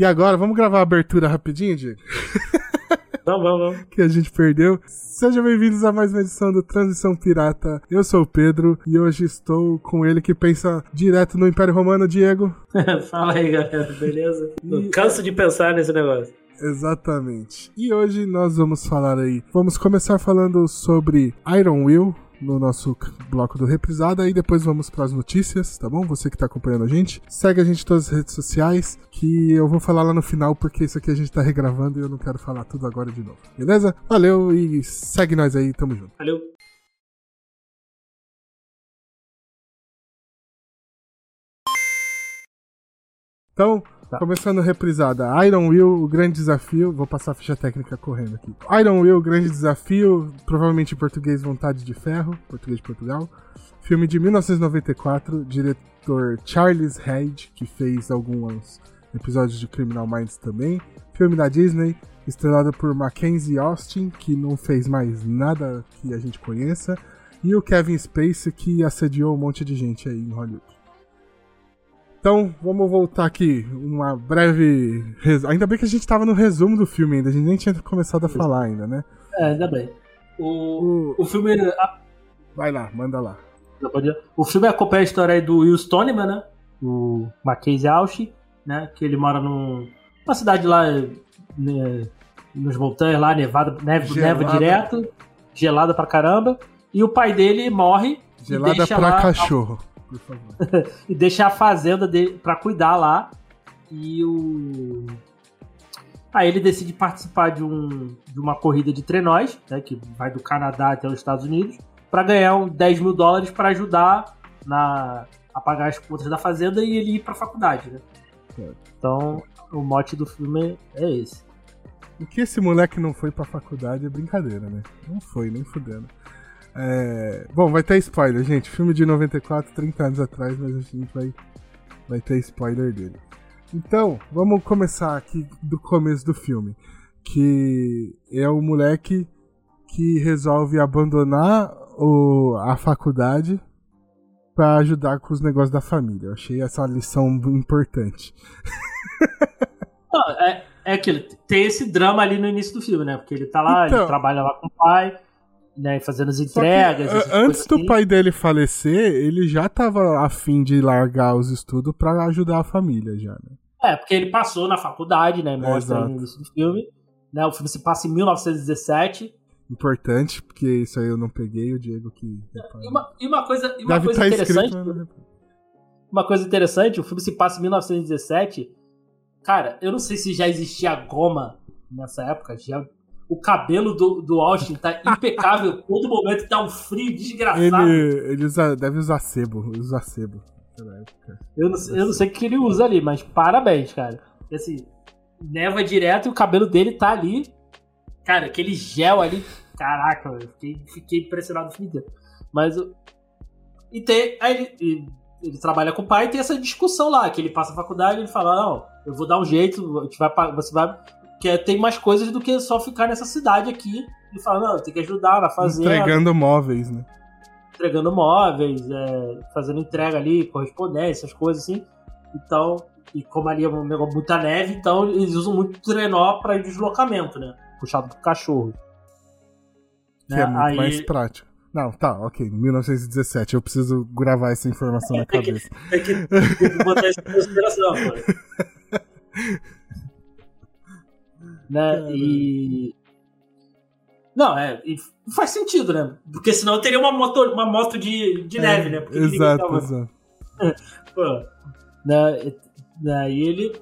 E agora, vamos gravar a abertura rapidinho, Diego? Vamos, vamos, vamos. que a gente perdeu. Sejam bem-vindos a mais uma edição do Transição Pirata. Eu sou o Pedro e hoje estou com ele que pensa direto no Império Romano, Diego. Fala aí, galera, beleza? E... canso de pensar nesse negócio. Exatamente. E hoje nós vamos falar aí. Vamos começar falando sobre Iron Will, no nosso bloco do Reprisada e depois vamos para as notícias, tá bom? Você que tá acompanhando a gente. Segue a gente em todas as redes sociais, que eu vou falar lá no final, porque isso aqui a gente tá regravando e eu não quero falar tudo agora de novo. Beleza? Valeu e segue nós aí, tamo junto. Valeu. Então, Tá. Começando reprisada. Iron Will, o grande desafio. Vou passar a ficha técnica correndo aqui. Iron Will, o grande desafio. Provavelmente em português, Vontade de Ferro. Português de Portugal. Filme de 1994. Diretor Charles Head, que fez alguns episódios de Criminal Minds também. Filme da Disney. Estrelado por Mackenzie Austin, que não fez mais nada que a gente conheça. E o Kevin Spacey, que assediou um monte de gente aí em Hollywood. Então, vamos voltar aqui. Uma breve. Res... Ainda bem que a gente tava no resumo do filme ainda, a gente nem tinha começado a falar ainda, né? É, ainda bem. O, o... o filme. Vai lá, manda lá. O filme acompanha a história aí do Will Stoneman, né? O Mackenzie Ausch, né? Que ele mora num, numa cidade lá né, nas montanhas lá, nevada, neve, neva direto, gelada pra caramba. E o pai dele morre. Gelada pra lá, cachorro por favor. e deixa a fazenda dele para cuidar lá. E o. Aí ele decide participar de, um, de uma corrida de trenós, né, que vai do Canadá até os Estados Unidos, para ganhar um 10 mil dólares para ajudar na, a pagar as contas da fazenda e ele ir para a faculdade. Né? Então, o mote do filme é esse. O que esse moleque não foi pra faculdade é brincadeira, né? Não foi, nem fudendo. É... Bom, vai ter spoiler, gente. Filme de 94, 30 anos atrás, mas a gente vai, vai ter spoiler dele. Então, vamos começar aqui do começo do filme. Que é o moleque que resolve abandonar o, a faculdade para ajudar com os negócios da família. Eu achei essa lição importante. Não, é, é que tem esse drama ali no início do filme, né? Porque ele tá lá, então, ele trabalha lá com o pai né, fazendo as entregas. Que, antes do assim. pai dele falecer, ele já tava afim de largar os estudos para ajudar a família já, né? É, porque ele passou na faculdade, né? Mostra é, no início do filme. Né, o filme se passa em 1917. Importante, porque isso aí eu não peguei, o Diego que. E uma, e uma coisa, e uma coisa tá interessante. Escrito, uma coisa interessante, o filme se passa em 1917. Cara, eu não sei se já existia goma nessa época, já o cabelo do, do Austin tá impecável. Todo momento tá um frio desgraçado. Ele, ele usa, deve usar sebo, usa sebo. Eu não, eu não sei o que ele usa ali, mas parabéns, cara. Assim, neva direto e o cabelo dele tá ali. Cara, aquele gel ali. Caraca, eu fiquei, fiquei impressionado no fim inteiro. Mas. E tem. Aí ele, ele, ele, trabalha com o pai e tem essa discussão lá, que ele passa a faculdade e ele fala: Não, eu vou dar um jeito, a gente vai, você vai que é, tem mais coisas do que só ficar nessa cidade aqui e falar, não, tem que ajudar na fazenda. Entregando móveis, né? Entregando móveis, é, fazendo entrega ali, correspondência, essas coisas assim. Então, e como ali é um negócio muita neve, então eles usam muito trenó para deslocamento, né? Puxado por cachorro. Que né? é muito Aí... mais prático. Não, tá, ok. 1917, eu preciso gravar essa informação é, na cabeça. Que, tem, que, tem que botar isso em consideração, pô. né? E. Não, é. faz sentido, né? Porque senão teria uma moto, uma moto de, de é, neve, né? Porque exato, tava... exato. Pô, né? E ele.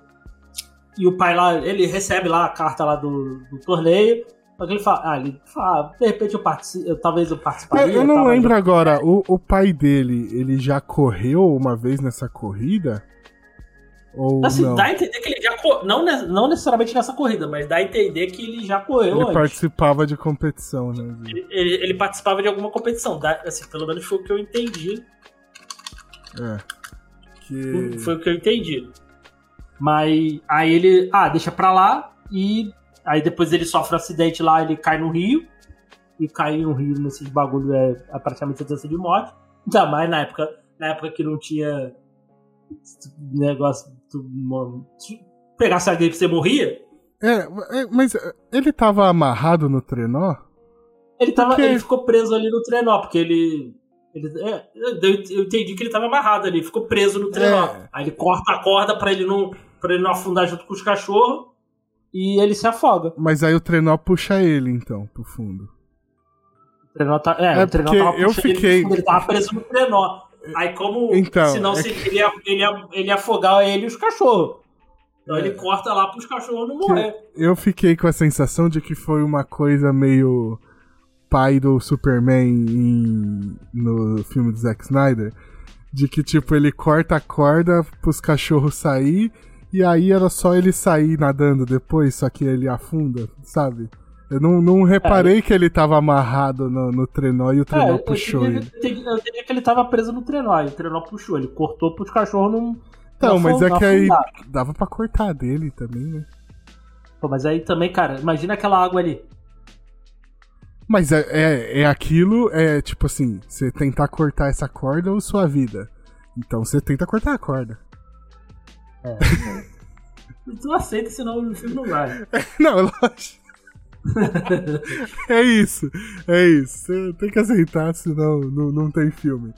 E o pai lá, ele recebe lá a carta lá do, do torneio. Só que ele fala, ah, ele fala, ah, de repente eu participo, talvez eu participaria. Eu, eu não lembro agora, o, o pai dele, ele já correu uma vez nessa corrida? Ou assim, não? dá a entender que ele já não, não necessariamente nessa corrida, mas dá a entender que ele já correu ele antes. participava de competição, né? Ele, ele, ele, participava de alguma competição, dá, assim, pelo menos foi o que eu entendi. É. Que... Foi o que eu entendi. Mas aí ele, ah, deixa pra lá e aí depois ele sofre um acidente lá, ele cai no rio e cair no rio nesses bagulho é, é praticamente sentença de morte. Ainda mais na época, na época que não tinha negócio pegasse a gripe, você morria. É, é, mas ele tava amarrado no trenó? Ele, tava, porque... ele ficou preso ali no trenó, porque ele. ele é, eu entendi que ele tava amarrado ali, ficou preso no trenó. É. Aí ele corta a corda pra ele não, pra ele não afundar junto com os cachorros e ele se afoga. Mas aí o trenó puxa ele, então, pro fundo. O trenó tá. É, é o trenó tava eu fiquei... ele, ele tava preso no trenó. Aí como. Então, senão é se que... ele, ia, ele, ia, ele ia afogar ele e os cachorros. Então é. ele corta lá pros cachorros não morrer. Eu fiquei com a sensação de que foi uma coisa meio pai do Superman em, no filme do Zack Snyder. De que, tipo, ele corta a corda pros cachorros sair e aí era só ele sair nadando depois, só que ele afunda, sabe? Eu não, não reparei é, que ele tava amarrado no, no trenó e o trenó é, puxou eu, ele. Eu diria que ele tava preso no trenó e o trenó puxou. Ele cortou pros cachorros não. Não, mas é que aí dava pra cortar dele também, né? Pô, mas aí também, cara, imagina aquela água ali. Mas é, é, é aquilo, é tipo assim, você tentar cortar essa corda ou sua vida. Então você tenta cortar a corda. É. tu aceita, senão o filme não vai. não, é lógico. é isso, é isso. Tem que aceitar, senão não, não tem filme.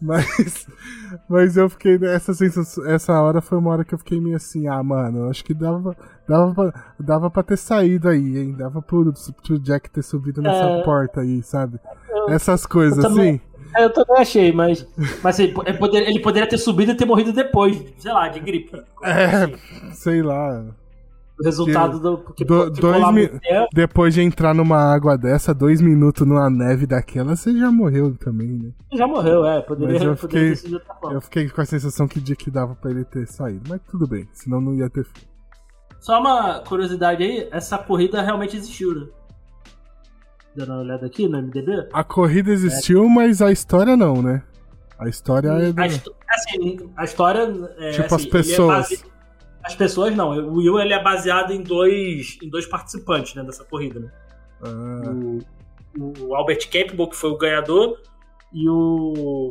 Mas, mas eu fiquei essa sensação, essa hora foi uma hora que eu fiquei meio assim, ah, mano, acho que dava, dava, pra, dava pra ter saído aí, hein? Dava pro, pro Jack ter subido nessa é, porta aí, sabe? Eu, Essas coisas assim. É, eu também achei, mas, mas ele, poderia, ele poderia ter subido e ter morrido depois, sei lá, de gripe. É, assim. sei lá. O resultado do. Porque, do dois mi... Depois de entrar numa água dessa, dois minutos numa neve daquela, você já morreu também, né? Já morreu, é. Poderia, eu fiquei, ter sido Eu fiquei com a sensação que, de que dava pra ele ter saído. Mas tudo bem, senão não ia ter. Só uma curiosidade aí, essa corrida realmente existiu, né? Dando uma olhada aqui no MDB. A corrida existiu, é. mas a história não, né? A história é. Do... A, assim, a história. É, tipo assim, as pessoas. É base... As pessoas não. O Will ele é baseado em dois, em dois participantes né, dessa corrida. Né? Ah. O, o Albert Campbell, que foi o ganhador, e o.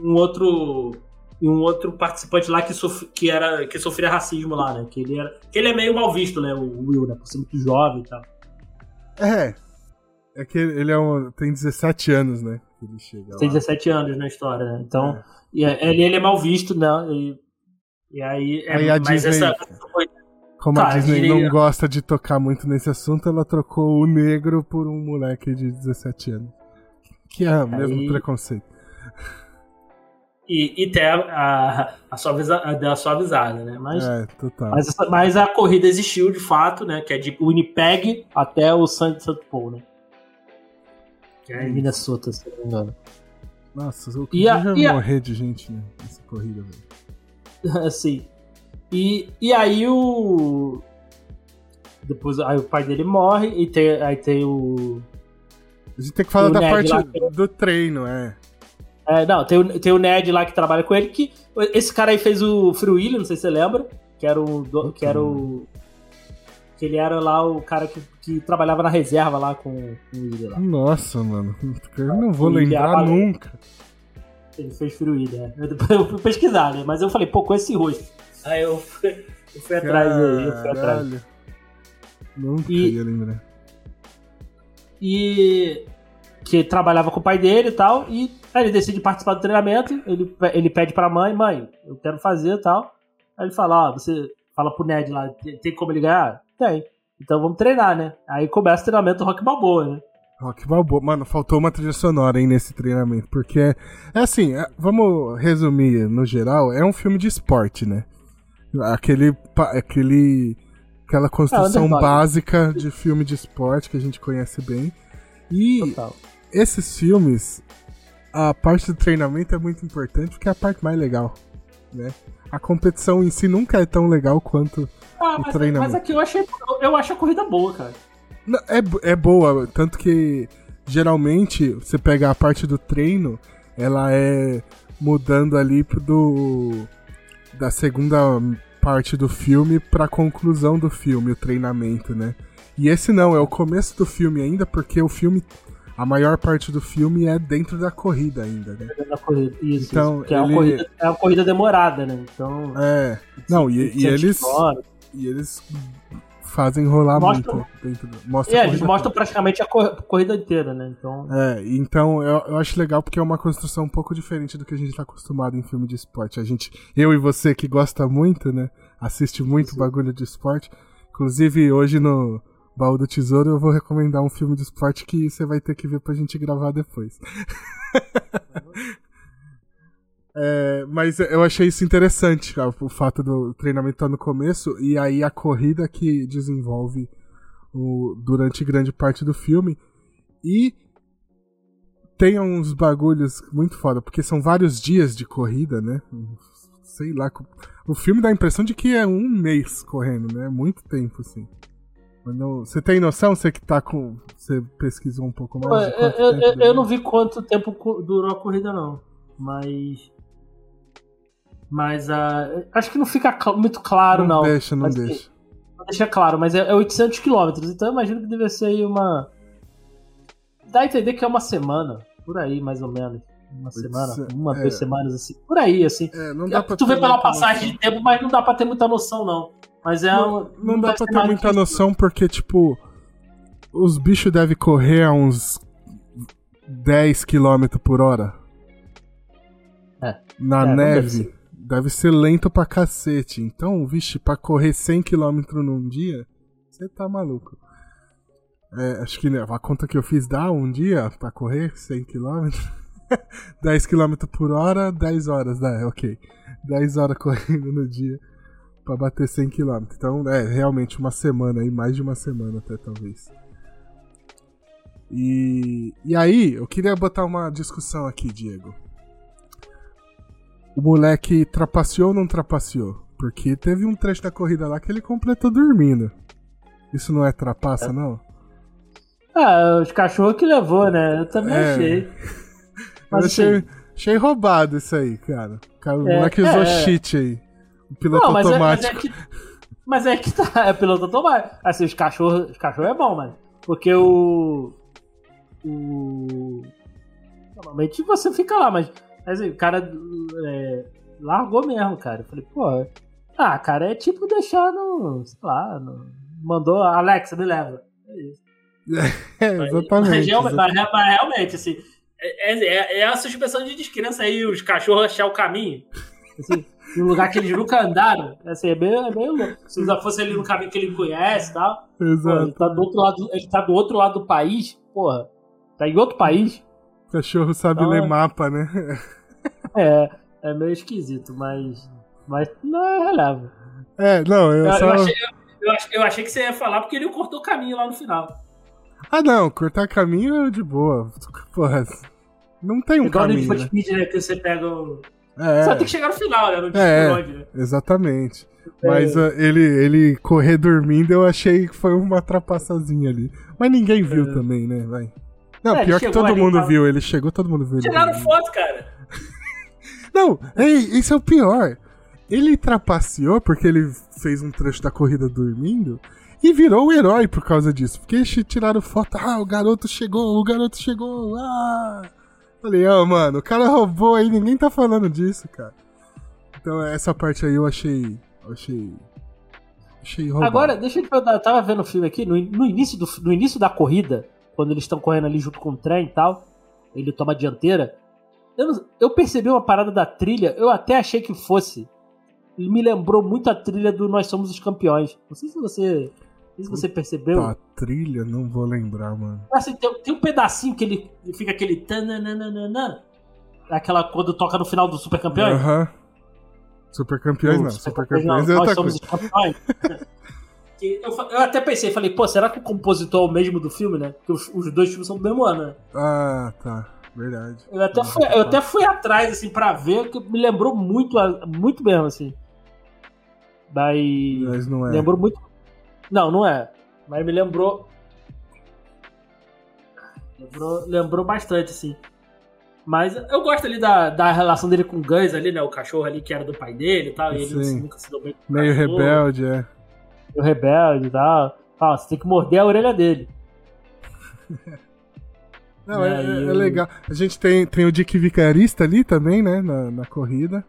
Um outro um outro participante lá que, sof que, era, que sofria racismo lá, né? Que ele, era, que ele é meio mal visto, né? O Will, né? Por ser muito jovem e tal. É. É que ele é um, tem 17 anos, né? Ele chega tem 17 anos na história, né? Então, é. e, é, ele, ele é mal visto, né? E, e aí, é, aí a Disney, essa... Como tá, a Disney diria... não gosta de tocar muito nesse assunto, ela trocou o negro por um moleque de 17 anos. Que é o mesmo aí... preconceito. E, e tem a, a, a, suaviza, a, suavizada, né? Mas, é, total. Mas, mas, a corrida existiu de fato, né? Que é de Winnipeg até o St. Paul, né? Que é em Minnesota, se não me engano. Nossa, eu queria morrer de gente nessa corrida, velho. assim. E, e aí o. Depois aí o pai dele morre e tem, aí tem o. A gente tem que falar da parte lá, do treino, é. É, não, tem o, tem o Ned lá que trabalha com ele, que. Esse cara aí fez o Free Willy, não sei se você lembra. Que era o. Que era o. Que ele era lá o cara que, que trabalhava na reserva lá com, com o Willy lá. Nossa, mano. Eu não vou lembrar nunca. Ele fez fruída. É. Eu, fui pesquisar, né? Mas eu falei, pô, com esse rosto. Aí eu fui, eu fui atrás aí, eu fui atrás. Nunca e, ia lembrar. E que trabalhava com o pai dele e tal, e aí ele decide participar do treinamento, ele, ele pede pra mãe, mãe, eu quero fazer e tal. Aí ele fala, ó, você fala pro Ned lá, tem como ele ganhar? Tem. Então vamos treinar, né? Aí começa o treinamento rock balboa, né? Rock Balboa. Mano, faltou uma trilha sonora aí nesse treinamento. Porque é, é assim, é, vamos resumir no geral, é um filme de esporte, né? Aquele. aquele aquela construção é, básica de filme de esporte que a gente conhece bem. E Total. esses filmes, a parte do treinamento é muito importante porque é a parte mais legal, né? A competição em si nunca é tão legal quanto ah, o mas, treinamento. Mas aqui eu achei, eu acho a corrida boa, cara. É, é boa, tanto que geralmente você pega a parte do treino, ela é mudando ali do da segunda parte do filme pra conclusão do filme, o treinamento, né? E esse não, é o começo do filme ainda, porque o filme a maior parte do filme é dentro da corrida ainda, né? Dentro da corrida, isso. Então, isso, que é, uma ele- corrida, é uma corrida demorada, né? Então. É. Não, e, e 700 eles. quilômetros. E eles fazem rolar Mostra- muito dentro do. Mostra É, a eles mostram praticamente a cor- corrida inteira, né? Então. É, então eu, eu acho legal porque é uma construção um pouco diferente do que a gente tá acostumado em filme de esporte. A gente, eu e você que gosta muito, né? Assiste muito bagulho de esporte. Inclusive, hoje no Baú do Tesouro eu vou recomendar um filme de esporte que você vai ter que ver pra gente gravar depois. É, mas eu achei isso interessante, cara, o fato do treinamento estar no começo e aí a corrida que desenvolve o, durante grande parte do filme. E tem uns bagulhos muito foda, porque são vários dias de corrida, né? Sei lá. O filme dá a impressão de que é um mês correndo, né? É muito tempo, assim. Você tem noção? Você que tá com. Você pesquisou um pouco mais? eu, eu- eu- eu não vi quanto tempo durou a corrida, não. Mas. Mas ah, acho que não fica cl- muito claro, não. deixa, não Mas, deixa. Não deixa claro, mas é, é 800 quilômetros, então eu imagino que deve ser aí uma. Dá a entender que é uma semana, por aí, mais ou menos. Uma semana, Oitocentos- uma, é. duas semanas, assim. Por aí, assim. É, não dá pra tu vê pela passagem noção. de tempo, mas não dá pra ter muita noção, não. Mas é Não, um- não dá deve pra ter muita noção porque, tipo, os bichos devem correr a uns 10 km por hora. É. Na É, não neve. Deve ser lento pra cacete. Então, vixe, pra correr 100 km num dia, você tá maluco. É, acho que né, a conta que eu fiz dá um dia pra correr 100 km. 10 km por hora, 10 horas, dá, ok. 10 horas correndo no dia pra bater 100 km. Então, é realmente uma semana aí, mais de uma semana até talvez. E, e aí, eu queria botar uma discussão aqui, Diego. O moleque trapaceou ou não trapaceou? Porque teve um trecho da corrida lá que ele completou dormindo. Isso não é trapaça, não? Ah, os cachorros que levou, né? Eu também É. achei. Mas achei, assim, achei roubado isso aí, cara. O É, moleque usou é. cheat aí. O piloto Não, mas é, mas é automático. que. Mas é que tá, é piloto automático. Assim, os cachorros. Os cachorros é bom, mano. Porque o. O. Normalmente você fica lá, mas. Mas assim, o cara é, largou mesmo, cara. Eu falei, pô. Ah, cara, é tipo deixar no. Sei lá, no, mandou. Alexa, me leva. É isso. É, Mas, exatamente. realmente, exatamente. mas- mas realmente, assim, é, é, é a suspensão de descrença aí, os cachorros achar o caminho. Assim, em um lugar que eles nunca andaram. Assim, é meio, é meio louco. Se já fosse ali no caminho que ele conhece e tal. Pô, ele, Exato. tá do outro lado, ele tá do outro lado do país, porra. Tá em outro país. O cachorro sabe Então, ler é. mapa, né? É, é meio esquisito, mas. Mas não é relevo. É, não, eu, Eu, só. eu achei, eu, eu ach- eu achei que você ia falar porque ele cortou o caminho lá no final. Ah, não, cortar caminho é de boa. Porra, não tem um Igual no caminho. Need for Né? Speed, né? Que você pega o. É, Só tem que chegar no final, né? Diz É. onde, né? exatamente. É. Mas ele, ele correr dormindo, eu achei que foi uma trapaçazinha ali. Mas ninguém viu também, né, vai. Não, É, pior que todo ali, mundo tava- viu, ele chegou, todo mundo viu. Tiraram foto, cara. Não, ei, isso é o pior. Ele trapaceou porque ele fez um trecho da corrida dormindo e virou o herói por causa disso. Porque eles tiraram foto, ah, o garoto chegou, o garoto chegou, ah. Falei, ó, mano, o cara roubou aí, ninguém tá falando disso, cara. Então essa parte aí eu achei. Achei. Achei roubado. Agora, deixa eu te perguntar, eu tava vendo o filme aqui, no, no início do, no início da corrida, quando eles estão correndo ali junto com o trem e tal, ele toma a dianteira. Eu, não- eu percebi uma parada da trilha, eu até achei que fosse. Ele me lembrou muito a trilha do Nós Somos os Campeões. Não sei se você. Não sei se você percebeu. Tá, trilha, não vou lembrar, mano. Assim, tem, tem um pedacinho que ele fica aquele. tananana, Aquela quando toca no final do Super Campeões. Aham. Super campeões, não. Super Campeões, campeões é não, Nós somos coisa. os campeões. Eu, eu até pensei, falei, pô, será que o compositor é o mesmo do filme, né? Porque os, os dois filmes são do mesmo ano, né? Ah, tá. Verdade. Eu até, fui, eu até fui atrás, assim, pra ver, que me lembrou muito, muito mesmo, assim. Daí. Mas não é. Lembrou muito. Não, não é. Mas me lembrou. Lembrou, lembrou bastante, assim. Mas eu gosto ali da, da relação dele com o Gus ali, né? O cachorro ali que era do pai dele e tal. E ele Sim. nunca se deu bem com o Meio cachorro, rebelde, é. meio rebelde e tal. Fala, você tem que morder a orelha dele. Não, é, é, é, legal. A gente tem, tem o Dick Vicarista ali também, né? Na, na corrida.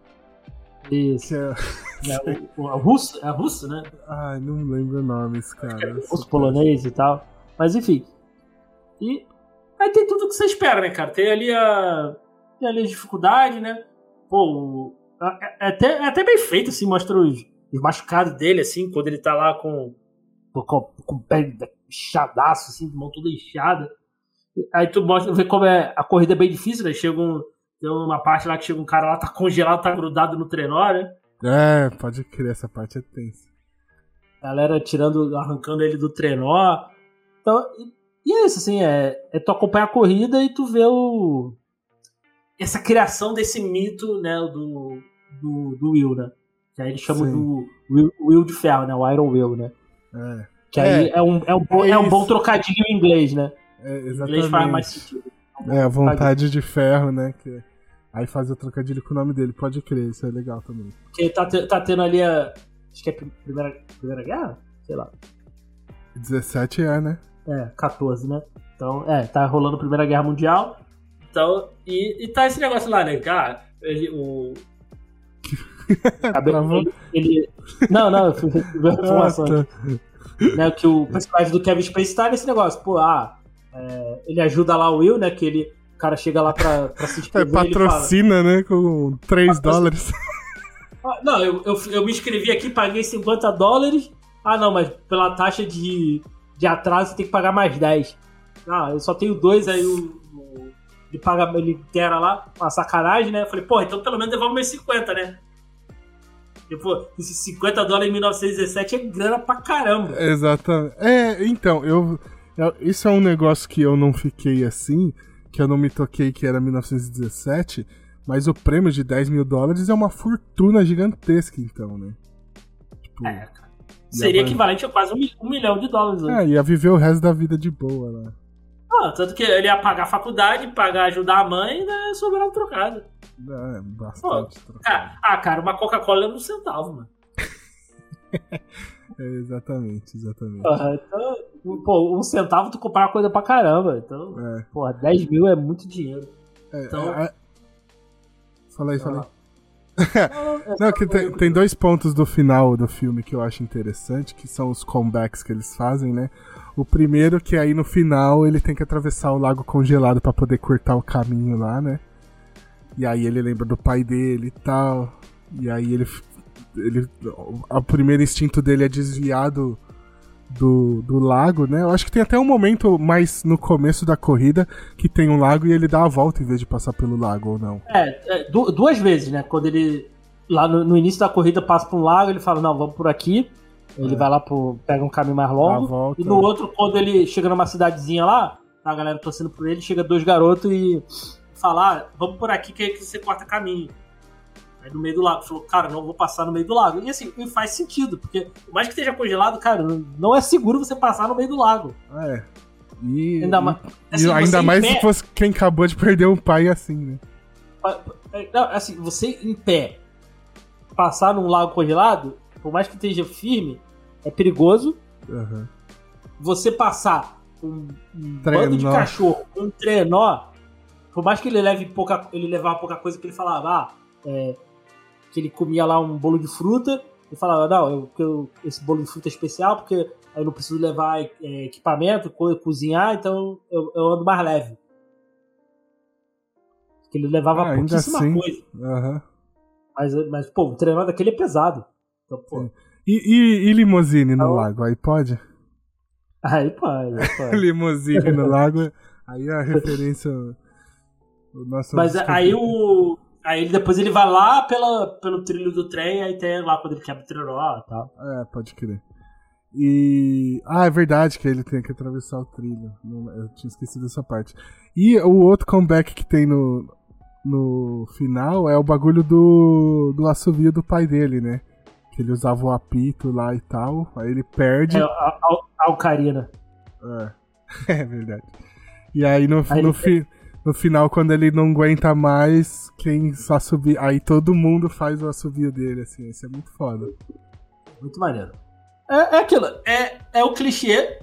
Isso. É... É, o, o, russo, é russo, né? Ai, não lembro nomes, cara. É russo, polonês e tal. Mas enfim. E aí tem tudo que você espera, né, cara? Tem ali a, tem ali a dificuldade, né? Pô, é, é, até, é até bem feito, assim, mostra os, os machucados dele, assim, quando ele tá lá com, com, com o pé inchadaço, assim, de mão toda inchada. Aí tu mostra, vê como é, a corrida é bem difícil, né? Chega um, tem uma parte lá que chega um cara lá, tá congelado, tá grudado no trenó, né? É, pode crer, essa parte é tensa. Galera tirando, arrancando ele do trenó. Então, e, e é isso, assim, é, é tu acompanhar a corrida e tu vê o. Essa criação desse mito, né, do, do, do Will, né? Que aí ele chama Sim. do Will, Will, de Ferro, né? O Iron Will, né? É. Que aí é, é um, é, um, bom, é, é um bom trocadilho em inglês, né? É, exatamente. Inglês faz mais sentido. É, a vontade de ferro, né? Que... Aí faz o trocadilho com o nome dele, pode crer, isso é legal também. Porque tá, tá tendo ali a. Acho que é a primeira, primeira guerra? Sei lá. 17 é, né? É, 14, né? Então, é, tá rolando a Primeira Guerra Mundial. Então, e, e tá esse negócio lá, né? Cara, ele, o. ele, ele, Não, não, eu fui. Ah, tá. né, que o personagem do Kevin Space tá nesse negócio, pô, ah, é, ele ajuda lá o Will, né? Que ele o cara chega lá pra, pra se inscrever. É, patrocina, fala, né? Com 3 dólares. Ah, não, eu, eu, eu, me inscrevi aqui, paguei 50 dólares. Ah, não, mas pela taxa de, de atraso você tem que pagar mais 10. Ah, eu só tenho dois, aí o. o ele paga, ele era lá, uma sacanagem, né? Eu falei, pô, então pelo menos devolve meus 50, né? Pô, esses 50 dólares em 1917 é grana pra caramba. Exatamente. É, então, eu. Isso é um negócio que eu não fiquei assim que eu não me toquei que era 1917, mas o prêmio de 10 mil dólares é uma fortuna gigantesca, então, né? Tipo, é, cara. Seria equivalente a quase um, milhão de dólares. Né? É, ia viver o resto da vida de boa lá. Né? Ah, tanto que ele ia pagar a faculdade, pagar ajudar a mãe ainda sobrar um trocado. É, bastante Pô, trocado. Cara, ah, cara, uma Coca-Cola é um centavo, mano. é, exatamente, exatamente. Então, Pô, um centavo tu comprar uma coisa pra caramba. Então, é. porra, 10 mil é muito dinheiro. É, então. É. Fala aí, fala aí. Não, é que tem, tem dois pontos do final do filme que eu acho interessante, que são os comebacks que eles fazem, né? O primeiro que aí no final ele tem que atravessar o lago congelado para poder cortar o caminho lá, né? E aí ele lembra do pai dele e tal. E aí ele ele o primeiro instinto dele é desviado do, do lago, né? Eu acho que tem até um momento mais no começo da corrida que tem um lago e ele dá a volta em vez de passar pelo lago, ou não? É, é duas vezes, né? Quando ele lá no, no, início da corrida passa por um lago, ele fala, não, vamos por aqui. Ele é. vai lá, pro, pega um caminho mais longo. Volta, e no outro, quando ele chega numa cidadezinha lá, a galera torcendo por ele, chega dois garotos e fala, ah, vamos por aqui que, que você corta caminho. No meio do lago. Falou, cara, não vou passar no meio do lago. E assim, faz sentido, porque por mais que esteja congelado, cara, não é seguro você passar no meio do lago. É. E, ainda, mais, assim, ainda mais se fosse quem acabou de perder um pai assim, né? É, não, assim, você em pé passar num lago congelado, por mais que esteja firme, é perigoso. Uhum. Você passar um, um bando de cachorro, um trenó, por mais que ele leve pouca, ele levava pouca coisa que ele falava, ah, é, que ele comia lá um bolo de fruta e falava, não, eu, eu, esse bolo de fruta é especial porque eu não preciso levar é, equipamento, co cozinhar, então eu, eu, ando mais leve. Porque ele levava ah, pouquíssima assim, coisa. Uhum. Mas, mas, pô, o treinador daquele é pesado. Então, pô. E, e, e limousine no então, lago, aí pode? Aí pode. Pode. limousine no lago, aí a referência. O nosso mas aí o, Aí depois ele vai lá pela, pelo trilho do trem, aí tem lá quando ele quebra o trenó e tal. É, pode crer. E. Ah, é verdade que ele tem que atravessar o trilho. Eu tinha esquecido essa parte. E o outro comeback que tem no, no final é o bagulho do, do assovio do pai dele, né? Que ele usava o apito lá e tal. Aí ele perde. É, a, a, a Ocarina. É. é verdade. E aí no, aí no, fi, no final, quando ele não aguenta mais, quem só subir. Aí todo mundo faz o assobio dele, assim. Isso é muito foda. Muito maneiro. É, é aquilo, é, é o clichê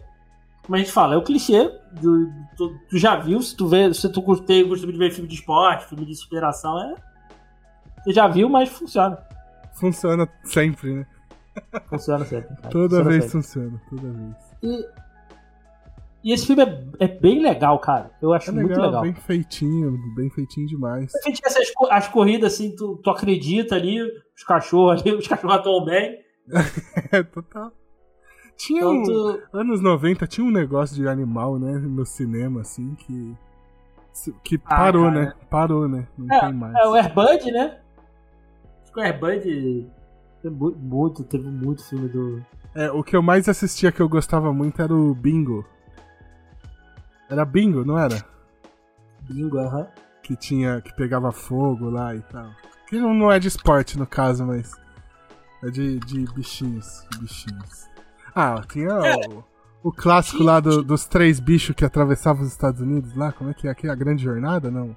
como a gente fala, é o clichê. Do, do, tu já viu, se tu vê, se tu curte, o costume de ver filme de esporte, filme de inspiração, é. Tu já viu, mas funciona. Funciona sempre, né? Funciona sempre. Cara. Toda funciona vez sempre. funciona, toda vez. E, e esse filme é, é bem legal, cara. Eu acho É muito legal, legal. bem feitinho, bem feitinho demais. A gente essas as corridas assim, tu, tu acredita ali, os cachorros ali, os cachorros atuam bem. É, total. Tinha Então um, anos 90 tinha um negócio de animal, né, no cinema, assim, que. Que Ah, parou, né? Parou, né? Não É, tem mais. é o Airbud, né? Acho que o Airbud mu- muito, teve muito filme do. É, o que eu mais assistia que eu gostava muito era o Bingo. Era Bingo, não era? Bingo, aham. Que tinha. que pegava fogo lá e tal. Que não, não é de esporte no caso, mas. É de, de bichinhos. Bichinhos. Ah, tinha o, o clássico lá do- dos três bichos que atravessavam os Estados Unidos lá. Como é que é aqui? A Grande Jornada? Não.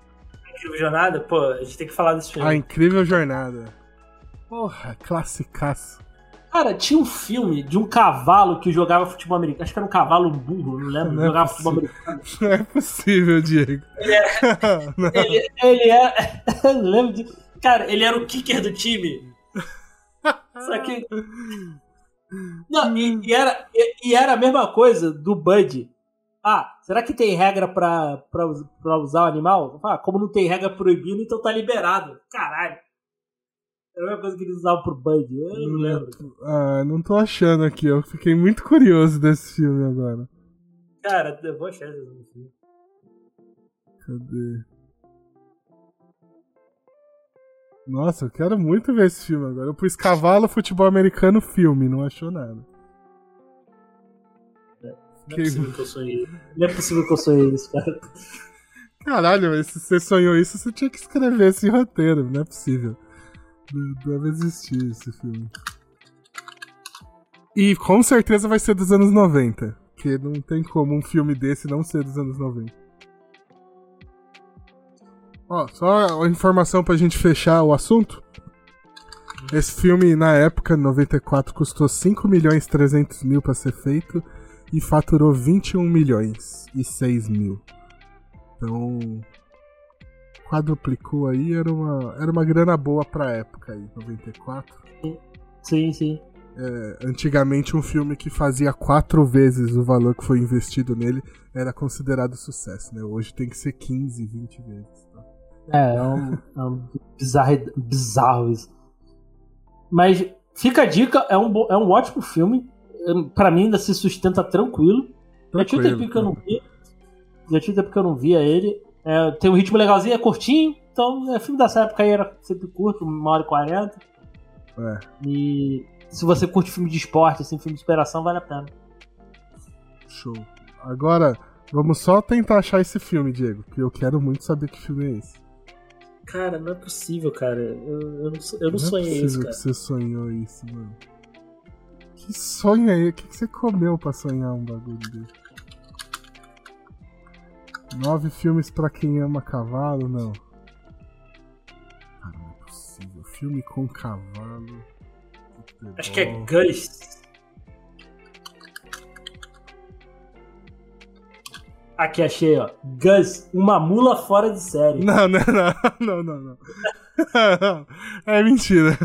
Incrível Jornada, pô, a gente tem que falar desse filme. A Incrível Jornada. Porra, classicaço. Cara, tinha um filme de um cavalo que jogava futebol americano. Acho que era um cavalo burro, não lembro. Não é jogava possível. futebol americano. Não é possível, Diego. Não. Ele, ele é. eu lembro de. Cara, ele era o kicker do time. Só que. Não, e, e era, e, e era a mesma coisa do Bud. Ah, será que tem regra pra, pra, pra usar o animal? Ah, como não tem regra proibindo, então tá liberado. Caralho. Era a mesma coisa que eles usavam pro Bud. Eu não lembro. Ah, não tô achando aqui. Eu fiquei muito curioso desse filme agora. Cara, eu vou achar esse filme. Cadê? Nossa, eu quero muito ver esse filme agora. Eu pus cavalo, futebol americano, filme, não achou nada. Não Que- é possível que eu sonhei. Não é possível que eu sonhei isso, cara. Caralho, mas se você sonhou isso, você tinha que escrever esse roteiro, não é possível. Deve existir esse filme. E com certeza vai ser dos anos 90. Porque não tem como um filme desse não ser dos anos 90. Ó, só uma informação pra gente fechar o assunto. Esse filme, na época, 94, custou 5 milhões e 300 mil pra ser feito e faturou 21 milhões e 6 mil. Então, quadruplicou aí, era uma, era uma grana boa pra época aí, 94. Sim, sim. É, antigamente, um filme que fazia quatro vezes o valor que foi investido nele era considerado sucesso, né? Hoje tem que ser 15, 20 vezes. tá? É, é um, é um bizarro, bizarro isso. Mas fica a dica, é um, é um ótimo filme. É, Pra mim ainda se sustenta tranquilo. Já tinha Tranquilo, tempinho que eu não via. Já tinha tempo que eu não via ele. É, tem um ritmo legalzinho, é curtinho. Então, é filme dessa época aí era sempre curto, uma hora e quarenta. É. E se você curte filme de esporte, assim, filme de superação, vale a pena. Show. Agora, vamos só tentar achar esse filme, Diego, porque eu quero muito saber que filme é esse. Cara, não é possível, cara. Eu, eu não, eu não Não é sonhei possível isso, que cara. você sonhou isso, mano. Que sonho é esse? O que que você comeu pra sonhar um bagulho desse? Nove filmes pra quem ama cavalo? Não. Cara, não é possível. Filme com cavalo. futebol. Acho que é Gus. Aqui achei, ó. Gus, uma mula fora de série. Não, não, não, não, não, não. É mentira.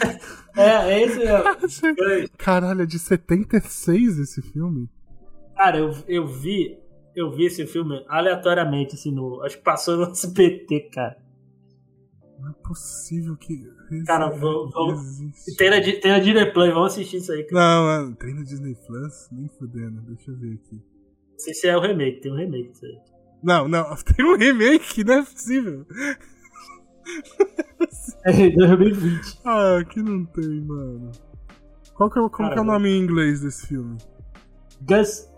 É, é esse mesmo. Caralho, é de 76 esse filme? Cara, eu, eu vi. Eu vi esse filme aleatoriamente, assim, no. Acho que passou no SBT, cara. Não é possível que. Cara, existe. Tem na, tem na Disney Play, vamos assistir isso aí, cara. Não, mano, tem no Disney Plus? Nem fudendo, deixa eu ver aqui. Não sei se é o remake, tem um remake disso aí. Não, não, tem um remake, não é possível. É 2020. Ah, aqui não tem, mano. Qual que é, o- como Cara, que é o nome em inglês desse filme? Gus.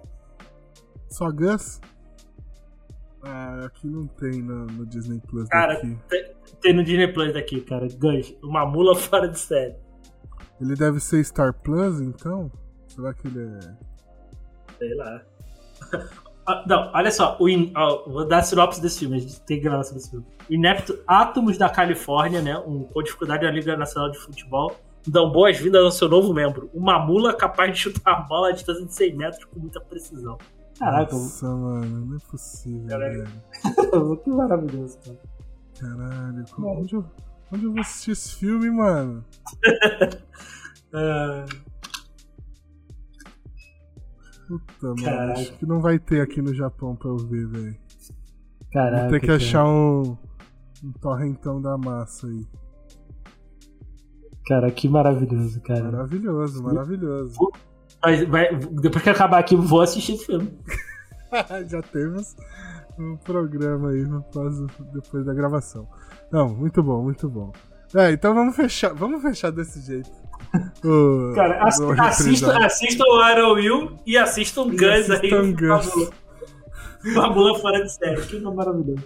Só Gus? Ah, aqui não tem no, no Disney Plus Cara, daqui. tem, tem no Disney Plus daqui, cara. Gus, uma mula fora de série. Ele deve ser Star Plus, então? Será que ele é. Sei lá. Ah, Não, olha só, o in- vou dar a sinopse desse filme, a gente tem que gravar sobre esse filme. Inepto Átomos da Califórnia, né? Um, com dificuldade da Liga Nacional de Futebol, dão boas-vindas ao seu novo membro. Uma mula capaz de chutar a bola a distância de 100 metros com muita precisão. Caraca, Nossa, mano, não é possível, Caraca. velho. que maravilhoso, cara. Caralho, onde eu, onde eu vou assistir esse filme, mano? uh... Puta, mano, acho que não vai ter aqui no Japão pra eu ver, velho. Caraca. Vou ter que achar um, um torrentão da massa aí. Cara, que maravilhoso, cara. Maravilhoso, maravilhoso. Mas, vai, depois que acabar aqui, vou assistir esse filme. Já temos um programa aí depois da gravação. Não, muito bom, muito bom. É, então vamos fechar, vamos fechar desse jeito. O, Cara, ass assistam, assistam o Iron Will e assistam e Guns assistam aí. Guns. Babula fora de série, que maravilhoso.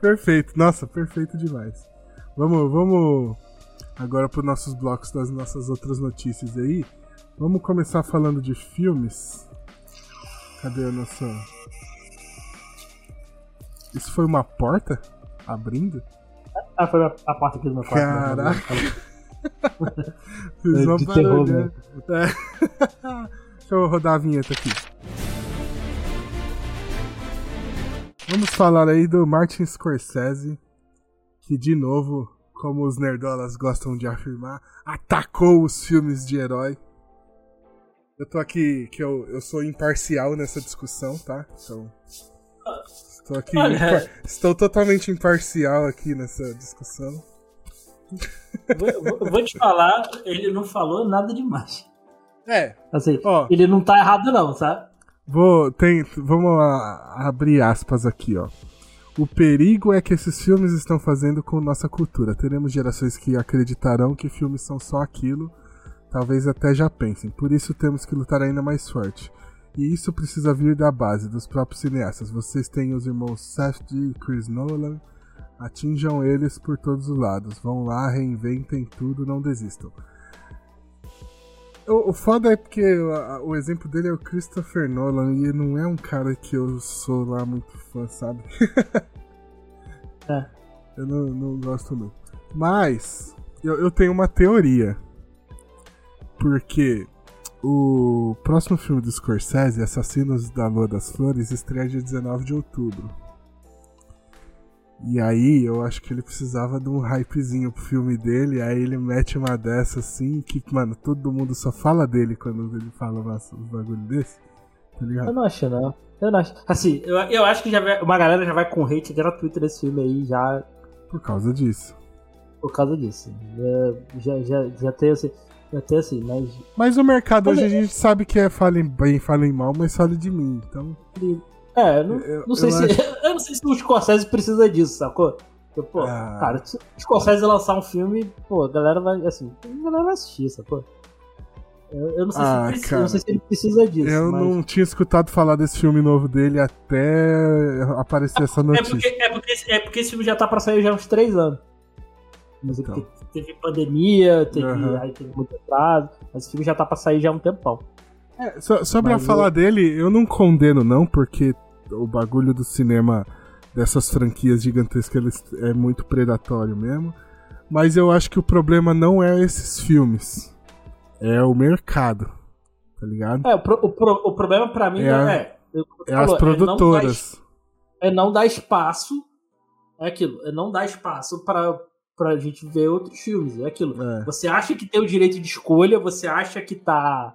Perfeito, nossa, perfeito demais. Vamos, vamos agora para os nossos blocos das nossas outras notícias aí. Vamos começar falando de filmes. Cadê a nossa. Isso foi uma porta abrindo? Ah, foi a, porta aqui do meu quarto. Né? Caraca! Fiz uma de terror, né? É. Deixa eu rodar a vinheta aqui. Vamos falar aí do Martin Scorsese, que de novo, como os nerdolas gostam de afirmar, atacou os filmes de herói. Eu tô aqui, que eu, eu sou imparcial nessa discussão, tá? Então. Estou aqui. Olha... Estou totalmente imparcial aqui nessa discussão. Vou, vou, te falar, ele não falou nada demais. É. Assim, ó, ele não tá errado, não, sabe? Vou, tem, vamos abrir aspas aqui, ó. O perigo é que esses filmes estão fazendo com nossa cultura. Teremos gerações que acreditarão que filmes são só aquilo, talvez até já pensem. Por isso temos que lutar ainda mais forte. E isso precisa vir da base, dos próprios cineastas. Vocês têm os irmãos Seth e Chris Nolan. Atinjam eles por todos os lados. Vão lá, reinventem tudo, não desistam. O, o foda é porque o, o, exemplo dele é o Christopher Nolan e não é um cara que eu sou lá muito fã, sabe? é. Eu não, não gosto muito. Mas, eu, eu tenho uma teoria. Porque o próximo filme do Scorsese, Assassinos da Lua das Flores, estreia dia 19 de outubro. E aí eu acho que ele precisava de um hypezinho pro filme dele, aí ele mete uma dessa assim, que, mano, todo mundo só fala dele quando ele fala um bagulho desse. Tá ligado? Eu não acho, não. Eu não acho. Assim, eu, eu acho que já vai, uma galera já vai com hate gratuito desse filme aí, já. Por causa disso. Por causa disso. Já, já, já tem assim. Tem assim, mas. Mas o mercado mas, hoje a gente sabe que é falem bem, falem mal, mas fale de mim, então. É, não, eu, não sei eu se. Acho... Eu não sei se o Scorsese precisa disso, sacou? Porque, pô, ah. cara, se o Scorsese lançar um filme, pô, a galera vai. Assim, a galera vai assistir, sacou? Eu, eu não, sei ah, se precisa, cara, não sei se ele precisa disso. Eu mas... não tinha escutado falar desse filme novo dele até aparecer essa notícia. É porque, é porque, é porque esse filme já tá pra sair já há uns três anos. Mas então. teve, teve pandemia, teve, uhum. aí teve muito atraso, mas esse filme já tá pra sair já há um tempão. É, so, sobre mas a falar dele, eu não condeno não, porque o bagulho do cinema dessas franquias gigantescas é muito predatório mesmo. Mas eu acho que o problema não é esses filmes. É o mercado. Tá ligado? É, o, pro, o, pro, o problema para mim é, a, é, é falou, as produtoras. É não, dar, é não dar espaço. É aquilo. É não dar espaço para pra gente ver outros filmes. É aquilo. É. Você acha que tem o direito de escolha, você acha que tá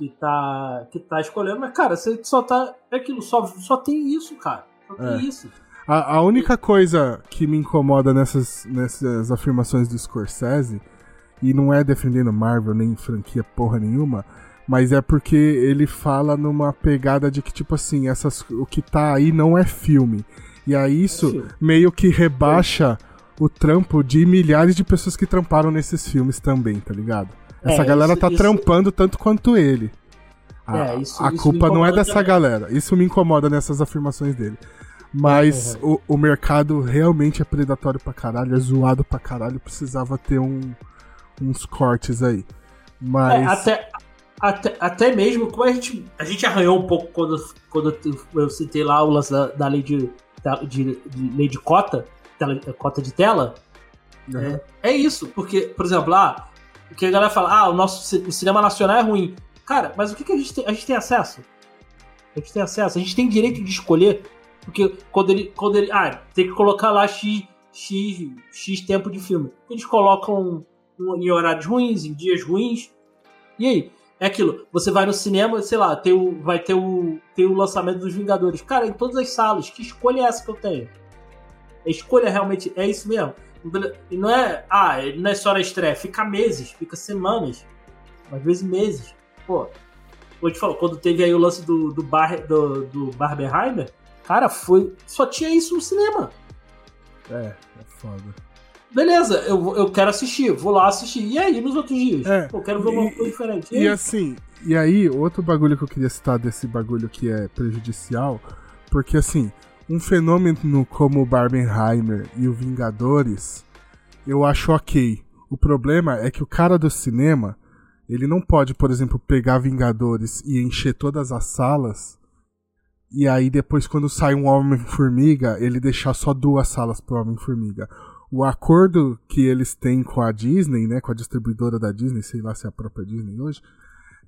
que tá, que tá escolhendo, mas, cara, você só tá. É aquilo, só, só tem isso, cara. Só tem é. isso. A, a, única coisa que me incomoda nessas, nessas afirmações do Scorsese, e não é defendendo Marvel nem franquia porra nenhuma, mas é porque ele fala numa pegada de que, tipo assim, essas, o que tá aí não é filme. E aí isso é meio que rebaixa o trampo de milhares de pessoas que tramparam nesses filmes também, tá ligado? Essa é, galera isso, tá isso... trampando tanto quanto ele. A, é, isso, a culpa não é dessa também. galera. Isso me incomoda nessas afirmações dele. Mas uhum. o, o mercado realmente é predatório pra caralho, é zoado pra caralho, precisava ter um, uns cortes aí. Mas. É, até, até, até mesmo, como a gente, a gente arranhou um pouco quando, quando eu citei lá o lance da, da lei de, da, de, de, lei de cota, tela, cota de tela, Uhum. É, é, isso, porque, por exemplo, lá, o que a galera fala, ah, o nosso o cinema nacional é ruim. Cara, mas o que, que a, gente tem, a gente tem acesso? A gente tem acesso, a gente tem direito de escolher, porque quando ele, quando ele ah, tem que colocar lá X, X, X tempo de filme. Eles colocam em horários ruins, em dias ruins. E aí? É aquilo, você vai no cinema, sei lá, tem o, vai ter o, tem o lançamento dos Vingadores. Cara, em todas as salas, que escolha é essa que eu tenho? A escolha realmente é isso mesmo? E não é, ah, não é só na estreia, fica meses, fica semanas, às vezes meses. Pô, vou te falar, quando teve aí o lance do, do, bar, do, do Barbenheimer, cara, foi. Só tinha isso no cinema. É, é foda. Beleza, eu, eu quero assistir, vou lá assistir. E aí, nos outros dias? É, eu quero ver uma coisa diferente. E, e assim, e aí, outro bagulho que eu queria citar desse bagulho que é prejudicial, porque assim, um fenômeno como o Barbenheimer e o Vingadores, eu acho ok. O problema é que o cara do cinema, ele não pode, por exemplo, pegar Vingadores e encher todas as salas, e aí depois quando sai um Homem-Formiga, ele deixar só duas salas pro Homem-Formiga. O acordo que eles têm com a Disney, né, com a distribuidora da Disney, sei lá se é a própria Disney hoje,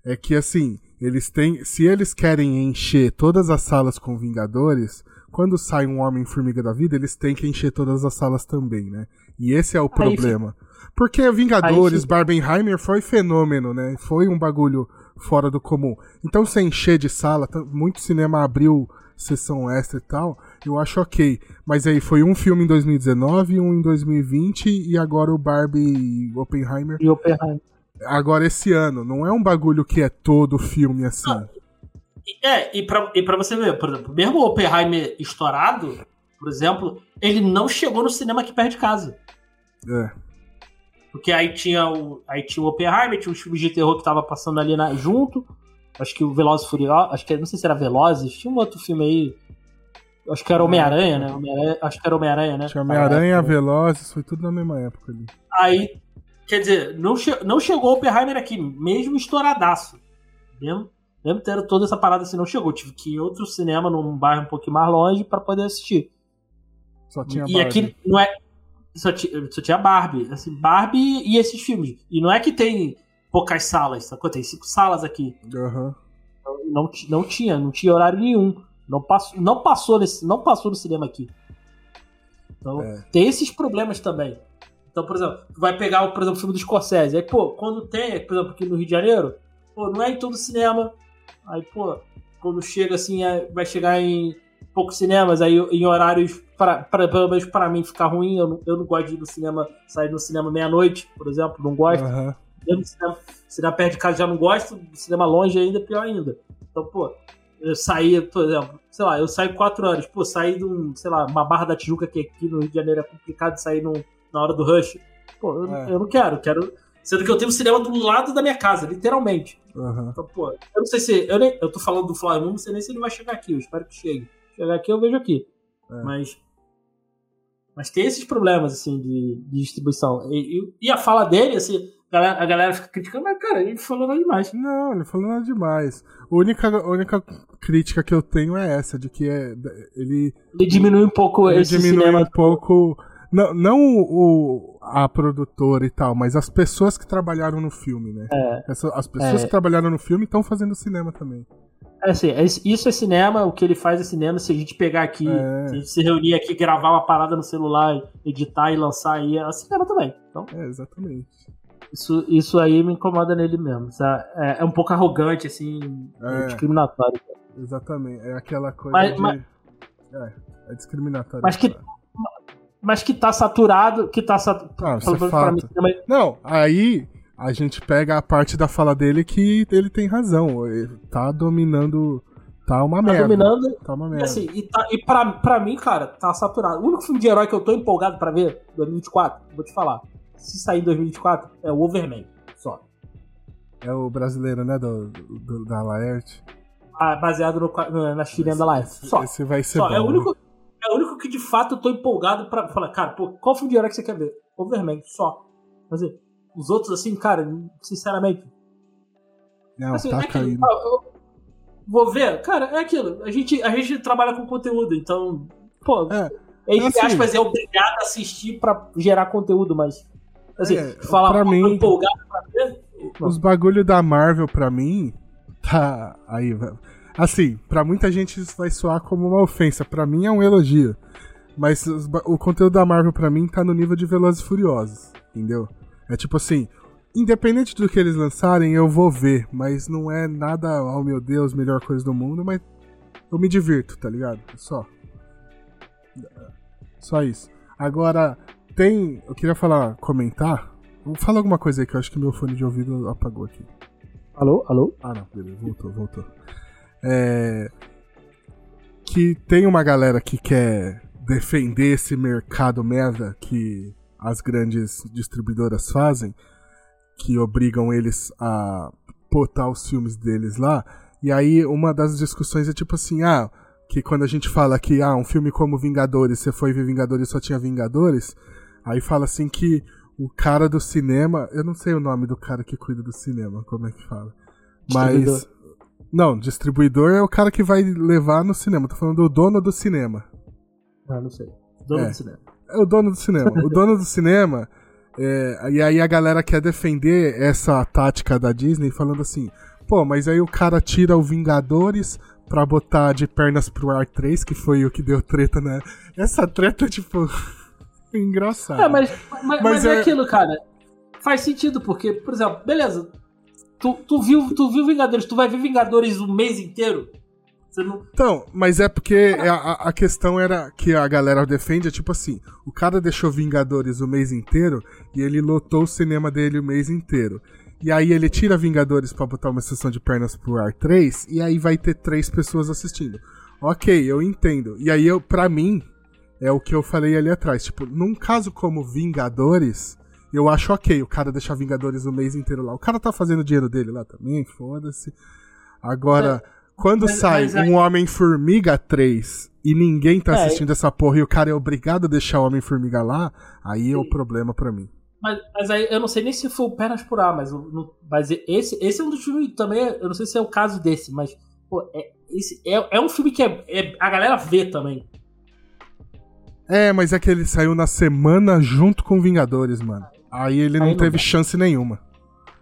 é que assim, eles têm, se eles querem encher todas as salas com Vingadores, quando sai um Homem-Formiga da vida, eles têm que encher todas as salas também, né? E esse é o problema. Porque Vingadores, Barbenheimer foi fenômeno, né? Foi um bagulho fora do comum. Então, se encher de sala, muito cinema abriu sessão extra e tal, eu acho ok. Mas aí foi um filme em 2019, um em 2020 e agora o Barbie e Oppenheimer. E Oppenheimer. Agora esse ano. Não é um bagulho que é todo filme assim. Não. É, e pra, e pra você ver, por exemplo, mesmo o Oppenheimer estourado, por exemplo, ele não chegou no cinema aqui perto de casa. É. Porque aí tinha o, aí tinha o Oppenheimer, tinha os filmes de terror que tava passando ali na, junto. Acho que o Velozes Furiosos, acho que não sei se era Velozes, tinha um outro filme aí. Acho que era Homem-Aranha, né? Homem acho que era Homem-Aranha, né? Tinha Homem-Aranha, Velozes, foi tudo na mesma época ali. Aí, quer dizer, não, che não chegou o Oppenheimer aqui, mesmo estouradaço. Mesmo, mesmo tendo toda essa parada assim, não chegou. Tive que ir em outro cinema, num bairro um pouquinho mais longe, para poder assistir. Só tinha e Barbie. aqui não é. Só, só, tinha Barbie. Assim, Barbie e esses filmes. E não é que tem poucas salas, sacou? Tem cinco salas aqui. Uhum. Não, não, não tinha, não tinha horário nenhum. Não passou, não passou, nesse, não passou no cinema aqui. Então, é. tem esses problemas também. Então, por exemplo, vai pegar, por exemplo, o filme do Scorsese. Aí, pô, quando tem, por exemplo, aqui no Rio de Janeiro, pô, não é em todo cinema. Aí, pô, quando chega assim, é, vai chegar em poucos cinemas, aí em horários, pra, pra, pelo menos para mim, ficar ruim. Eu não, eu não gosto de ir no cinema, sair no cinema meia-noite, por exemplo, não gosto. Uhum. Eu cinema, cinema perto de casa já não gosto, cinema longe ainda, pior ainda. Então, pô, eu saí, por exemplo, sei lá, eu saio quatro horas, pô, sair de um, sei lá, uma Barra da Tijuca que aqui no Rio de Janeiro é complicado de sair num, na hora do rush. Pô, eu, é. eu não quero, quero Sendo que eu tenho um cinema do lado da minha casa, literalmente. Uhum. Então, pô, eu não sei se. Eu, nem, eu tô falando do Flamengo, não sei nem se ele vai chegar aqui. Eu espero que chegue. Chegar aqui eu vejo aqui. É. Mas. Mas tem esses problemas, assim, de, de distribuição. E, e, e, a fala dele, assim, a galera, a galera fica criticando, mas, cara, ele falou nada demais. Não, ele falou nada demais. A única, a única crítica que eu tenho é essa, de que é, ele. Ele diminui um pouco ele esse diminui cinema. um pouco não, não o, a produtora e tal, mas as pessoas que trabalharam no filme, né? É, Essa, as pessoas é. que trabalharam no filme estão fazendo cinema também. É assim, é, isso é cinema, o que ele faz é cinema. Se a gente pegar aqui, é. se a gente se reunir aqui, gravar uma parada no celular, editar e lançar aí, é cinema também. Então, é, exatamente. Isso, isso aí me incomoda nele mesmo. É, é um pouco arrogante, assim, é. discriminatório. Exatamente, é aquela coisa mas, de... Mas... É, é discriminatório. Mas que, mas que tá saturado, que tá saturado. Ah, é Não, aí a gente pega a parte da fala dele que ele tem razão. Ele tá dominando. Tá uma tá merda. Dominando. Tá uma merda. E, assim, e, tá, e pra, pra mim, cara, tá saturado. O único filme de herói que eu tô empolgado pra ver, 2024, vou te falar. Se sair em 2024, é o Overman, só. É o brasileiro, né? Do, do da Laerte. Ah, baseado no, na Chilena da Laerte. Só. Esse vai ser só. bom. É o único é o único que de fato eu tô empolgado pra falar, cara, pô, qual filme de herói que você quer ver? Overman, só. Mas assim, os outros, assim, cara, sinceramente. Não, assim, tá é caindo. vou ver, cara, é aquilo. A gente, a gente trabalha com conteúdo, então, pô. É, entre assim, aspas, é obrigado a assistir pra gerar conteúdo, mas. Assim, é, falar pra mim, empolgado pra ver. Os bagulho da Marvel, pra mim, tá. Aí, assim, pra muita gente isso vai soar como uma ofensa. Pra mim é um elogio. Mas o conteúdo da Marvel, pra mim, tá no nível de Velozes e Furiosos. Entendeu? É tipo assim, independente do que eles lançarem, eu vou ver, mas não é nada, oh meu Deus, melhor coisa do mundo, mas eu me divirto, tá ligado? Só. Só isso. Agora, tem. Eu queria falar, comentar. Fala alguma coisa aí que eu acho que meu fone de ouvido apagou aqui. Alô? Alô? Ah, não, beleza, voltou, voltou. É. Que tem uma galera que quer defender esse mercado merda que as grandes distribuidoras fazem que obrigam eles a botar os filmes deles lá. E aí uma das discussões é tipo assim, ah, que quando a gente fala que ah, um filme como Vingadores, você foi ver Vingadores só tinha Vingadores, aí fala assim que o cara do cinema, eu não sei o nome do cara que cuida do cinema, como é que fala. Mas não, distribuidor é o cara que vai levar no cinema. Tô falando do dono do cinema. Ah, não sei. Dono é. do cinema. É o dono do cinema. o dono do cinema é, e aí a galera quer defender essa tática da Disney falando assim, pô, mas aí o cara tira o Vingadores pra botar de pernas pro ar 3, que foi o que deu treta, né? Essa treta, tipo, engraçada. É, mas, mas, mas, mas é... é... aquilo, cara. Faz sentido, porque, por exemplo, beleza. Tu, tu, viu, tu viu Vingadores, tu vai ver Vingadores o mês inteiro? Não... Então, mas é porque é, a, a questão era que a galera defende, é tipo assim, o cara deixou Vingadores o mês inteiro e ele lotou o cinema dele o mês inteiro. E aí ele tira Vingadores para botar uma sessão de pernas pro ar 3 e aí vai ter três pessoas assistindo. Ok, eu entendo. E aí eu, para mim, é o que eu falei ali atrás. Tipo, num caso como Vingadores, eu acho ok o cara deixar Vingadores o mês inteiro lá. O cara tá fazendo dinheiro dele lá também, foda-se. Agora, é quando mas, sai mas um Homem-Formiga 3 e ninguém tá é, assistindo essa porra e o cara é obrigado a deixar o Homem-Formiga lá, aí Sim. é o problema para mim. Mas, mas, aí eu não sei nem se foi o Pernas por A, mas, mas esse, esse é um dos filmes também. Eu não sei se é o caso desse, mas pô, é, esse, é, é um filme que é, é, a galera vê também. É, mas é que ele saiu na semana junto com Vingadores, mano. Aí ele aí não, não, teve dá. chance nenhuma.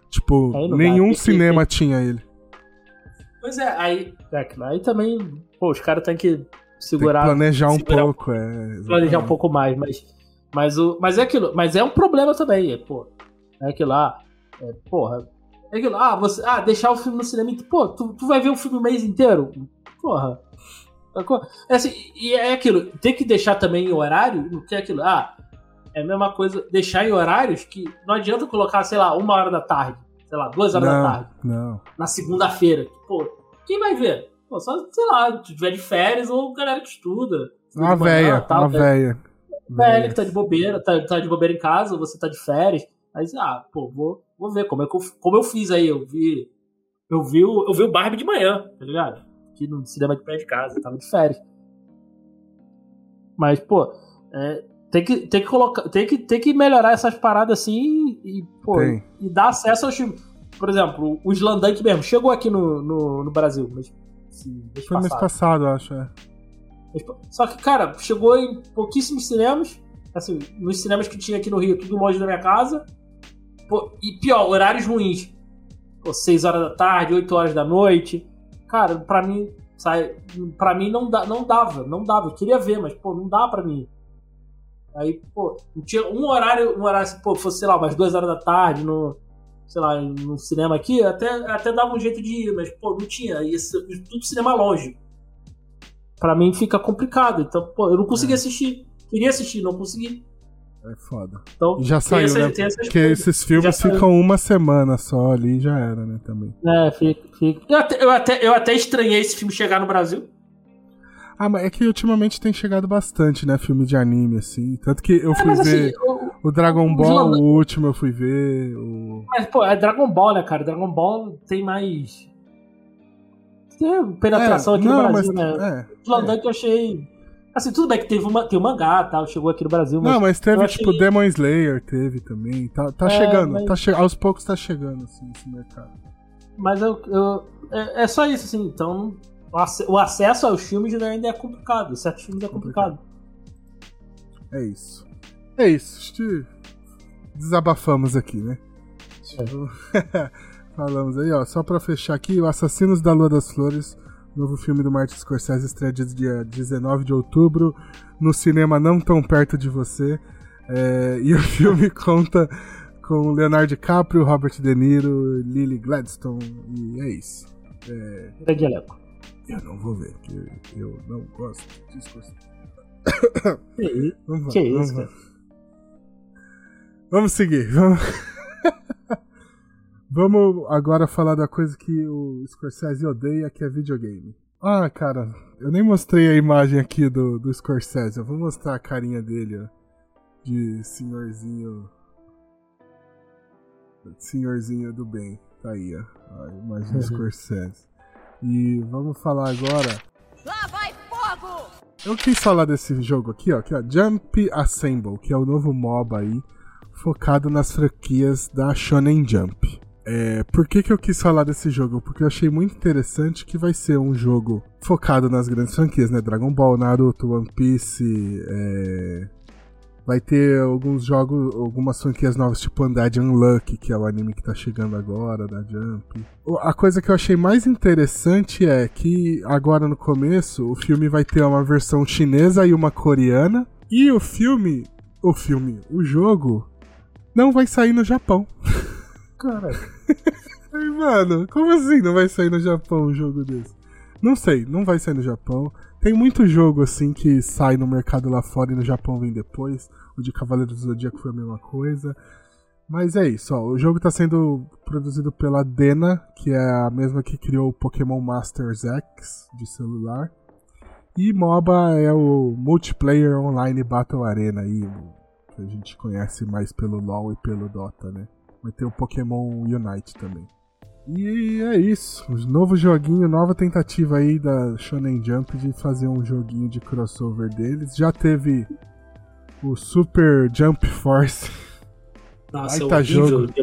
Tipo, nenhum dá. cinema tinha ele. Pois é, aí, é, aí também, pô, os caras têm que segurar. Tem que planejar um pouco, é. Planejar um pouco mais, mas. Mas, o, mas é aquilo, mas é um problema também, é, pô. É aquilo lá, é, porra. É aquilo, ah, você, ah, deixar o filme no cinema, pô, tu, tu vai ver o filme o mês inteiro? Porra. É assim, e é aquilo, tem que deixar também em horário, que é aquilo, ah, é a mesma coisa, deixar em horários que não adianta colocar, sei lá, uma hora da tarde sei lá, duas horas não, da tarde. Não. Na segunda-feira. Pô, quem vai ver? Pô, só, sei lá, se tiver de férias ou galera que estuda. Uma véia, tal, uma véia. Velha que tá de bobeira, tá, tá de bobeira em casa, você tá de férias. Mas, ah, pô, vou, vou ver como, é que eu, como eu fiz aí. Eu vi. Eu vi, o, eu vi o Barbie de manhã, tá ligado? Aqui no cinema de pé de casa, tava de férias. Mas, pô, é, tem que, tem que colocar. Tem que, tem que melhorar essas paradas assim e, pô, e dar acesso aos filmes. Por exemplo, o Slandank mesmo chegou aqui no, no, no Brasil, mas. Sim, mês Foi mês passado, acho, é. Só que, cara, chegou em pouquíssimos cinemas. Assim, nos cinemas que tinha aqui no Rio, tudo longe da minha casa. Pô, e pior, horários ruins. Pô, 6 horas da tarde, 8 horas da noite. Cara, pra mim, sai, pra mim não, dá, não dava, não dava. Eu queria ver, mas, pô, não dá pra mim. Aí, pô, tinha um horário, um horário, pô, fosse, sei lá, umas duas horas da tarde no, sei lá, no cinema aqui, até, até dava um jeito de ir, mas, pô, não tinha. Ia ser, tudo cinema longe. Pra mim fica complicado. Então, pô, eu não consegui é. assistir. Queria assistir, não consegui. É foda. Então, e já saiu, essa, né? Porque esses filmes ficam uma semana só ali e já era, né, também. É, fica, fica. Eu até, eu, até, eu até estranhei esse filme chegar no Brasil. Ah, mas é que ultimamente tem chegado bastante, né? Filme de anime, assim. Tanto que eu é, fui ver assim, o, o, Dragon Ball, o último eu fui ver. O... Mas, pô, é Dragon Ball, né, cara? Dragon Ball tem mais. Tem penetração é, aqui não, no Brasil, mas, né? É, Slandunk é. eu achei. Assim, tudo bem que teve uma, tem o mangá tal, chegou aqui no Brasil. Mas não, mas teve, achei... tipo, Demon Slayer, teve também. Tá, tá é, chegando, mas... tá che... aos poucos tá chegando, assim, esse mercado. Mas eu, eu é, é, só isso, assim, então o acesso aos filmes ainda é complicado. Certos filmes é complicado. É isso. É isso. Que desabafamos aqui, né? Falamos aí, ó. Só pra fechar aqui, o Assassinos da Lua das Flores, novo filme do Martin Scorsese, estreia dia 19 de outubro, no cinema não tão perto de você. É, e o filme conta com Leonardo DiCaprio, Robert De Niro, Lily Gladstone, e é isso. É... Grande elenco. Eu não vou ver, porque eu não gosto de Scorsese. Que, vamos, que isso, vamos, vamos seguir. Vamos... vamos agora falar da coisa que o Scorsese odeia, que é videogame. Ah, cara, eu nem mostrei a imagem aqui do, do Scorsese. Eu vou mostrar a carinha dele, ó. De senhorzinho. Senhorzinho do bem. Tá aí, ó. A imagem do uhum. Scorsese. E vamos falar agora. Lá vai fogo! Eu quis falar desse jogo aqui, ó, que é Jump Assemble, que é o novo MOBA aí, focado nas franquias da Shonen Jump. É, por que, que eu quis falar desse jogo? Porque eu achei muito interessante que vai ser um jogo focado nas grandes franquias, né? Dragon Ball, Naruto, One Piece, é... Vai ter alguns jogos, algumas franquias novas, tipo Undead Unlucky, que é o anime que tá chegando agora, da Jump. A coisa que eu achei mais interessante é que agora no começo o filme vai ter uma versão chinesa e uma coreana. E o filme. O filme, o jogo, não vai sair no Japão. Cara. Mano, como assim não vai sair no Japão um jogo desse? Não sei, não vai sair no Japão. Tem muito jogo assim que sai no mercado lá fora e no Japão vem depois. O de Cavaleiro do Zodíaco foi a mesma coisa. Mas é isso, ó. O jogo está sendo produzido pela Dena, que é a mesma que criou o Pokémon Masters X de celular. E MOBA é o Multiplayer Online Battle Arena aí, que a gente conhece mais pelo LoL e pelo Dota, né? Vai ter o Pokémon Unite também. E é isso. Novo joguinho, nova tentativa aí da Shonen Jump de fazer um joguinho de crossover deles. Já teve o Super Jump Force. Nossa, Baita jogo.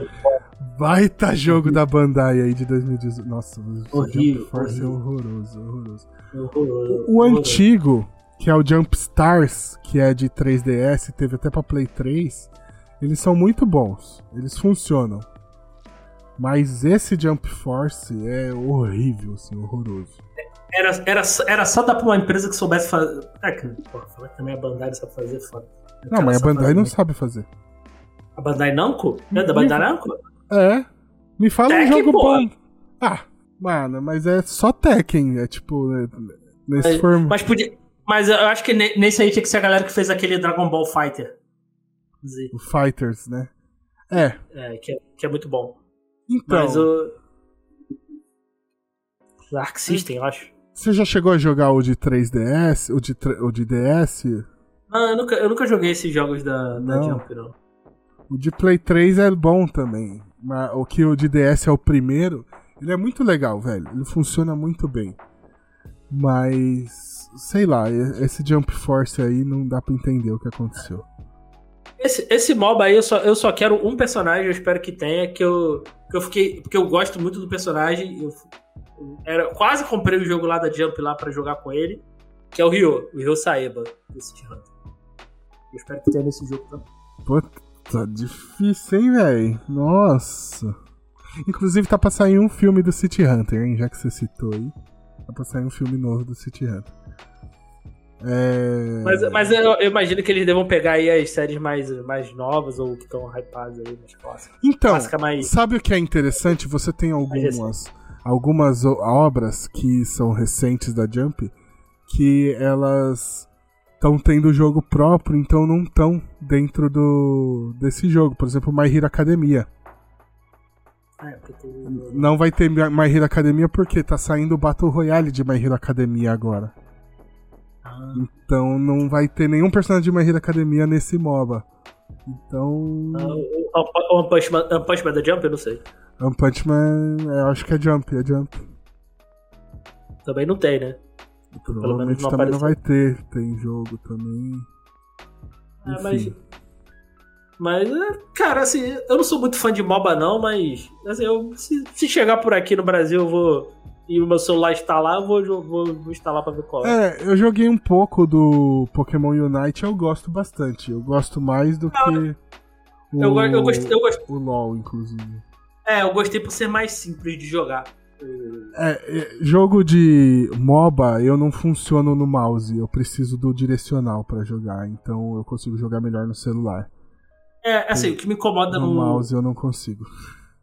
Baita jogo da Bandai aí de 2018. Nossa, o Jump Force horrível. é horroroso, horroroso. horroroso. O, o antigo, que é o Jump Stars, que é de 3DS, teve até pra Play 3, eles são muito bons. Eles funcionam. Mas esse Jump Force é horrível, assim, horroroso. Era, era, era só dar pra uma empresa que soubesse fazer. É que, pô, falar que também a Bandai sabe fazer foda. Não, mas a Bandai não sabe fazer. A Bandai Namco? É da Bandai Namco? É. Me fala um jogo pô. bom. Ah, mano, mas é só Tekken. É tipo. É, nesse mas, form... mas podia. Mas eu acho que nesse aí tinha que ser a galera que fez aquele Dragon Ball Fighter. O Fighters, né? É. É, que é, que é muito bom. Então. Mas o. Arc System, eu acho. Você já chegou a jogar o de 3DS? O de, o de DS? Não, eu nunca, eu nunca joguei esses jogos da, da Jump, não. O de Play 3 é bom também. Mas o que o de DS é o primeiro, ele é muito legal, velho. Ele funciona muito bem. Mas, sei lá, esse Jump Force aí não dá pra entender o que aconteceu. Esse, esse MOBA aí, eu só, eu só quero um personagem, eu espero que tenha, que eu, que eu fiquei. Porque eu gosto muito do personagem. Eu, era, quase comprei o jogo lá da Jump lá para jogar com ele, que é o Ryo, o Ryo Saeba, desse Hunter. Eu espero que tenha nesse jogo também. Puta, difícil, hein, velho? Nossa. Inclusive tá pra sair um filme do City Hunter, hein? Já que você citou aí. Tá pra sair um filme novo do City Hunter. É... Mas, mas eu, eu, imagino que eles devam pegar aí as séries mais, mais novas ou que estão hypadas aí, mais clássicas. Então, mais... sabe o que é interessante? Você tem algumas, algumas obras que são recentes da Jump que elas estão tendo jogo próprio, então não estão dentro do desse jogo. Por exemplo, My Hero Academia. É. Não vai ter My Hero Academia porque tá saindo o Battle Royale de My Hero Academia agora. Então não vai ter nenhum personagem de My Hero Academia nesse MOBA. Então. Uh, o One Punch, Man, One Punch Man é Jump? Eu não sei. One Punch Man, eu acho que é Jump, é Jump. Também não tem, né? Provavelmente não também não vai ter. Tem jogo também. É, mas. Mas, cara, assim, eu não sou muito fã de MOBA, não, mas. Assim, eu, se, se chegar por aqui no Brasil, eu vou e o meu celular instalar, eu vou, vou, vou instalar pra ver qual é. É, eu joguei um pouco do Pokémon Unite, eu gosto bastante. Eu gosto mais do que. O, eu, eu, gostei, eu gostei. O LoL, inclusive. É, eu gostei por ser mais simples de jogar. É, é, jogo de MOBA eu não funciono no mouse, eu preciso do direcional para jogar, então eu consigo jogar melhor no celular. É, assim, o que me incomoda no, no mouse eu não consigo.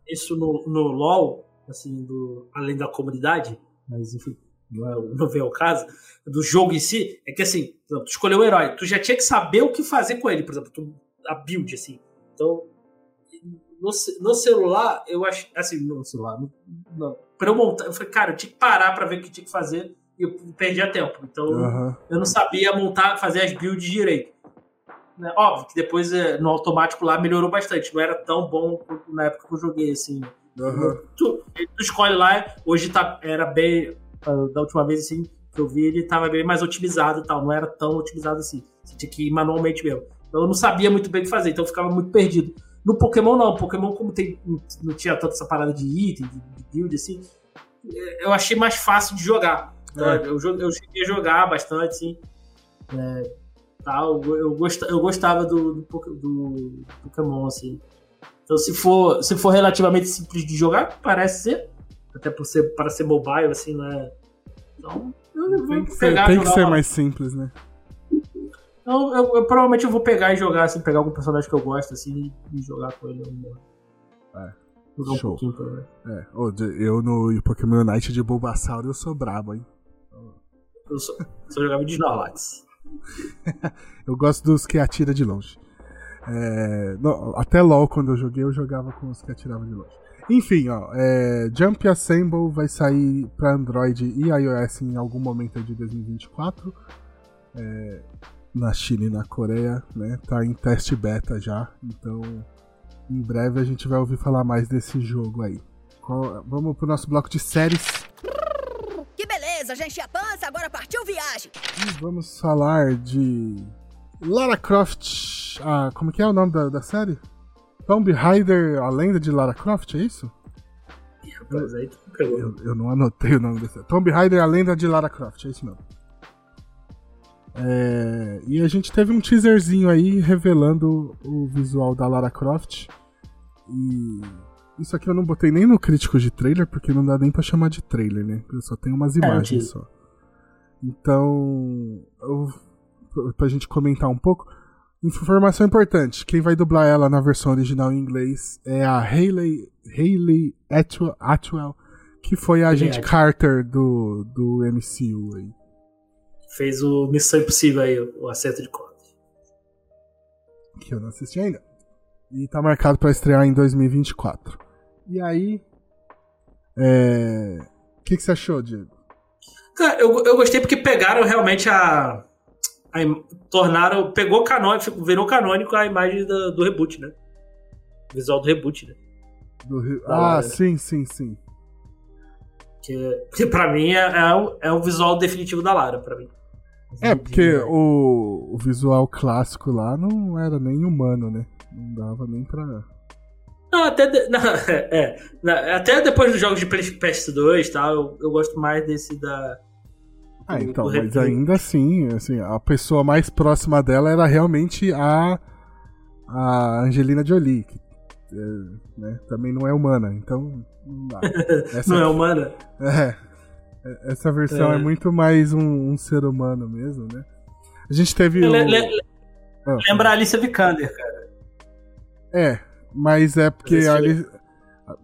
Isso no, no LoL, assim, do, além da comunidade, mas enfim, não, é, não vem ao caso, do jogo em si, é que assim, tu escolheu o herói, tu já tinha que saber o que fazer com ele, por exemplo, tu, a build, assim. Então, no, no celular, eu acho. Assim, no celular, no, no, pra eu montar, eu falei, cara, eu tinha que parar pra ver o que tinha que fazer e eu perdia tempo. Então, uhum. eu não sabia montar, fazer as builds direito. Né? Óbvio que depois é, no automático lá melhorou bastante, não era tão bom na época que eu joguei, assim. Uhum. Tu, tu, escolhe lá, hoje tá, era bem. Da última vez assim, que eu vi, ele tava bem mais otimizado e tal, não era tão otimizado assim. Você tinha que ir manualmente mesmo. Então eu não sabia muito bem o que fazer, então eu ficava muito perdido. No Pokémon não, Pokémon como tem, não tinha tanta essa parada de item, de, de build, assim, eu achei mais fácil de jogar. É. eu, eu cheguei a jogar bastante, assim. É, tal, eu, gostava, eu gostava do, do, do, Pokémon, assim. Então, se for, se for relativamente simples de jogar, parece ser. Até por ser, para ser mobile, assim, né? Então, eu vou tem pegar. Tem que ser mais simples, né? Então, eu, eu, provavelmente eu vou pegar e jogar, assim, pegar algum personagem que eu gosto, assim, e jogar com ele. É. Jogar Show. um pouquinho É, eu no Pokémon Unite de Bulbasaur eu sou brabo, hein? Eu só, só jogava de Snorlax. eu gosto dos que atira de longe. É, até LOL, quando eu joguei, eu jogava com os que atiravam de longe. Enfim, ó, é, Jump Assemble vai sair para Android e iOS em algum momento de 2024. É, na China e na Coreia, né? Tá em teste beta já, então em breve a gente vai ouvir falar mais desse jogo aí. Vamos pro nosso bloco de séries. Que beleza, já enchi a pança, agora partiu viagem. E vamos falar de Lara Croft. Ah, como que é o nome da, da série? Tomb Raider, a lenda de Lara Croft, é isso? Eu, eu, eu não anotei o nome dessa. Tomb Raider, a lenda de Lara Croft, é isso mesmo. É, e a gente teve um teaserzinho aí revelando o visual da Lara Croft. E isso aqui eu não botei nem no crítico de trailer, porque não dá nem pra chamar de trailer, né? Eu só tem umas é, imagens é, só. Então, eu, pra gente comentar um pouco. Informação importante: quem vai dublar ela na versão original em inglês é a Hayley, Hayley Atwell, Atwell que foi a agente Carter do, do MCU aí fez o Missão Impossível aí, o acerto de contas. Que eu não assisti ainda. E tá marcado para estrear em 2024. E aí. É... O que, que você achou, Diego? Cara, eu, eu gostei porque pegaram realmente a. a tornaram. Pegou canônico, virou canônico a imagem do, do reboot, né? O visual do reboot, né? Do re... Ah, sim, sim, sim. Que, que pra mim é, é, é o visual definitivo da Lara, pra mim. É, porque o, o visual clássico lá não era nem humano, né? Não dava nem pra. Não, até, de, não, é, até depois dos jogos de PS2 e tal, eu, eu gosto mais desse da. Ah, então, mas ainda assim, assim, a pessoa mais próxima dela era realmente a, a Angelina Jolie, que é, né, também não é humana, então não dá. Essa, não é humana? É. É, essa versão é, é muito mais um, um, ser humano mesmo, né? A gente teve. Le, o... le, ah. Lembra a Alicia Vikander, cara. É, mas é porque a Alice...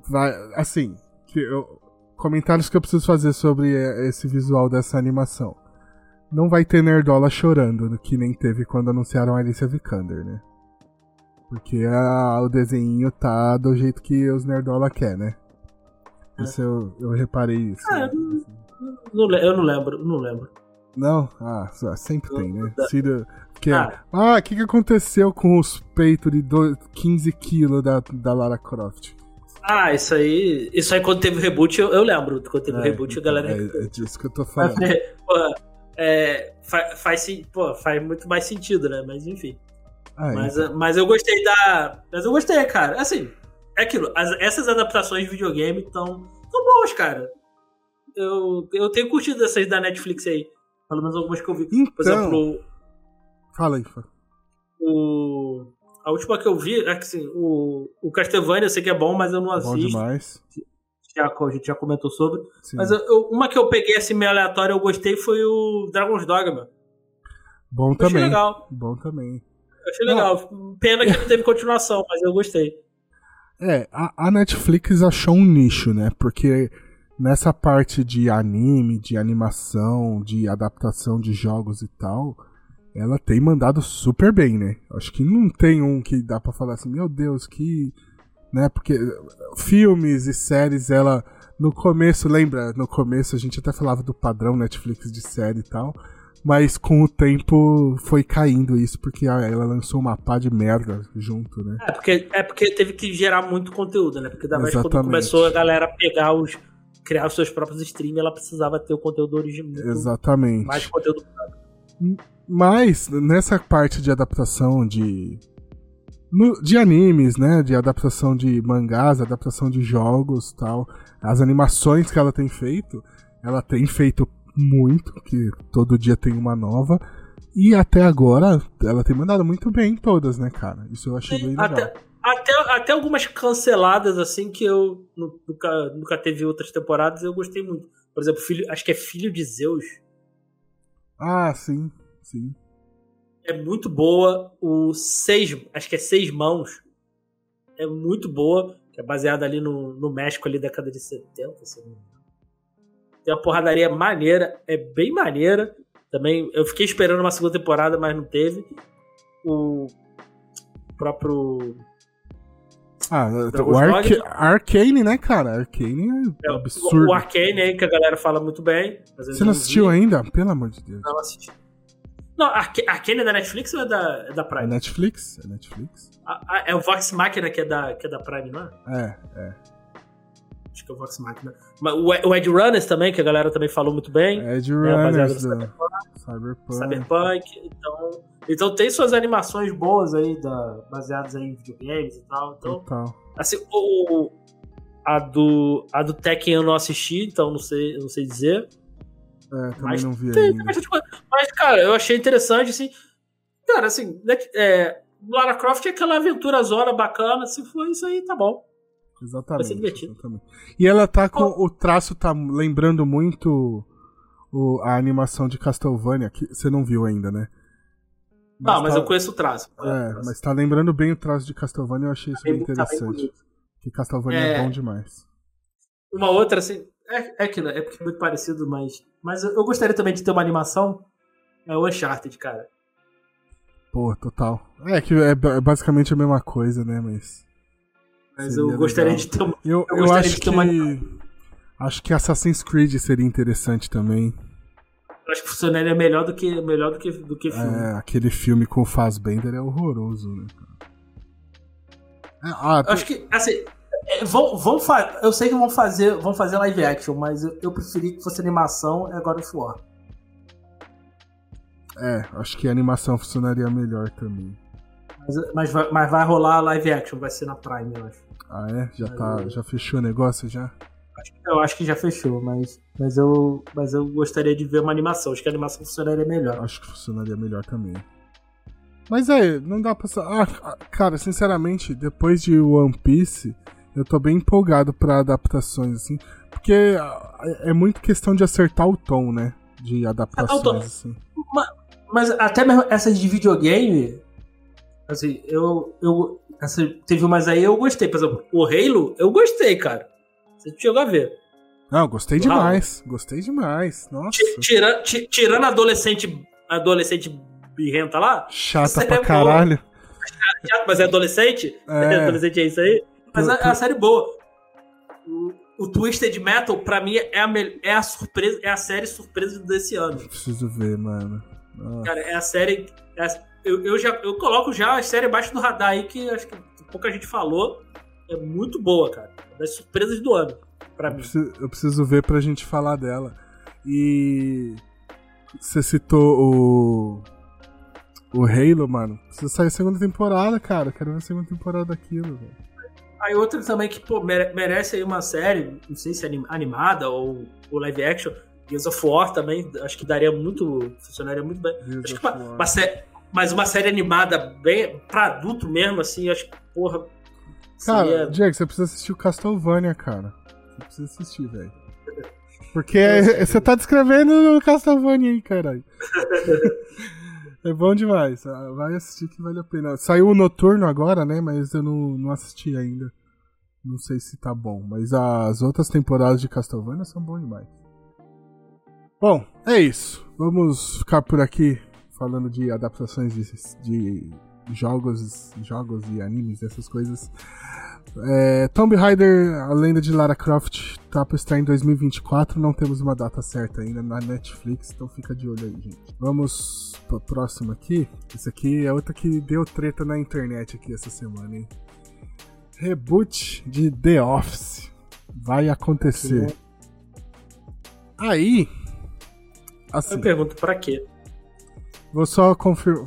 vai, assim, que eu... comentários que eu preciso fazer sobre esse visual dessa animação. Não vai ter Nerdola chorando, que nem teve quando anunciaram a Alicia Vikander, né? Porque a, o desenho tá do jeito que os Nerdola quer, né? É. Isso eu, eu reparei isso. Ah, né? Não, eu não lembro, não lembro. Não? Ah, sempre tem, né? Cida, que, ah, o ah, que, que aconteceu com os peitos de 15 quilos da, da Lara Croft? Ah, isso aí. Isso aí quando teve o reboot, eu, eu lembro. Quando teve o é, reboot, a galera. É, é, disso que eu tô falando. pô, é, faz, faz, pô, faz muito mais sentido, né? Mas enfim. Ah, mas, então. mas eu gostei da. Mas eu gostei, cara. Assim, é aquilo. As, essas adaptações de videogame estão tão boas, cara eu, eu tenho curtido essas da Netflix aí. Pelo menos algumas que eu vi. Por Então. exemplo, Fala aí, Fá. o. A última que eu vi, é que assim, o, o Castlevania eu sei que é bom, mas eu não Bom assisto. demais. Já, a gente já comentou sobre. Sim. Mas eu- uma que eu peguei assim meio aleatória eu gostei foi o Dragon's Dogma. Bom Eu achei também. legal. Bom também. Eu achei legal. Pena que não teve continuação, mas eu gostei. É, a, a Netflix achou um nicho, né? Porque nessa parte de anime, de animação, de adaptação de jogos e tal, ela tem mandado super bem, né? Acho que não tem um que dá pra falar assim, meu Deus, que. Né? Porque filmes e séries, ela. No começo, lembra? No começo a gente até falava do padrão Netflix de série e tal. Mas com o tempo foi caindo isso, porque a- ela lançou uma pá de merda junto, né? É porque, é porque teve que gerar muito conteúdo, né? Porque da vez quando começou a galera pegar os. Criar os seus próprios streams, ela precisava ter o conteúdo original. Exatamente. Mais conteúdo. Mas nessa parte de adaptação de no- de animes, né, de adaptação de mangás, adaptação de jogos, tal, as animações que ela tem feito, ela tem feito muito, que todo dia tem uma nova. E até agora ela tem mandado muito bem em todas, né, cara? Isso eu achei bem legal. Até, até, até algumas canceladas, assim, que eu nu- nunca, nunca teve outras temporadas, eu gostei muito. Por exemplo, filho, acho que é Filho de Zeus. Ah, sim, sim. É muito boa. O Seis, acho que é Seis Mãos. É muito boa. Que é baseada ali no, no México, ali da década de 70, se eu não me engano. Tem uma porradaria maneira. É bem maneira. Também, eu fiquei esperando uma segunda temporada, mas não teve. O próprio Ah, o Arca. Arcane, né, cara? Arcane é É, absurdo. O Arcane aí, que a galera fala muito bem. Você não assistiu vi. ainda? Pelo amor de Deus. Não assisti. Não, Arca- Arcane é da Netflix ou é da, é da É Prime? Netflix? É Netflix? Ah, ah, é o Vox Machina que é da, que é da Prime, não é? É, é. Acho que é o Vox Machina. Mas o, Ed Runners também, que a galera também falou muito bem. Ed né, baseado Runners do Cyberpunk. Cyberpunk. Cyberpunk. Então, então tem suas animações boas aí, da, baseadas aí em videogames e tal. Então, Total. assim, o, a, do, a do Tekken eu não assisti, então não sei, não sei dizer. É, também Mas não vi Tem, ainda. Mas, cara, eu achei interessante, assim. Cara, assim, né, é, Lara Croft é aquela aventura zona bacana. Se for isso aí, tá bom. Exatamente. vai ser divertido. exatamente. E ela tá com. O traço tá lembrando muito o- a animação de Castlevania, que você não viu ainda, né? Não, mas tá- eu conheço o traço. É, mas tá lembrando bem o traço de Castlevania, eu achei isso bem Tá bem interessante. bonito. Que Castlevania é, É. bom demais. Uma outra, assim. É, é que é porque é muito parecido, mas. Mas eu gostaria também de ter uma animação. É o Uncharted, cara. Pô, total. É que é ba- basicamente a mesma coisa, né? Mas. Mas eu gostaria legal. de ter uma. Eu, Eu eu, gostaria acho que. uma- Acho que Assassin's Creed seria interessante também. Eu acho que funcionaria melhor do que, melhor do que, do que filme. É, aquele filme com o Fassbender é horroroso, né, cara? É, ah, Eu acho que, assim, é, vão, vão eu sei que vão fazer, vão fazer live action, mas eu, eu preferi que fosse animação e agora of War. é, acho que a animação funcionaria melhor também. Mas, mas, vai, mas vai rolar live action, vai ser na Prime, eu acho. Ah, é? Já, Mas tá, eu- já fechou o negócio já? Eu acho que já fechou, mas, mas, eu, mas eu gostaria de ver uma animação. Acho que a animação funcionaria melhor. Acho que funcionaria melhor também. Mas é, não dá pra. Ah, ah, cara, sinceramente, depois de One Piece, eu tô bem empolgado pra adaptações, assim. Porque ah, é muito questão de acertar o tom, né? De adaptações, tom. assim. Mas até mesmo essas de videogame, assim, eu. eu assim, teve umas aí eu gostei. Por exemplo, o Halo, eu gostei, cara. Você chegou a ver. Não, gostei Uau. demais. Gostei demais. Nossa. Ti- Tira, ti- tirando a adolescente, adolescente birrenta lá, Chata pra é caralho. chato, mas é adolescente? É. adolescente é isso aí? Mas Tu- a, tu- a série boa. O, o Twisted Metal, pra mim, é a, é a surpresa, é a série surpresa desse ano. Preciso ver, mano. Nossa. Cara, é a série. é a- eu, eu já eu coloco já a série abaixo do radar aí, que acho que pouca gente falou. É muito boa, cara. É das surpresas do ano, pra Eu mim. preciso, eu preciso ver pra gente falar dela. E. Você citou o. O Halo, mano. Precisa sair a segunda temporada, cara. Quero ver a segunda temporada daquilo, velho. Aí outra também que, pô, merece aí uma série, não sei se é animada ou, ou live action, Gears of War também, acho que daria muito, funcionaria muito bem. acho que uma, uma série, mas uma série animada bem pra adulto mesmo, assim, acho que, porra... Cara, seria... Diego, você precisa assistir o Castlevania, cara. Você precisa assistir, velho. Porque você tá descrevendo o Castlevania aí, caralho. É bom demais. Ah, vai assistir que vale a pena. Saiu o Noturno agora, né? Mas eu não, não assisti ainda. Não sei se tá bom. Mas as outras temporadas de Castlevania são bom demais. Bom, é isso. Vamos ficar por aqui falando de adaptações de, de jogos, jogos e animes, essas coisas. É, Tomb Raider, a lenda de Lara Croft, tá pra estar em 2024. Não temos uma data certa ainda na Netflix, então fica de olho aí, gente. Vamos pro próximo aqui. Esse aqui é outra que deu treta na internet aqui essa semana, hein? Reboot de The Office. Vai acontecer. Aí. Assim, Eu pergunto pra quê? Vou só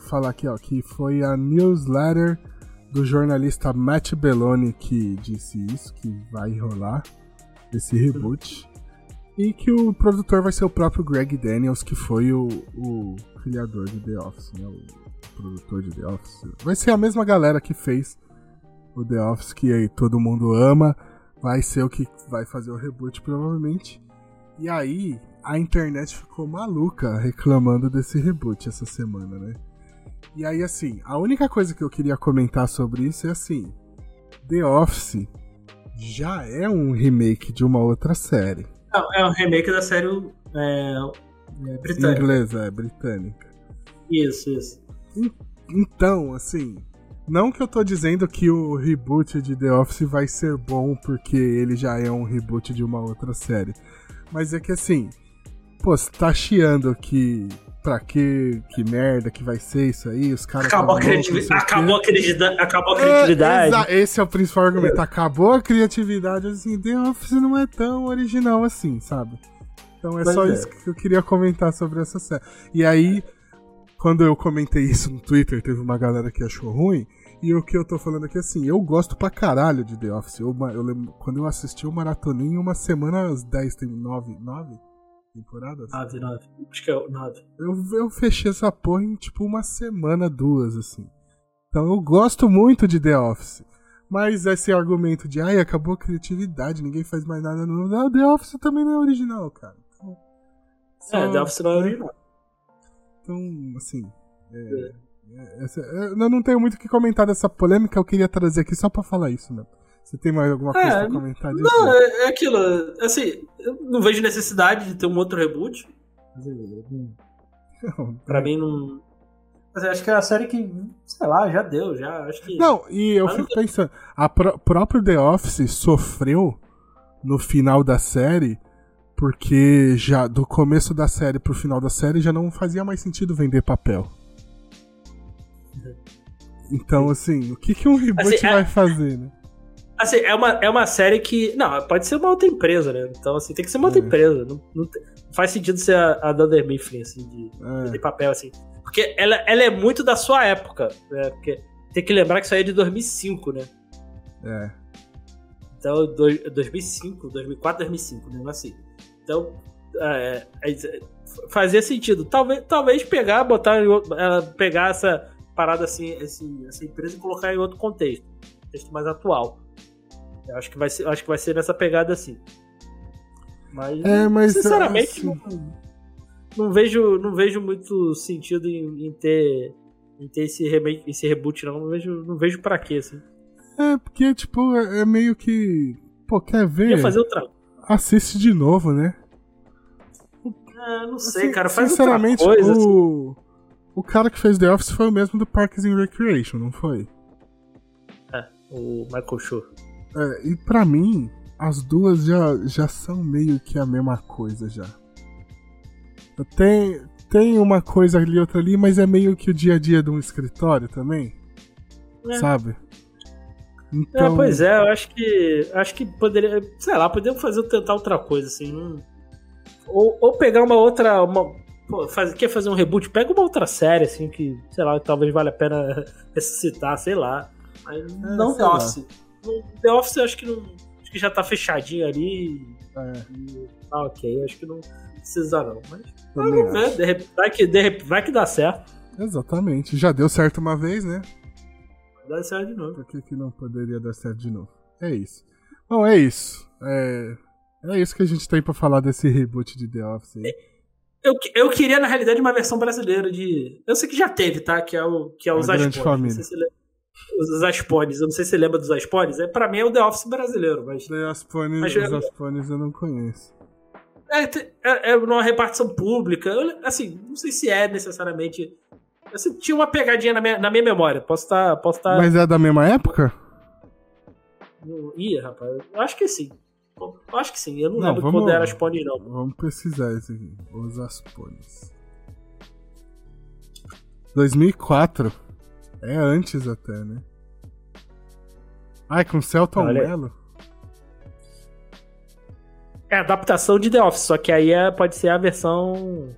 falar aqui, ó, que foi a newsletter do jornalista Matt Belloni que disse isso, que vai rolar esse reboot. E que o produtor vai ser o próprio Greg Daniels, que foi o, o criador de The Office, né? O produtor de The Office. Vai ser a mesma galera que fez o The Office, que aí todo mundo ama. Vai ser o que vai fazer o reboot, provavelmente. E aí, a internet ficou maluca reclamando desse reboot essa semana, né? E aí, assim, a única coisa que eu queria comentar sobre isso é assim: The Office já é um remake de uma outra série. Não, é um remake da série é, é, britânica. Inglesa, é, britânica. Isso, isso. Então, assim, não que eu tô dizendo que o reboot de The Office vai ser bom porque ele já é um reboot de uma outra série. Mas é que assim, pô, você tá chiando que pra que, que merda que vai ser isso aí, os caras... Acabou, a, criatividade, acabou, a criatividade, acabou a criatividade. É, esse é o principal argumento, acabou a criatividade, assim, The Office não é tão original assim, sabe? Então é Mas só é. isso que eu queria comentar sobre essa série. E aí, quando eu comentei isso no Twitter, teve uma galera que achou ruim, e o que eu tô falando aqui, assim, eu gosto pra caralho de The Office. Eu, eu lembro, quando eu assisti o Maratoninho, uma semana, às 10, tem 9, 9? Temporadas? Nove, nove. Acho que é nove. Eu, eu fechei essa porra em tipo uma semana, duas, assim. Então eu gosto muito de The Office. Mas esse argumento de, ai, acabou a criatividade, ninguém faz mais nada no. Ah, The Office também não é original, cara. Então, só, é, The Office não é original. Então, assim. É, é. Essa, é, eu não tenho muito o que comentar dessa polêmica, eu queria trazer aqui só pra falar isso, né? Você tem mais alguma coisa é, pra comentar disso? Não, é, é, aquilo. Assim, eu não vejo necessidade de ter um outro reboot. Não, pra mim não. Mas acho que é a série que, sei lá, já deu, já. Acho que. Não, e eu fico pensando, a pró próprio The Office sofreu no final da série porque já do começo da série pro final da série já não fazia mais sentido vender papel. Uhum. Então, assim, o que, que um reboot assim, é vai é... fazer, né? Assim, é uma, é uma série que. Não, pode ser uma outra empresa, né? Então, assim, tem que ser uma outra é. empresa. Não, não, faz sentido ser a, a Dunder Mifflin, assim, de, é. de papel, assim. Porque ela, ela é muito da sua época, né? Porque tem que lembrar que isso aí é de 2005, né? É. Então, do, 2005, 2004, 2005, né? Assim. Então, é, é, fazia sentido. Talvez, talvez pegar, botar, pegar essa parada assim, esse, essa empresa e colocar em outro contexto. Contexto mais atual. Eu acho que vai ser, acho que vai ser nessa pegada assim. Mas, é, mas sinceramente, assim... não, não, vejo, não vejo muito sentido em, em ter, em ter esse, remake, esse reboot, não. Não vejo, não vejo pra quê, assim. É, porque, tipo, é, é meio que. Pô, quer ver? Quer fazer outra. Assiste de novo, né? É, não sei, assim, cara. Faz Sinceramente, coisa, o... Assim. o cara que fez The Office foi o mesmo do Parks and Recreation, não foi? É, o Michael Schur. É, e para mim, as duas já, já são meio que a mesma coisa já. Tem, tem uma coisa ali, outra ali, mas é meio que o dia a dia de um escritório também. É. Sabe? Então... É, pois é, eu acho que. Acho que poderia. Sei lá, podemos fazer tentar outra coisa, assim. Ou, ou pegar uma outra. Uma, pô, faz, quer fazer um reboot? Pega uma outra série, assim, que, sei lá, talvez valha a pena ressuscitar, sei lá. Mas é, não torce. No The Office eu acho que não. Acho que já tá fechadinho ali. É, E tá ok, acho que não precisa não. Mas vamos ver, vai, que, de vai que dá certo. Exatamente. Já deu certo uma vez, né? Vai dar certo de novo. Por que, que não poderia dar certo de novo? É isso. Bom, é isso. É, é isso que a gente tem pra falar desse reboot de The Office aí. Eu, que- eu queria, na realidade, uma versão brasileira de. Eu sei que já teve, tá? Que é, o, que é os Grande Família. se. Os Aspones. Eu não sei se você lembra dos Aspones. É, pra mim é o The Office brasileiro, mas. The Aspones, Mas os eu- Aspones eu não conheço. É, é, é numa repartição pública. Eu, assim, não sei se é necessariamente. Assim, tinha uma pegadinha na minha, na minha memória. Posso estar. posso tá... Mas é da mesma época? Ih, rapaz. Eu acho que sim. Eu acho que sim. Eu não, Não, lembro vamos- quando era Aspone, não. Vamos pesquisar isso aqui. Os Aspones. 2004. É antes até, né? Ai, com Celton Olha. Mello? É adaptação de The Office, só que aí é, pode ser a versão.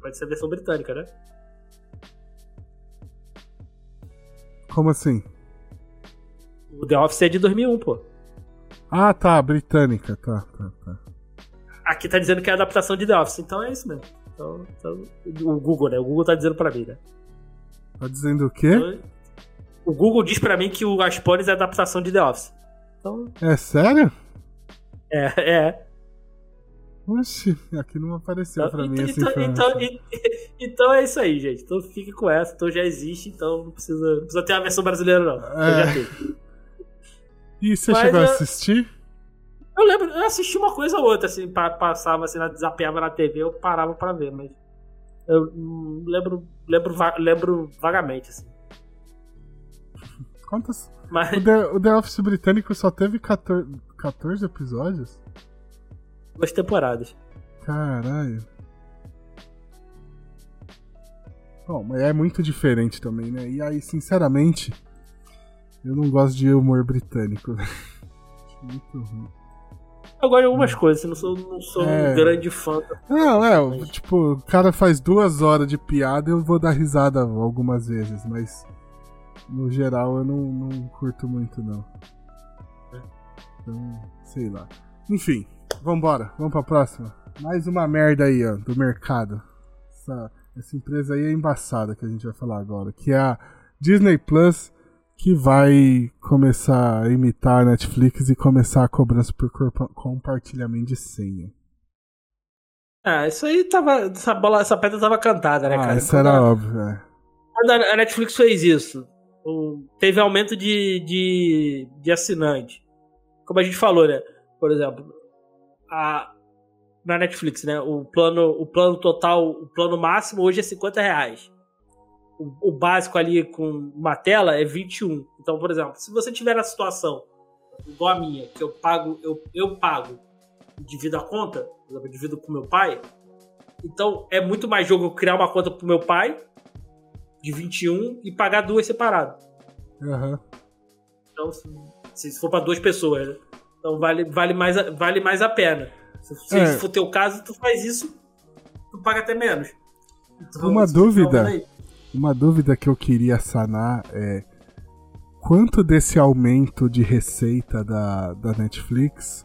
Pode ser a versão britânica, né? Como assim? O The Office é de 2001, pô. Ah, tá, britânica, tá, tá, tá. Aqui tá dizendo que é adaptação de The Office, então é isso mesmo. Então, então, o Google, né? O Google tá dizendo pra mim, né? Tá dizendo o quê? Então, o Google diz pra mim que o Aspones é a adaptação de The Office. Então, É sério? é, é. Oxi, aqui não apareceu pra mim Então, essa então, então, então é isso aí, gente. Então fique com essa. Então já existe, então não precisa, não precisa ter a versão brasileira, não. Então É. já teve. E você Mas chegou a eu- assistir? Eu lembro, eu assisti uma coisa ou outra, assim, pa- passava assim, desapeava na TV, eu parava pra ver, mas. Eu hum, lembro, lembro, lembro vagamente, assim. Quantas? Mas O The, o The Office britânico só teve 14, 14 episódios? duas temporadas. Caralho. Bom, mas é muito diferente também, né? E aí, sinceramente, eu não gosto de humor britânico. Acho muito ruim. Eu gosto de algumas coisas, assim, não sou, não sou Hum. É. um grande fã. Não, é, o- tipo, o cara faz duas horas de piada eu vou dar risada algumas vezes, mas no geral eu não, não curto muito, não. Então, sei lá. Enfim, vambora, vamos pra próxima. Mais uma merda aí, ó, do mercado. Essa, essa empresa aí é embaçada que a gente vai falar agora, que é a Disney Plus, que vai começar a imitar a Netflix e começar a cobrança por compartilhamento de senha. Ah, isso aí tava. Essa, bola, essa pedra tava cantada, né, ah, cara? isso era a- óbvio, é. Quando a Netflix fez isso, teve aumento de, de, de assinante. Como a gente falou, né? Por exemplo, a, na Netflix, né? O plano, o plano total, o plano máximo hoje é 50 reais. O, o básico ali com uma tela é 21. Então, por exemplo, se você tiver na situação igual a minha, que eu pago, eu, eu pago, divido a conta, eu divido com meu pai, então é muito mais jogo eu criar uma conta pro meu pai de 21 e pagar duas separadas. Aham. Então, se, se for para duas pessoas, né? Então vale, vale, mais, a- vale mais a pena. Se, se É. for teu caso, tu faz isso, tu paga até menos. Então, Uma dúvida. Uma dúvida que eu queria sanar é quanto desse aumento de receita da, da Netflix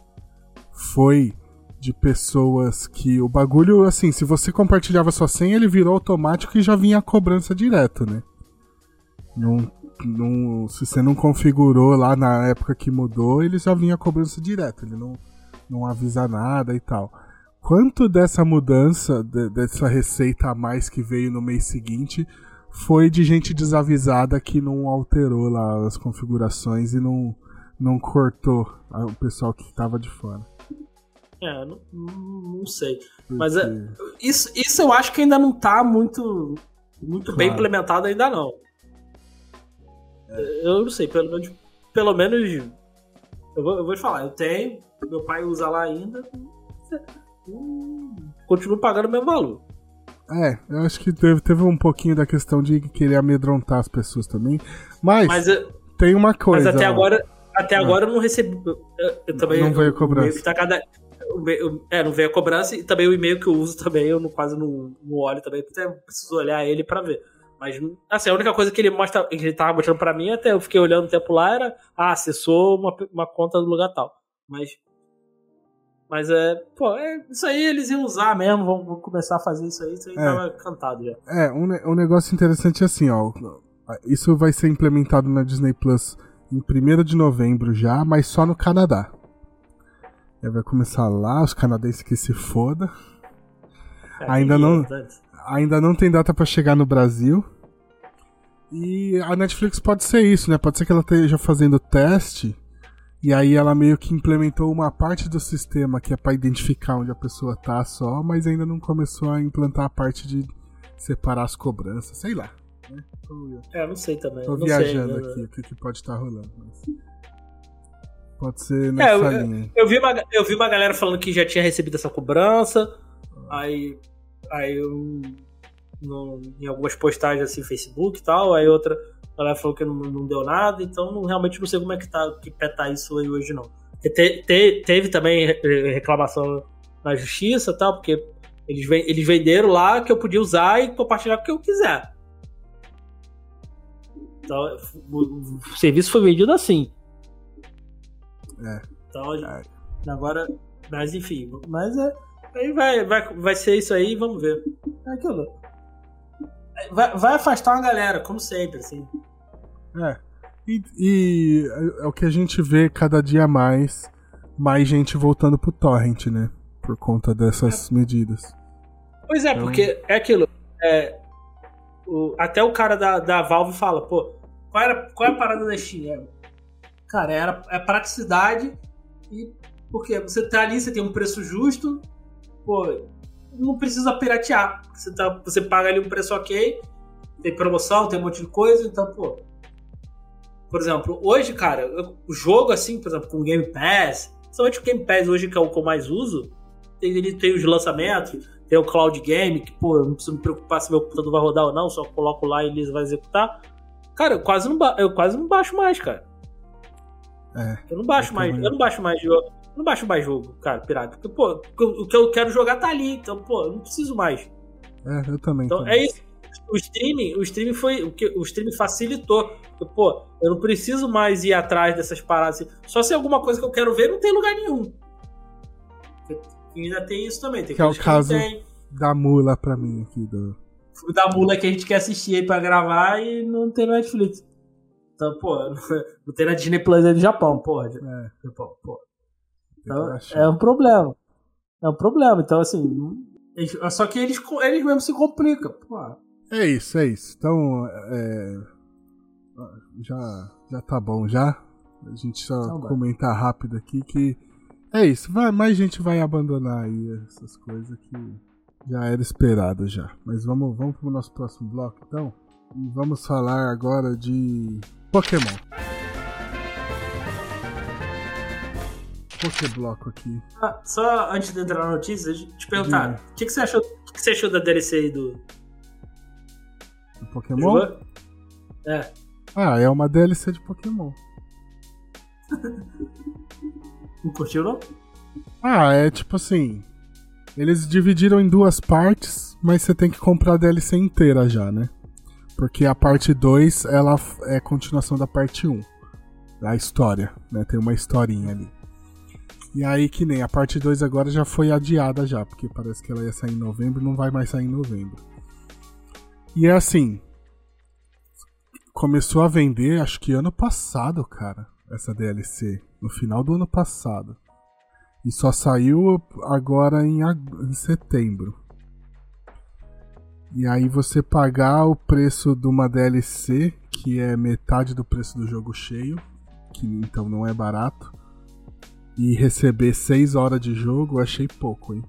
foi de pessoas que o bagulho, assim, se você compartilhava sua senha, ele virou automático e já vinha a cobrança direto, né? Não, não, se você não configurou lá na época que mudou, ele já vinha a cobrança direto, ele não, não avisa nada e tal. Quanto dessa mudança, de- dessa receita a mais que veio no mês seguinte, foi de gente desavisada que não alterou lá as configurações e não, não cortou o pessoal que estava de fora. É, não, não, sei. Porque- Mas é- Isso, isso eu acho que ainda não tá muito, muito bem Claro. implementado ainda não. Eu não sei, pelo menos. Pelo menos. Eu vou, eu vou te falar, eu tenho, meu pai usa lá ainda. hum, Continuo pagando o mesmo valor. É, eu acho que teve, teve um pouquinho da questão de querer amedrontar as pessoas também. Mas, Mas, eu- tem uma mas coisa. até ó. agora. Até agora eu não recebi. Eu, eu também, Não veio cobrança. tá cada- e-mail- é, não veio a cobrança e também o e-mail que eu uso também, eu não, quase não, não olho também, até preciso olhar ele pra ver. Mas, assim, a única coisa que ele mostra, que ele tava mostrando pra mim, até eu fiquei olhando o tempo lá, era, ah, acessou uma, uma conta do lugar tal. Mas. Mas é. Pô, é, isso aí eles iam usar mesmo, vão, vão começar a fazer isso aí, isso aí É. tava cantado já. É, um, um negócio interessante é assim, ó. Isso vai ser implementado na Disney Plus em 1 de novembro já, mas só no Canadá. Aí vai começar lá, os canadenses que se foda. É, Ainda queria, não-. Ainda não tem data pra chegar no Brasil. E a Netflix pode ser isso, né? Pode ser que ela esteja fazendo teste e aí ela meio que implementou uma parte do sistema que é pra identificar onde a pessoa tá só, mas ainda não começou a implantar a parte de separar as cobranças, sei lá. Né? Tô, É, não sei também. tô viajando sei, né? aqui o que, que pode estar rolando. Mas... Pode ser É, nessa eu- linha. Eu vi, uma, eu vi uma galera falando que já tinha recebido essa cobrança. Aí. Aí eu. no- em algumas postagens assim, Facebook e tal. Aí outra galera falou que não, não deu nada. Então não, realmente não sei como é que tá, que pé tá isso aí hoje, não. Te- te- teve também re- reclamação na justiça tal, porque eles, eles venderam lá que eu podia usar e compartilhar com o que eu quiser. Então, o, o serviço foi vendido assim. É. Então, É. agora, mas enfim, mas é, aí vai, vai, vai ser isso aí, vamos ver. É aquilo. Vai, vai afastar uma galera, como sempre, assim. É. E, e é o que a gente vê cada dia mais, mais gente voltando pro torrent, né? Por conta dessas medidas. Pois é, Então- porque é aquilo. é, o- até o cara da, da Valve fala, pô, qual, era, qual é a parada da Steam? É, cara, era, é praticidade e porque você tá ali, você tem um preço justo, pô, não precisa piratear. Você, tá, você paga ali um preço ok, tem promoção, tem um monte de coisa, então, pô. Por exemplo, hoje, cara, eu- o jogo assim, por exemplo, com o Game Pass, principalmente o Game Pass hoje, que é o que eu mais uso, tem, ele tem os lançamentos, tem o Cloud Game, que, pô, eu não preciso me preocupar se meu computador vai rodar ou não, só coloco lá e ele vai executar. Cara, eu quase não, eu quase não baixo mais, cara. É. Eu não baixo Eu mais, eu não baixo mais jogo. Não baixo mais jogo, cara, pirata. Porque, pô, o que eu quero jogar tá ali, então, pô, eu não preciso mais. É, eu também. Então, também. é isso. O streaming, o streaming foi. O, que, o streaming facilitou. Pô, eu não preciso mais ir atrás dessas paradas. assim. Só se alguma coisa que eu quero ver, não tem lugar nenhum. E ainda tem isso também. Tem Que é o caso-. Dá mula pra mim aqui do. O da mula que a gente quer assistir aí pra gravar e não tem no Netflix. Então, pô, não tem na Disney Plus aí do Japão, porra. É, Japão, pô. Então, é um problema. É um problema. Então, assim. eles- só que eles, eles mesmos se complicam. Pô, É isso, é isso. Então, é, já, já tá bom já. A gente só Então vai. comentar rápido aqui que é isso. Vai, mais gente vai abandonar aí essas coisas que já era esperado já. Mas vamos, vamos pro nosso próximo bloco então. E vamos falar agora de Pokémon. Pokébloco aqui. Ah, só antes de entrar na notícia, te perguntar, o que, que você achou? O que, que você achou da DLC aí do Pokémon? É. Ah, é uma DLC de Pokémon. Não curtiu, não? Ah, é tipo assim. Eles dividiram em duas partes, mas você tem que comprar a DLC inteira já, né? Porque a parte 2, ela é continuação da parte 1. Da história, né? Tem uma historinha ali. E aí que nem a parte 2 agora já foi adiada já, porque parece que ela ia sair em novembro e não vai mais sair em novembro. E é assim. Começou a vender, acho que ano passado, cara, essa DLC. No final do ano passado. E só saiu agora em, em setembro. E aí você pagar o preço de uma DLC, que é metade do preço do jogo cheio, que então não é barato, e receber 6 horas de jogo, achei pouco, hein?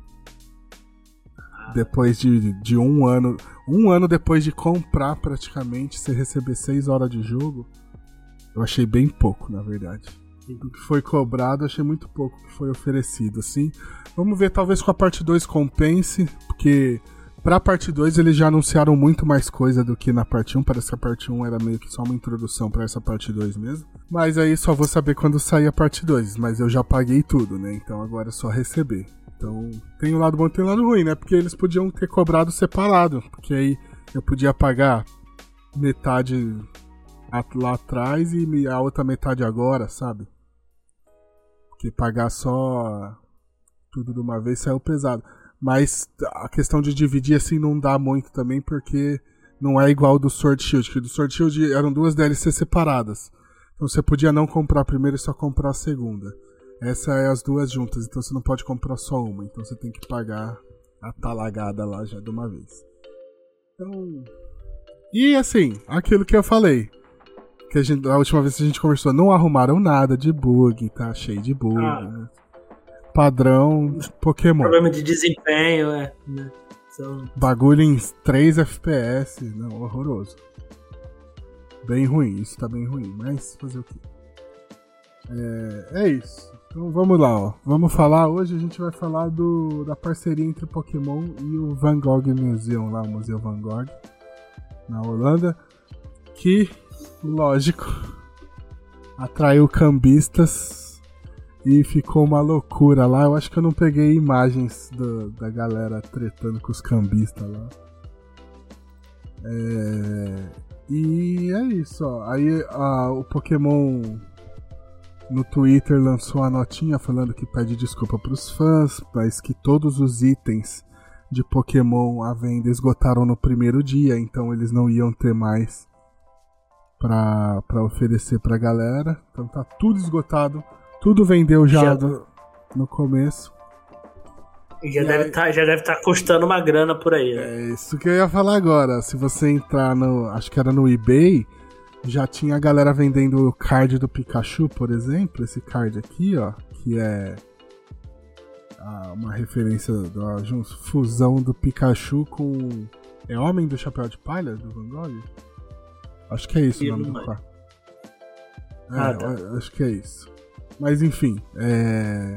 Depois de, de um ano. Um ano depois de comprar praticamente, você receber 6 horas de jogo, eu achei bem pouco, na verdade. O que foi cobrado, achei muito pouco o que foi oferecido, assim. Vamos ver, talvez com a parte 2 compense, porque pra parte 2 eles já anunciaram muito mais coisa do que na parte 1. Parece que a parte 1 era meio que só uma introdução pra essa parte 2 mesmo. Mas aí só vou saber quando sair a parte 2. Mas eu já paguei tudo, né? Então agora é só receber. Então tem um lado bom e tem um lado ruim, né? Porque eles podiam ter cobrado separado. Porque aí eu podia pagar metade lá atrás e a outra metade agora, sabe? Porque pagar só tudo de uma vez saiu pesado. Mas a questão de dividir assim não dá muito também, porque não é igual do Sword Shield, que do Sword Shield eram duas DLC separadas. Então você podia não comprar a primeira e só comprar a segunda. Essa é as duas juntas, então você não pode comprar só uma, então você tem que pagar a talagada lá já de uma vez. Então. E assim, aquilo que eu falei. Que a, gente, a última vez que a gente conversou, não arrumaram nada de bug, tá cheio de bug. Ah. Né? Padrão Pokémon. Problema de desempenho, é. Né? Bagulho em 3 FPS, não, horroroso. Bem ruim, isso tá bem ruim, mas fazer o quê? É, é isso. Então vamos lá, ó. Vamos falar, hoje a gente vai falar do, da parceria entre Pokémon e o Van Gogh Museum, lá, o Museu Van Gogh, na Holanda, que, lógico, atraiu cambistas e ficou uma loucura lá. Eu acho que eu não peguei imagens do, da galera tretando com os cambistas lá. É... E é isso, ó. Aí a, o Pokémon no Twitter lançou a notinha falando que pede desculpa pros fãs, mas que todos os itens de Pokémon à venda esgotaram no primeiro dia, então eles não iam ter mais pra, pra oferecer pra galera. Então tá tudo esgotado tudo vendeu já, já... Do, no começo. Já, deve aí... tá, já deve estar tá custando uma grana por aí. Né? É isso que eu ia falar agora. Se você entrar no. Acho que era no eBay. Já tinha a galera vendendo o card do Pikachu, por exemplo. Esse card aqui, ó. Que é. uma referência da fusão do Pikachu com. É Homem do Chapéu de Palha do Van Gogh? Acho que é isso o nome do quadro. É, ah, tá. acho que é isso. Mas enfim, é...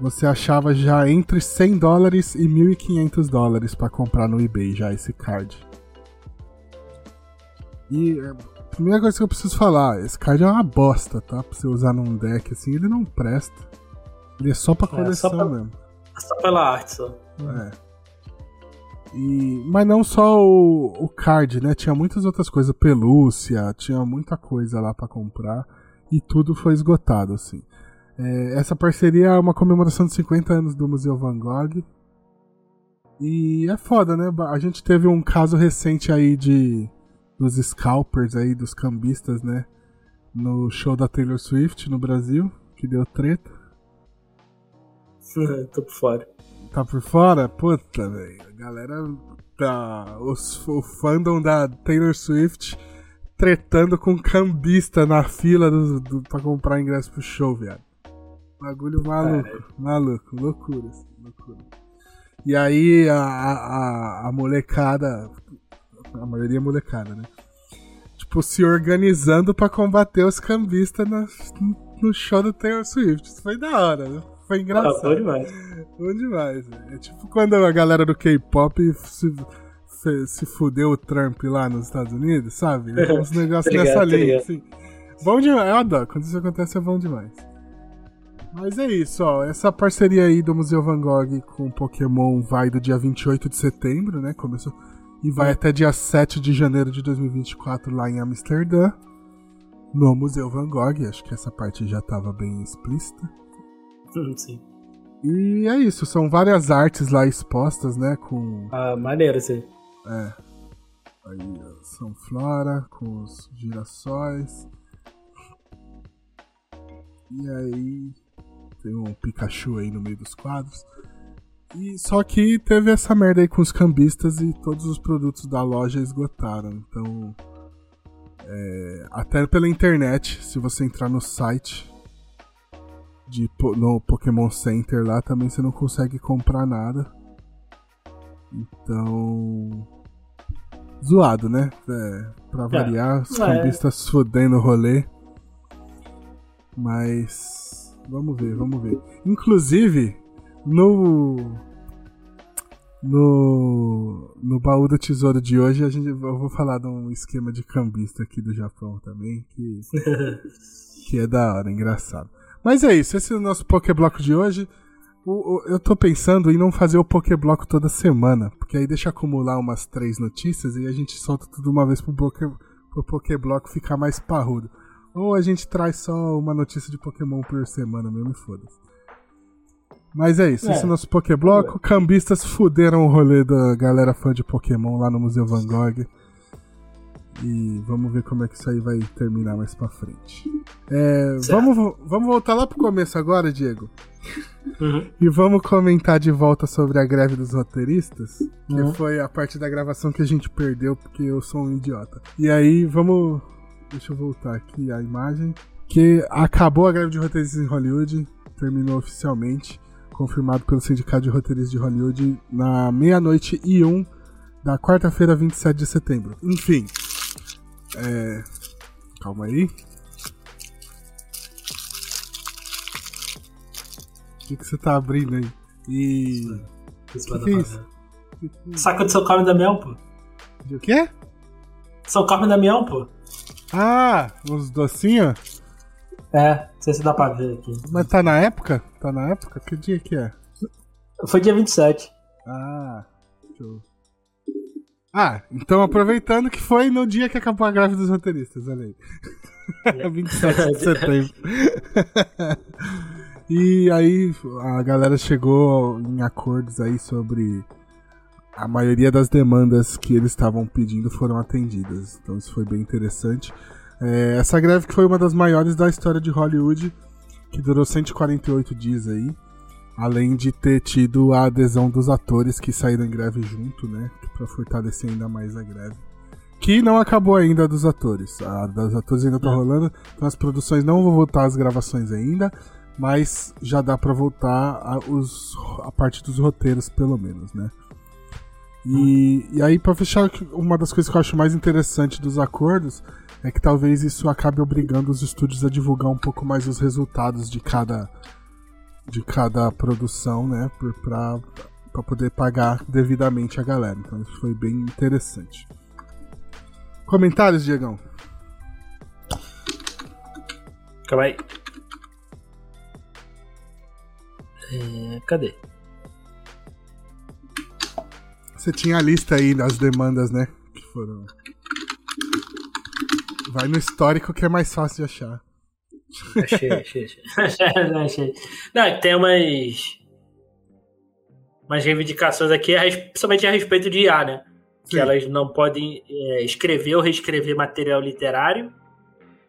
você achava já entre 100 dólares e 1.500 dólares para comprar no eBay já esse card. E é, primeira coisa que eu preciso falar, esse card é uma bosta, tá? Pra você usar num deck assim, ele não presta. Ele é só pra coleção é, só pra, mesmo. É só pela arte, só. É. E, mas não só o, o card, né? Tinha muitas outras coisas, pelúcia, tinha muita coisa lá para comprar e tudo foi esgotado, assim. É, essa parceria é uma comemoração de 50 anos do Museu Van Gogh. E é foda, né? A gente teve um caso recente aí de dos scalpers aí, dos cambistas, né? No show da Taylor Swift no Brasil, que deu treta. Tô por fora. Tá por fora? Puta, velho. A galera da. Os, o fandom da Taylor Swift tretando com cambista na fila do, do, pra comprar ingresso pro show, viado. Bagulho maluco, maluco, loucura, assim, loucura. E aí a, a, a molecada, a maioria é molecada, né? Tipo, se organizando pra combater os cambistas na, no show do Taylor Swift. Isso foi da hora, né? Foi engraçado. Ah, bom demais. Bom demais. É tipo quando a galera do K-pop se, se, se fudeu o Trump lá nos Estados Unidos, sabe? Então, uns negócios nessa linha, assim. Bom demais. Eu adoro. Quando isso acontece é bom demais. Mas é isso, ó. Essa parceria aí do Museu Van Gogh com Pokémon vai do dia 28 de setembro, né? Começou. E vai até dia 7 de janeiro de 2024 lá em Amsterdã. No Museu Van Gogh. Acho que essa parte já estava bem explícita. Sim. E é isso, são várias artes lá expostas, né? Com. Ah, maneiro, sim. É. Aí, São Flora com os girassóis. E aí tem um Pikachu aí no meio dos quadros. E só que teve essa merda aí com os cambistas e todos os produtos da loja esgotaram. Então, é, até pela internet, se você entrar no site de, no Pokémon Center lá, também você não consegue comprar nada. Então, zoado, né? É, pra é. variar, os é. cambistas fudendo o rolê. Mas Vamos ver, vamos ver. Inclusive, no. No, no baú do tesouro de hoje, a gente, eu vou falar de um esquema de cambista aqui do Japão também, que, que é da hora, engraçado. Mas é isso, esse é o nosso Pokébloco de hoje. O, o, eu tô pensando em não fazer o Pokébloco toda semana, porque aí deixa acumular umas três notícias e a gente solta tudo uma vez pro, Poké, pro Pokébloco ficar mais parrudo. Ou a gente traz só uma notícia de Pokémon por semana mesmo e foda-se. Mas é isso, É. esse é o nosso Pokébloco. Cambistas fuderam o rolê da galera fã de Pokémon lá no Museu Van Gogh. E vamos ver como é que isso aí vai terminar mais pra frente. É, vamos, vamos voltar lá pro começo agora, Diego. Uhum. E vamos comentar de volta sobre a greve dos roteiristas, que Uhum. foi a parte da gravação que a gente perdeu porque eu sou um idiota. E aí, vamos. Deixa eu voltar aqui a imagem. Que acabou a greve de roteiristas em Hollywood, terminou oficialmente, confirmado pelo Sindicato de Roteiristas de Hollywood na meia-noite e um da quarta-feira, 27 de setembro. Enfim. É. Calma aí. O que, que você tá abrindo aí? E. Isso Que que é isso? Saco de São Carlos e Damião, pô. De o quê? São Carlos e Damião, pô. Ah, uns docinhos? É, não sei se dá pra ver aqui. Mas tá na época? Tá na época? Que dia que é? Foi dia 27. Ah, eu... Ah, então aproveitando que foi no dia que acabou a greve dos roteiristas, olha aí. 27 de setembro. e aí a galera chegou em acordos aí sobre a maioria das demandas que eles estavam pedindo foram atendidas. Então isso foi bem interessante. É, essa greve que foi uma das maiores da história de Hollywood, que durou 148 dias aí. Além de ter tido a adesão dos atores que saíram em greve junto, né? Pra fortalecer ainda mais a greve. Que não acabou ainda a dos atores. A dos atores ainda tá É. rolando. Então as produções não vão voltar às gravações ainda. Mas já dá pra voltar a, os, a parte dos roteiros, pelo menos, né? E, e aí, pra fechar, uma das coisas que eu acho mais interessante dos acordos é que talvez isso acabe obrigando os estúdios a divulgar um pouco mais os resultados de cada de cada produção, né, pra poder pagar devidamente a galera. Então isso foi bem interessante. Comentários, Diegão? Calma aí. É, cadê? Você tinha a lista aí das demandas, né, que foram... Vai no histórico que é mais fácil de achar. Achei, achei, achei. Achei. Não, que tem umas. umas reivindicações aqui, principalmente a respeito de IA, né? Que Sim. elas não podem é, escrever ou reescrever material literário.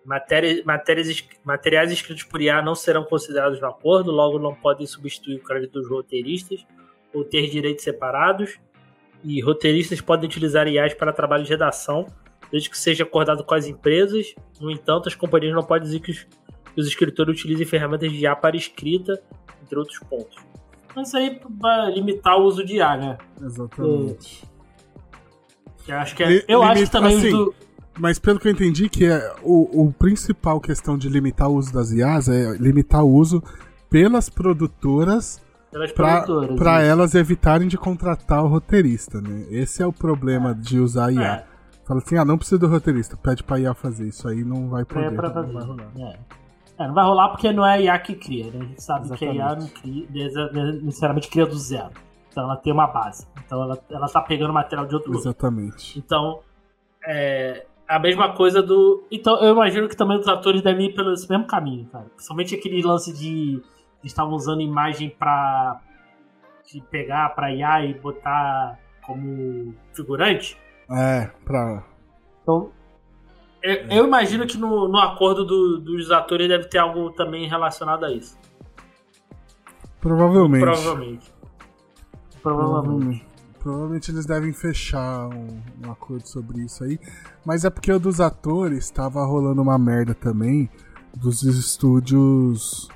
Matéria, matérias, es- materiais escritos por IA não serão considerados no acordo, logo não podem substituir o crédito dos roteiristas ou ter direitos separados. E roteiristas podem utilizar IAs para trabalho de redação, desde que seja acordado com as empresas. No entanto, as companhias não podem dizer que os, que os escritores utilizem ferramentas de IA para escrita, entre outros pontos. Mas isso aí vai limitar o uso de IA, né? Exatamente. Eu acho que, é- eu acho limita- que também assim, do, Mas pelo que eu entendi, que é o, o principal questão de limitar o uso das IAs é limitar o uso pelas produtoras isso. elas evitarem de contratar o roteirista, né? Esse é o problema de usar IA. É, Fala assim, ah, não precisa do roteirista, pede pra IA fazer. Isso aí não vai é poder, pra não vai rolar. É. É, não vai rolar porque não é a IA que cria, né? A gente sabe que a IA não Exatamente. cria, nece- necessariamente cria do zero. Então ela tem uma base. Então ela, ela tá pegando material de outro. Exatamente. Então, é a mesma coisa do. Então, eu imagino que também os atores devem ir pelo esse mesmo caminho, cara. Principalmente aquele lance de. Eles estavam usando imagem pra. de pegar pra IA e botar como figurante. É, pra. Então. Eu, eu imagino que no, no acordo do- dos atores deve ter algo também relacionado a isso. Provavelmente. Provavelmente. Provavelmente. Provavelmente. Eles devem fechar um, um acordo sobre isso aí. Mas é porque o dos atores tava rolando uma merda também dos estúdios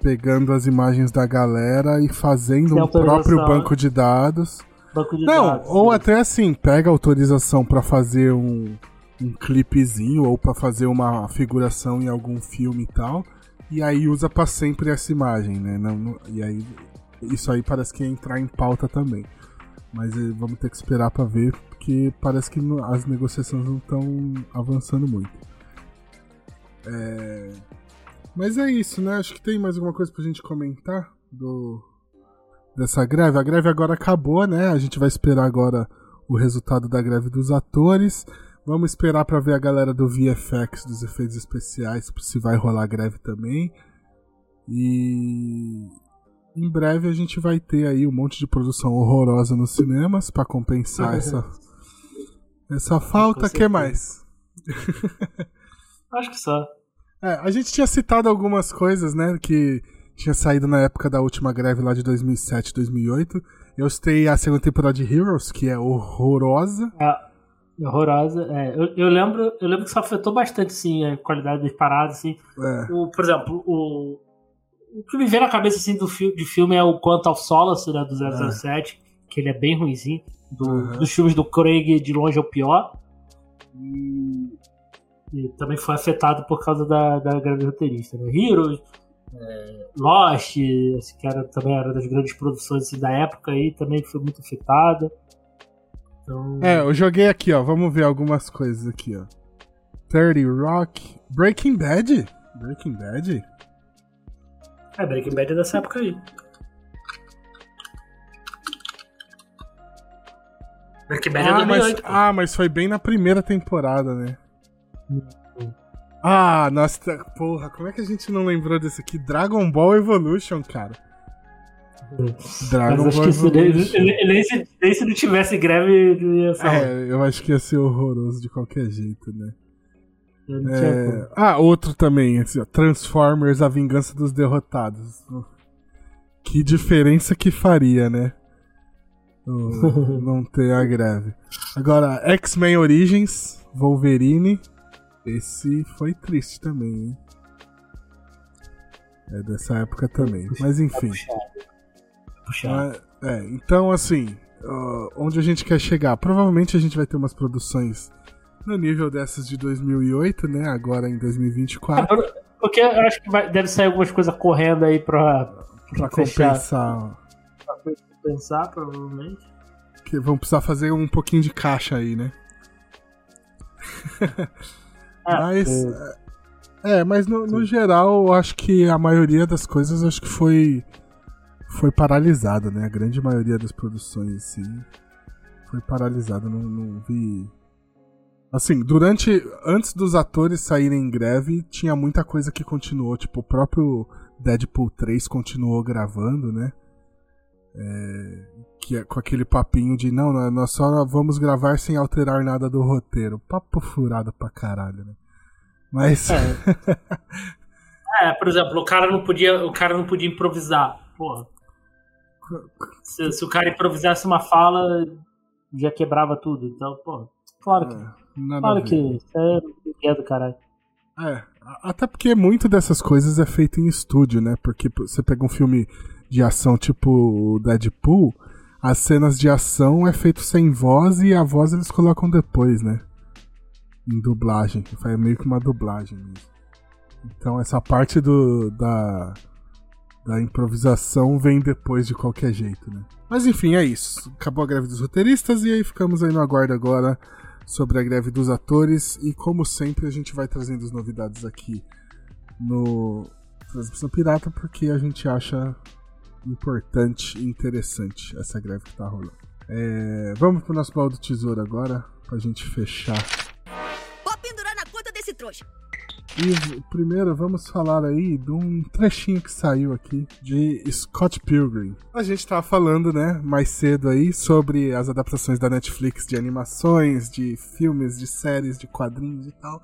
pegando as imagens da galera e fazendo Sem um próprio banco de dados. Banco de Não, dados, ou isso. até assim, pega autorização pra fazer um, um clipezinho ou pra fazer uma figuração em algum filme e tal, e aí usa pra sempre essa imagem, né? Não, não- e aí isso aí parece que ia entrar em pauta também. Mas eh, vamos ter que esperar pra ver, porque parece que as negociações não estão avançando muito. É, Mas é isso, né? Acho que tem mais alguma coisa pra gente comentar do dessa greve. A greve agora acabou, né? A gente vai esperar agora o resultado da greve dos atores. Vamos esperar para ver a galera do VFX, dos efeitos especiais, se vai rolar greve também. E em breve a gente vai ter aí um monte de produção horrorosa nos cinemas para compensar essa essa falta. que mais? Acho que só. É, a gente tinha citado algumas coisas, né, que tinha saído na época da última greve lá de 2007, 2008. Eu citei a segunda temporada de Heroes, que é horrorosa. É, horrorosa. É, eu, eu, lembro, eu lembro que isso afetou bastante, sim, a qualidade das paradas, assim. É. O, por exemplo, o, o que me vem na cabeça, assim, do de filme é o Quantum of Solace, né, do 007, é. que ele é bem ruimzinho. Do, uhum. Dos filmes do Craig, de longe é o pior. E, e também foi afetado por causa da, da grande roteirista, né? Heroes, é, Lost, que era, também era das grandes produções assim, da época aí, também foi muito afetada. Então... É, eu joguei aqui, ó. Vamos ver algumas coisas aqui, ó. 30 Rock. Breaking Bad? Breaking Bad? É, Breaking Bad é dessa época aí. Breaking Bad é ah, é 2008. Mas, ah, mas foi bem na primeira temporada, né? Hum. Ah, nossa, porra, como é que a gente não lembrou desse aqui? Dragon Ball Evolution, cara. Dragon Ball Evolution. Nem, se, nem se não tivesse greve, ia falar. É, eu acho que ia ser horroroso de qualquer jeito, né? É... Ah, outro também, assim, ó, Transformers, A Vingança dos Derrotados. Que diferença que faria, né? não ter a greve. Agora, X-Men Origins, Wolverine. Esse foi triste também, hein? É dessa época também. Mas enfim. Puxado. É, então, assim, onde a gente quer chegar? Provavelmente a gente vai ter umas produções no nível dessas de 2008, né? Agora em 2024. É, porque eu acho que vai, deve sair algumas coisas correndo aí pra, pra, pra compensar. Pra compensar, provavelmente. Que vão precisar fazer um pouquinho de caixa aí, né? Ah, mas. É, é, mas no, no, geral, eu acho que a maioria das coisas acho que foi. Foi paralisada, né? A grande maioria das produções, assim. Foi paralisada. Não, não vi. Assim, durante. Antes dos atores saírem em greve, tinha muita coisa que continuou. Tipo, o próprio Deadpool 3 continuou gravando, né? É, que é com aquele papinho de não, nós só vamos gravar sem alterar nada do roteiro. Papo furado pra caralho, né? Mas. É. é, por exemplo, o cara não podia, o cara não podia improvisar. Porra. Se, se o cara improvisasse uma fala, já quebrava tudo. Então, pô, claro que. É, claro que isso é do caralho. É, até porque muito dessas coisas é feito em estúdio, né? Porque você pega um filme de ação tipo Deadpool, as cenas de ação é feito sem voz e a voz eles colocam depois, né? Em dublagem. Faz meio que uma dublagem mesmo. Então essa parte do, da, da improvisação vem depois de qualquer jeito, né? Mas enfim, é isso. Acabou a greve dos roteiristas e aí ficamos aí no aguardo agora sobre a greve dos atores e como sempre a gente vai trazendo as novidades aqui no Transmissão Pirata porque a gente acha importante e interessante essa greve que tá rolando. É, vamos pro nosso baú do tesouro agora, pra gente fechar. Vou pendurar na conta desse trouxa. E primeiro vamos falar aí de um trechinho que saiu aqui de Scott Pilgrim. A gente tava falando, né, mais cedo aí sobre as adaptações da Netflix de animações, de filmes, de séries, de quadrinhos e tal.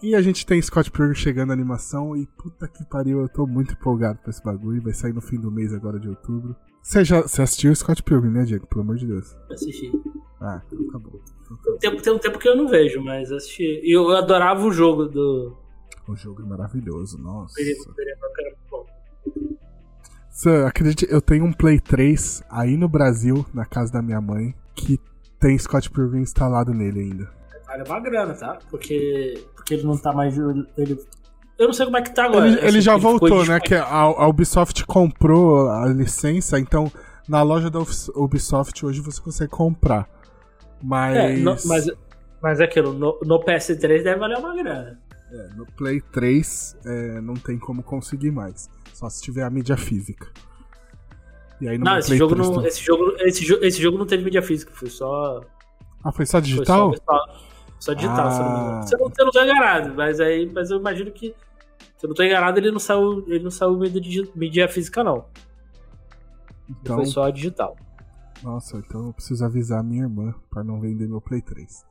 E a gente tem Scott Pilgrim chegando na animação e puta que pariu, eu tô muito empolgado pra esse bagulho. Vai sair no fim do mês agora de outubro. Você já você assistiu Scott Pilgrim, né, Diego? Pelo amor de Deus. Assisti. Ah, então tá bom. Então. Tem, tem um tempo que eu não vejo, mas assisti. E eu adorava o jogo do. O jogo é maravilhoso, nossa. Você acredita, eu tenho um Play 3 aí no Brasil, na casa da minha mãe, que tem Scott Pilgrim instalado nele ainda vale uma grana, tá? Porque, porque ele não tá mais. Ele, eu não sei como é que tá agora. Ele, ele já voltou, né? Que a, a, Ubisoft comprou a licença, então na loja da Ubisoft hoje você consegue comprar. Mas. É, no, mas, mas é aquilo, no, no, PS3 deve valer uma grana. É, no Play 3 é, não tem como conseguir mais. Só se tiver a mídia física. E aí no Não, esse Play jogo, 3 não, esse, jogo, esse, esse jogo não teve mídia física, foi só. Ah, foi só Foi digital? só, só, só digital, se eu não me Ah. engano. Você não, você não tá enganado, mas aí. Mas eu imagino que. Se eu não tô enganado, ele não saiu, ele não saiu mídia, mídia física, não. Ele Então, Foi só digital. nossa, então eu preciso avisar a minha irmã pra não vender meu Play 3.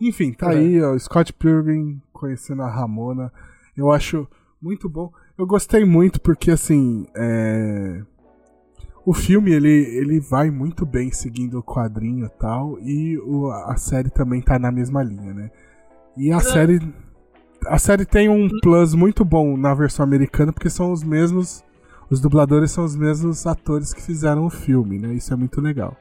Enfim, tá É. aí, ó, Scott Pilgrim conhecendo a Ramona. Eu acho muito bom. Eu gostei muito porque, assim, é... o filme ele, ele vai muito bem seguindo o quadrinho e tal, e o- a série também tá na mesma linha, né? E a série. A série tem um plus muito bom na versão americana, porque são os mesmos. Os dubladores são os mesmos atores que fizeram o filme, né? Isso é muito legal.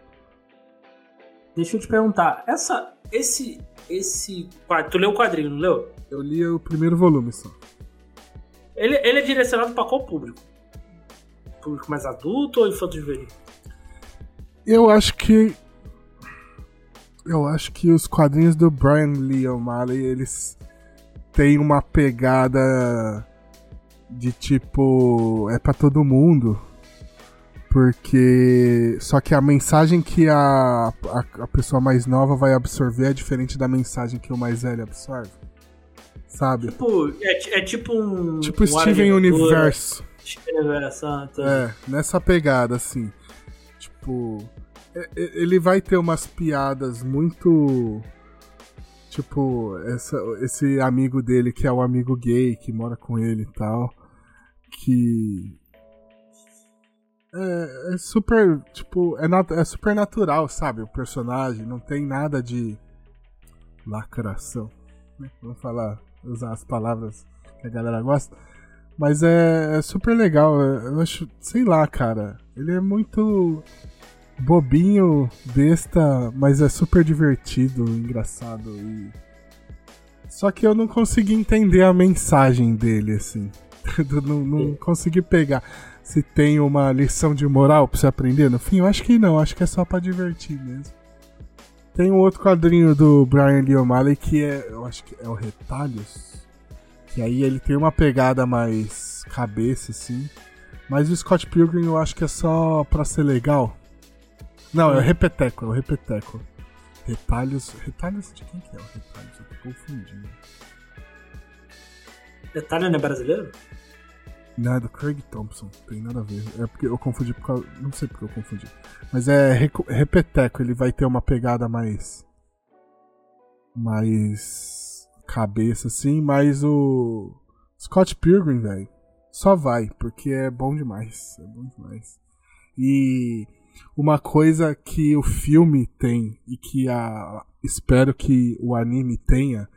Deixa eu te perguntar, essa. Esse. Esse. Tu leu o quadrinho, não leu? Eu li o primeiro volume só. Ele, ele é direcionado pra qual público? Público mais adulto ou infanto juvenil? Eu acho que. Eu acho que os quadrinhos do Brian Lee O'Malley, eles têm uma pegada de tipo. É pra todo mundo. Porque. Só que a mensagem que a, a, a pessoa mais nova vai absorver é diferente da mensagem que o mais velho absorve. Sabe? Tipo, é, é tipo um. Tipo um Steven Universo. Ah, tá. É, nessa pegada, assim. Tipo. Ele vai ter umas piadas muito. Tipo, essa, esse amigo dele que é o amigo gay que mora com ele e tal. Que. É, é super. Tipo, é, é super natural, sabe? O personagem. Não tem nada de. Lacração. né? Vamos falar, usar as palavras que a galera gosta. Mas é, é super legal. é- Eu acho, sei lá, cara. Ele é muito bobinho, besta, mas é super divertido, engraçado e. Só que eu não consegui entender a mensagem dele, assim. Não, não consegui pegar se tem uma lição de moral pra você aprender no fim. Eu acho que não, acho que é só pra divertir mesmo. Tem um outro quadrinho do Brian Lee O'Malley que é. Eu acho que é o Retalhos. Que aí ele tem uma pegada mais cabeça, assim. Mas o Scott Pilgrim eu acho que é só pra ser legal. Não, é o Repeteco, é o Repeteco. Retalhos. Retalhos de quem que é o Retalhos? Eu tô confundindo. Detalhe, não é brasileiro? Não, é do Craig Thompson, tem nada a ver. É porque eu confundi por causa. Não sei porque eu confundi. Mas é Repeteco, ele vai ter uma pegada mais. Mais. Cabeça, assim, mas o. Scott Pilgrim, velho. Só vai, porque é bom demais. É bom demais. E uma coisa que o filme tem e que a. Espero que o anime tenha,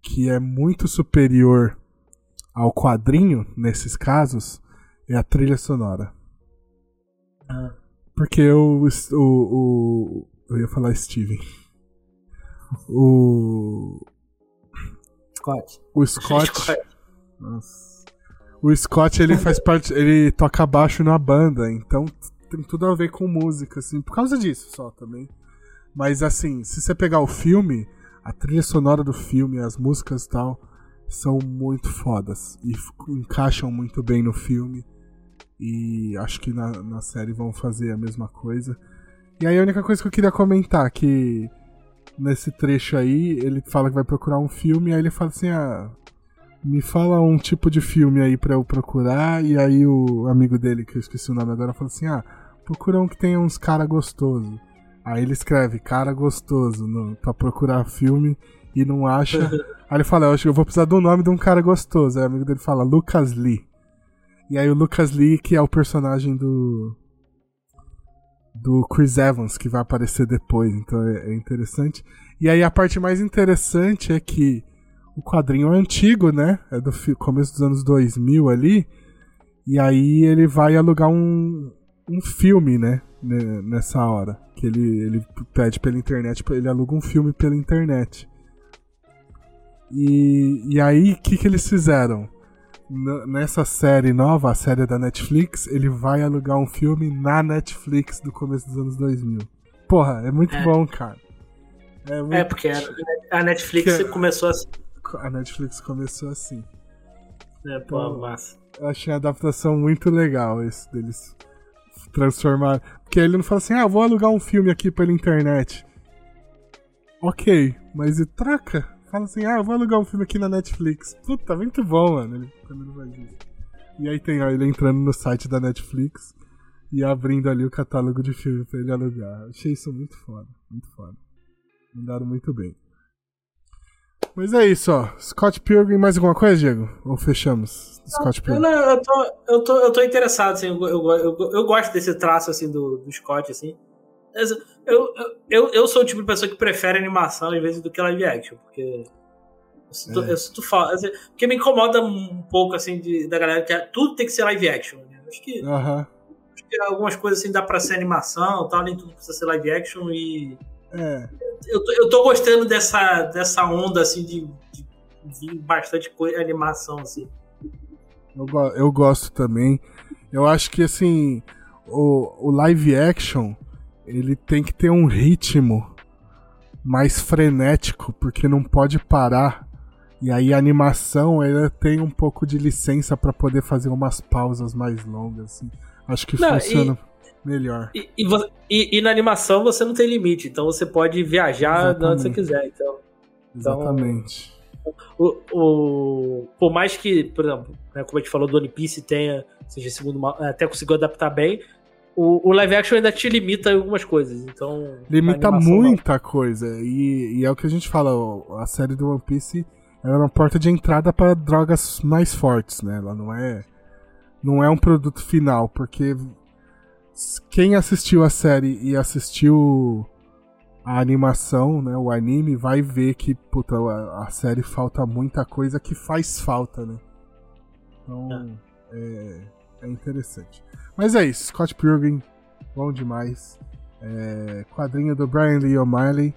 que é muito superior ao quadrinho, nesses casos, é a trilha sonora. Ah. Porque o, o, o. Eu ia falar Steven. O. Scott. O Scott. Nossa. O Scott, ele faz parte. Ele toca baixo na banda, então tem tudo a ver com música, assim, por causa disso só também. Mas assim, se você pegar o filme, a trilha sonora do filme, as músicas e tal, são muito fodas. E encaixam muito bem no filme. E acho que na, na série vão fazer a mesma coisa. E aí a única coisa que eu queria comentar, que nesse trecho aí, ele fala que vai procurar um filme, aí ele fala assim, ah, me fala um tipo de filme aí pra eu procurar, e aí o amigo dele, que eu esqueci o nome agora, fala assim, ah, procura um que tenha uns cara gostoso. Aí ele escreve cara gostoso no, pra procurar filme e não acha. aí ele fala, eu acho que eu vou precisar do nome de um cara gostoso. Aí o amigo dele fala, Lucas Lee. E aí o Lucas Lee, que é o personagem do. Do Chris Evans, que vai aparecer depois, então é, é interessante. E aí a parte mais interessante é que o quadrinho é antigo, né? É do começo dos anos 2000 ali. E aí ele vai alugar um, um filme, né? ne- Nessa hora. Que ele, ele pede pela internet, ele aluga um filme pela internet. E, e aí, o que, que eles fizeram? Nessa série nova, a série da Netflix, ele vai alugar um filme na Netflix do começo dos anos 2000. Porra, é muito É. bom, cara. É, muito... É, porque a Netflix Que- começou assim. A Netflix começou assim. Né, pô, massa. Eu achei a adaptação muito legal esse deles transformar. Porque ele não fala assim, ah, vou alugar um filme aqui pela internet. Ok, mas e troca? Fala assim, ah, vou alugar um filme aqui na Netflix. Puta, muito bom, mano. Ele, quando ele faz isso. E aí tem ó, ele entrando no site da Netflix e abrindo ali o catálogo de filme pra ele alugar. Achei isso muito foda, muito foda. Mandaram muito bem. Mas é isso, ó. Scott Pilgrim, mais alguma coisa, Diego? Ou fechamos? Scott Eu, Pilgrim. não, eu, tô, eu, tô, eu tô interessado, assim, eu, eu, eu, eu gosto desse traço, assim, do, do Scott, assim. Eu, eu, eu, sou o tipo de pessoa que prefere animação às vezes do que live action, porque eu sinto, É. eu sinto falta, assim, porque me incomoda um pouco, assim, de, da galera que é- tudo tem que ser live action, né? Acho que, Aham. acho que algumas coisas, assim, dá pra ser animação, tal, nem tudo precisa ser live action e É. eu tô, eu tô gostando dessa, dessa onda, assim, de, de vir bastante coisa, animação, assim. Eu, eu gosto também. Eu acho que assim, o, o live action ele tem que ter um ritmo mais frenético, porque não pode parar. E aí a animação ela tem um pouco de licença pra poder fazer umas pausas mais longas. Assim. Acho que Não, funciona melhor. E, e, e- e na animação você não tem limite, então você pode viajar de onde você quiser. Então, então- Exatamente. o, o- por mais que, por exemplo, né, como a gente falou do One Piece tenha, seja segundo até conseguiu adaptar bem, o, o live action ainda te limita em algumas coisas. Então, Limita muita coisa. E, e é o que a gente fala, a série do One Piece ela é uma porta de entrada para drogas mais fortes, né? Ela não é não é um produto final, porque quem assistiu a série e assistiu a animação, né, o anime, vai ver que puta, a, a série falta muita coisa que faz falta, né? Então, é, é interessante. Mas é isso, Scott Pilgrim, bom demais. É, quadrinho do Brian Lee O'Malley.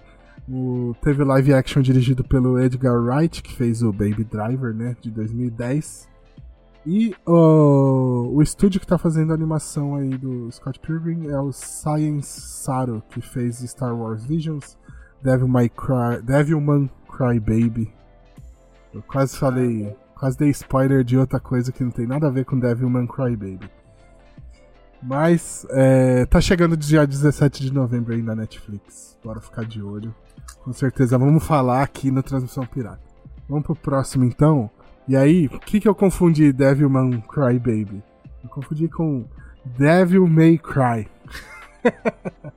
O, teve live action dirigido pelo Edgar Wright, que fez o Baby Driver, né, de 2010. E o, o estúdio que tá fazendo a animação aí do Scott Pilgrim é o Science Saru, que fez Star Wars Visions, Devil May Cry, Devilman Cry Baby. Eu quase falei, quase dei spoiler de outra coisa que não tem nada a ver com Devilman Cry Baby. Mas é, tá chegando dia 17 de novembro aí na Netflix. Bora ficar de olho. Com certeza vamos falar aqui na Transmissão Pirata. Vamos pro próximo então. E aí, o que, que eu confundi Devilman Cry Baby? Eu confundi com Devil May Cry.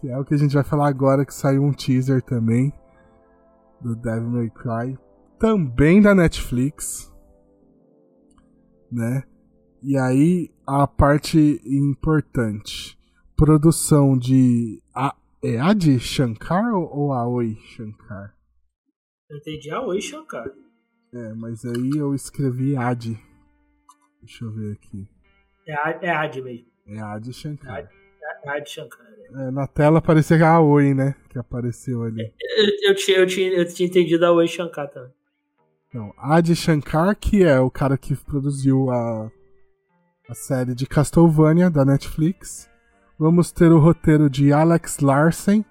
que é o que a gente vai falar agora, que saiu um teaser também do Devil May Cry. Também da Netflix. Né? E aí, a parte importante. Produção de... A, é Adi Shankar ou ou Aoi Shankar? Eu entendi a Oi Shankar. É, mas aí eu escrevi Adi. Deixa eu ver aqui. É é a Ad mesmo. É Adi Shankar. É a Ad Shankar. É, na tela parecia a Aoi, né? Que apareceu ali. Eu, eu, tinha, eu, tinha, eu tinha entendido a Oi Shankar também. Não, Adi Shankar, que é o cara que produziu a, a série de Castlevania da Netflix. Vamos ter o roteiro de Alex Larsen,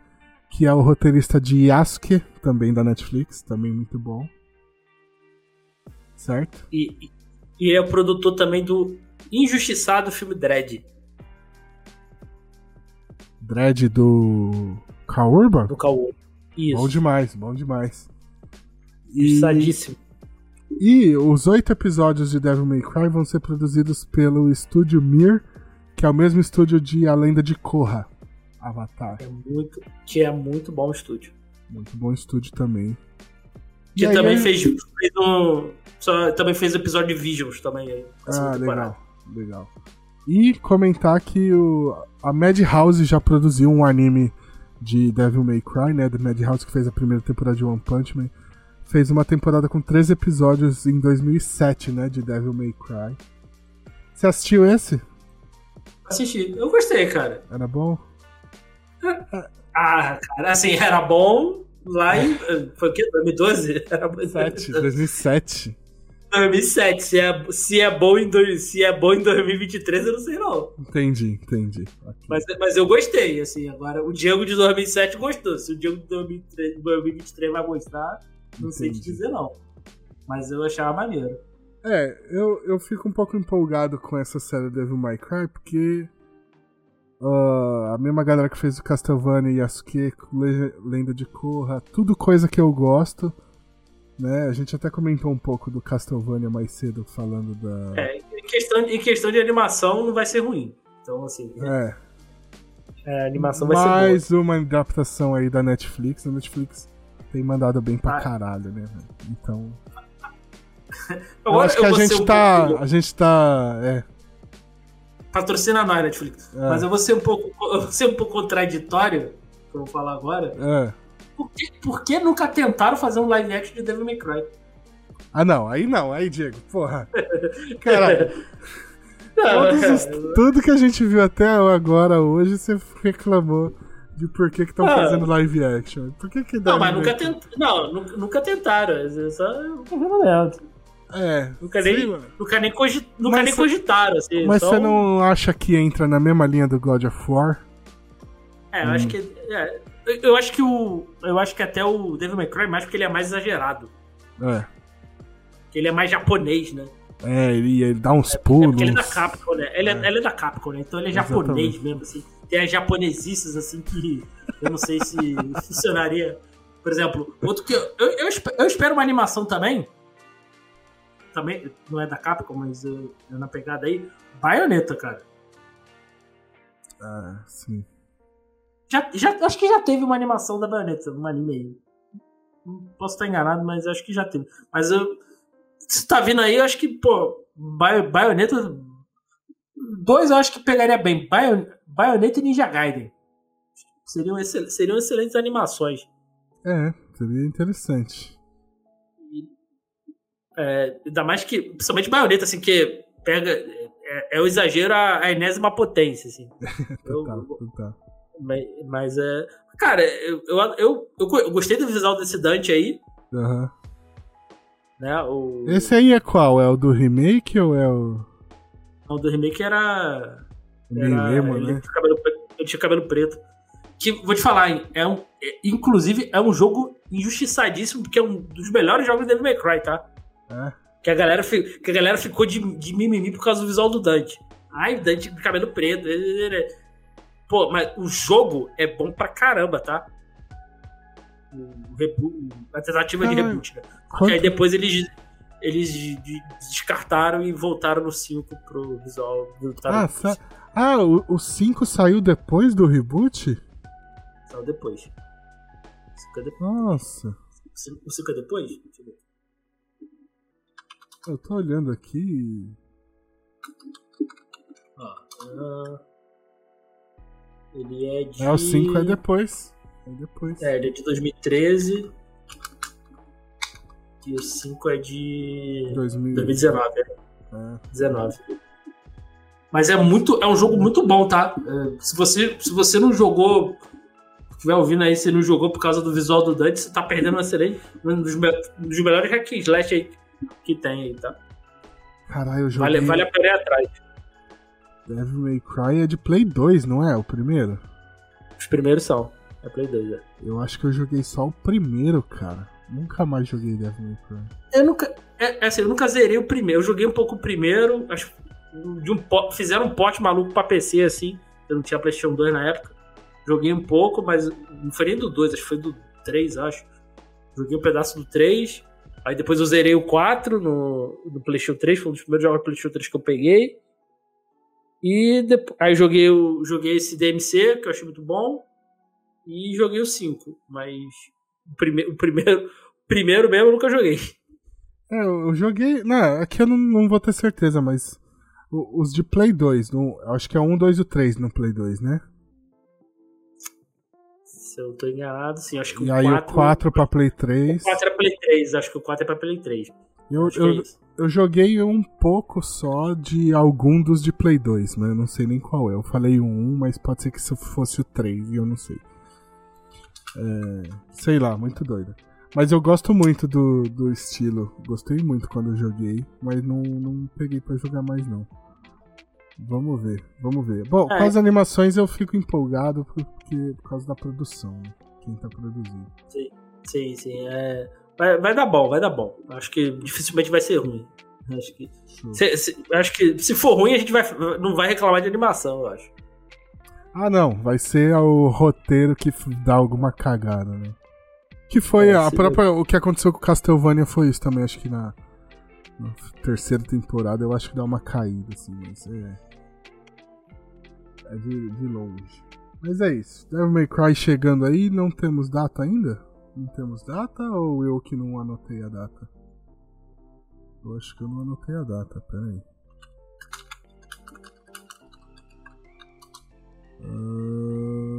que é o roteirista de Yasuke, também da Netflix, também muito bom. Certo? E, e, é o produtor também do injustiçado filme Dread, Dread do Carl Urban? do Kaoru. Isso. Bom demais, bom demais. E. e os oito episódios de Devil May Cry vão ser produzidos pelo estúdio Mir, que é o mesmo estúdio de A Lenda de Korra, Avatar. É muito, que é muito bom estúdio. Muito bom estúdio também. Que aí, também é- fez, fez um. Só, também fez episódio de Visions também aí. Ah, segunda temporada. legal, legal. E comentar que o, a Madhouse já produziu um anime de Devil May Cry, né? Da Madhouse que fez a primeira temporada de One Punch Man. Fez uma temporada com três episódios em 2007, né? De Devil May Cry. Você assistiu esse? Assisti. Eu gostei, cara. Era bom? Ah, cara, assim, era bom lá em. Foi o quê? 2012? Era bom em 7, 2007. 2007. Se é, se é, bom em dois, se é bom em 2023, eu não sei não. Entendi, entendi. Mas, mas eu gostei, assim. Agora, o Diego de 2007 gostou. Se o Diego de 2003, 2023 vai gostar, não sei te Entendi. dizer não. Mas eu achava maneiro. É, eu, eu fico um pouco empolgado com essa série Devil May Cry, porque mesma galera que fez o Castlevania e Yasuke, Le- Lenda de Korra, tudo coisa que eu gosto. Né? A gente até comentou um pouco do Castlevania mais cedo, falando da. É, em questão, em questão de animação não vai ser ruim. Então, assim, É, é, a animação vai ser boa. mais uma adaptação aí da Netflix. A Netflix tem mandado bem pra Ah. caralho, né? velho? Então. Eu Agora acho que a vou ser gente um tá. pouco- A gente tá. É. Patrocina nós, Netflix. É. Mas eu vou ser um pouco, eu vou ser um pouco contraditório, que eu vou falar agora. é. Por que, por que nunca tentaram fazer um live action de Devil May Cry? Ah, não, aí não, aí, Diego, porra. Caralho, Não, todos os- tudo que a gente viu até agora hoje, você reclamou de por que estão Ah. fazendo live action. Por que que Não, mas nunca, tent... não, nunca, tentaram. É só. É, Nunca nem, nunca nem, cogi... nunca Mas nem cogitaram. Assim, Mas você um- não acha que entra na mesma linha do God of War? É, eu Hum. acho que. é, eu- acho que o. Eu acho que até o Devil May Cry é mais porque ele é mais exagerado. É. Porque ele é mais japonês, né? É, ele, ele dá uns É pulos. porque ele é da Capcom, né? Ele é, ele é da Capcom, né? Então ele é japonês Exatamente. mesmo, assim. Tem as japonesices, assim, que eu não sei se funcionaria. Por exemplo, outro que. Eu, eu, eu espe- eu espero uma animação também. Também, não é da Capcom, mas eu, eu na pegada aí. Bayonetta, cara. Ah, sim. Já, já, acho que já teve uma animação da Bayonetta, um anime aí. Não Posso estar enganado, mas acho que já teve. Mas eu. Se tá vindo aí, eu acho que, pô, Bayonetta. Dois eu acho que pegaria bem. Bayon, Bayonetta e Ninja Gaiden. Seriam, excel- seriam excelentes animações. É, seria interessante. É, ainda mais que. Principalmente Bayonetta, assim, que pega. É, é o exagero à, à enésima potência, assim. Eu- Total, total. mas, mas é. Cara, eu, eu, eu, eu go- eu gostei do visual desse Dante aí. Aham. né? O, Esse aí é qual? É o do remake ou é o. o do remake era. Meio era ele, né? tinha cabelo, ele tinha cabelo preto. Que, vou te falar, é um, é- inclusive é um jogo injustiçadíssimo, porque é um dos melhores jogos do Devil May Cry, tá? É. Que a galera, que a galera ficou de, de mimimi por causa do visual do Dante. Ai, Dante com cabelo preto. Pô, mas o jogo é bom pra caramba, tá? A tentativa de Caralho. reboot, né? Porque Quanto- aí depois eles, eles de- de- descartaram e voltaram no 5 pro visual. Ah, pro. Ah o 5 saiu depois do reboot? Só depois. O 5 é depois. Nossa, O 5 é depois? Deixa eu ver. eu tô olhando aqui. Ah, ele é de. É, o 5 é depois. É depois. É, ele é de 2013. E o 5 é de 2000. 2019. é. É. 19. Mas é muito, é um jogo muito bom, tá? É, se você, se você não jogou, estiver ouvindo aí, se não jogou por causa do visual do Dante, você tá perdendo um excelente, um dos, um dos melhores hack and slash aí que tem aí, tá? Caralho, eu joguei. Vale, vale a pena ir atrás. Devil May Cry é de Play 2, não é? O primeiro? Os primeiros são. É Play 2, é. Eu acho que eu joguei só o primeiro, cara. Nunca mais joguei Devil May Cry. Eu nunca. É, é assim, eu nunca zerei o primeiro. Eu joguei um pouco o primeiro. Acho, de um, fizeram um pote maluco pra PC, assim. Eu não tinha PlayStation 2 na época. Joguei um pouco, mas não foi nem do 2, acho que foi do 3, acho. Joguei um pedaço do 3. Aí depois eu zerei o 4 no, no PlayStation 3. Foi um dos primeiros jogos do PlayStation 3 que eu peguei. E depois, aí joguei, joguei esse DMC, que eu achei muito bom. E joguei o 5. Mas o, prime, o primeiro, primeiro mesmo eu nunca joguei. É, eu joguei. Não, aqui eu não, não vou ter certeza, mas. O- Os de Play 2, no, eu acho que é o 1, 2 e o 3 no Play 2, né? Se eu tô enganado, sim. Acho que E o aí 4. o 4 pra Play 3. O 4 é Play 3, acho que o 4 é pra Play 3. Eu, que é eu, eu joguei um pouco só de algum dos de Play 2, mas eu não sei nem qual é. Eu falei o 1, mas pode ser que isso fosse o 3 e eu não sei. É, sei lá, muito doido. Mas eu gosto muito do, do estilo. Gostei muito quando eu joguei, mas não, não peguei pra jogar mais não. Vamos ver, vamos ver. Bom, É. com as animações eu fico empolgado porque, por causa da produção, né? Quem tá produzindo. Sim, sim. É... Vai, vai dar bom, vai dar bom. Acho que dificilmente vai ser ruim. Acho que, se, se- acho que se for ruim, a gente vai, não vai reclamar de animação, eu acho. Ah, não, vai ser o roteiro que dá alguma cagada, né? Que foi É, a própria. O que aconteceu com Castlevania foi isso também, acho que na, na terceira temporada eu acho que dá uma caída, assim, mas é. É de, de longe. Mas é isso. Devil May Cry chegando aí, não temos data ainda? Não temos data ou eu que não anotei a data? Eu acho que eu não anotei a data, peraí. Ahn.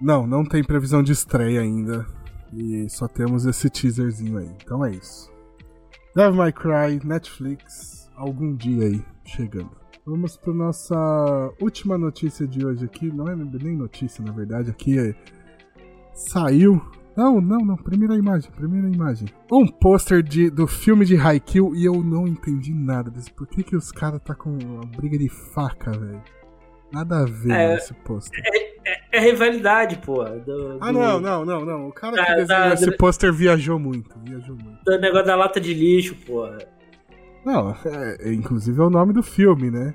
Não, não tem previsão de estreia ainda. E só temos esse teaserzinho aí. Então é isso. Devil May Cry, Netflix, algum dia aí, chegando. Vamos para nossa última notícia de hoje aqui. Não é nem notícia, na verdade. Aqui é... saiu. Não, não, não. Primeira imagem, primeira imagem. Um pôster do filme de Haikyuu e eu não entendi nada disso. Por que, que os caras tá com uma briga de faca, velho? Nada a ver É, esse pôster. É rivalidade, pô. Do, Ah, do- não, não, não, não. O cara que desenhou esse pôster viajou muito, viajou muito. Do negócio da lata de lixo, pô. Não, é, é, inclusive é o nome do filme, né?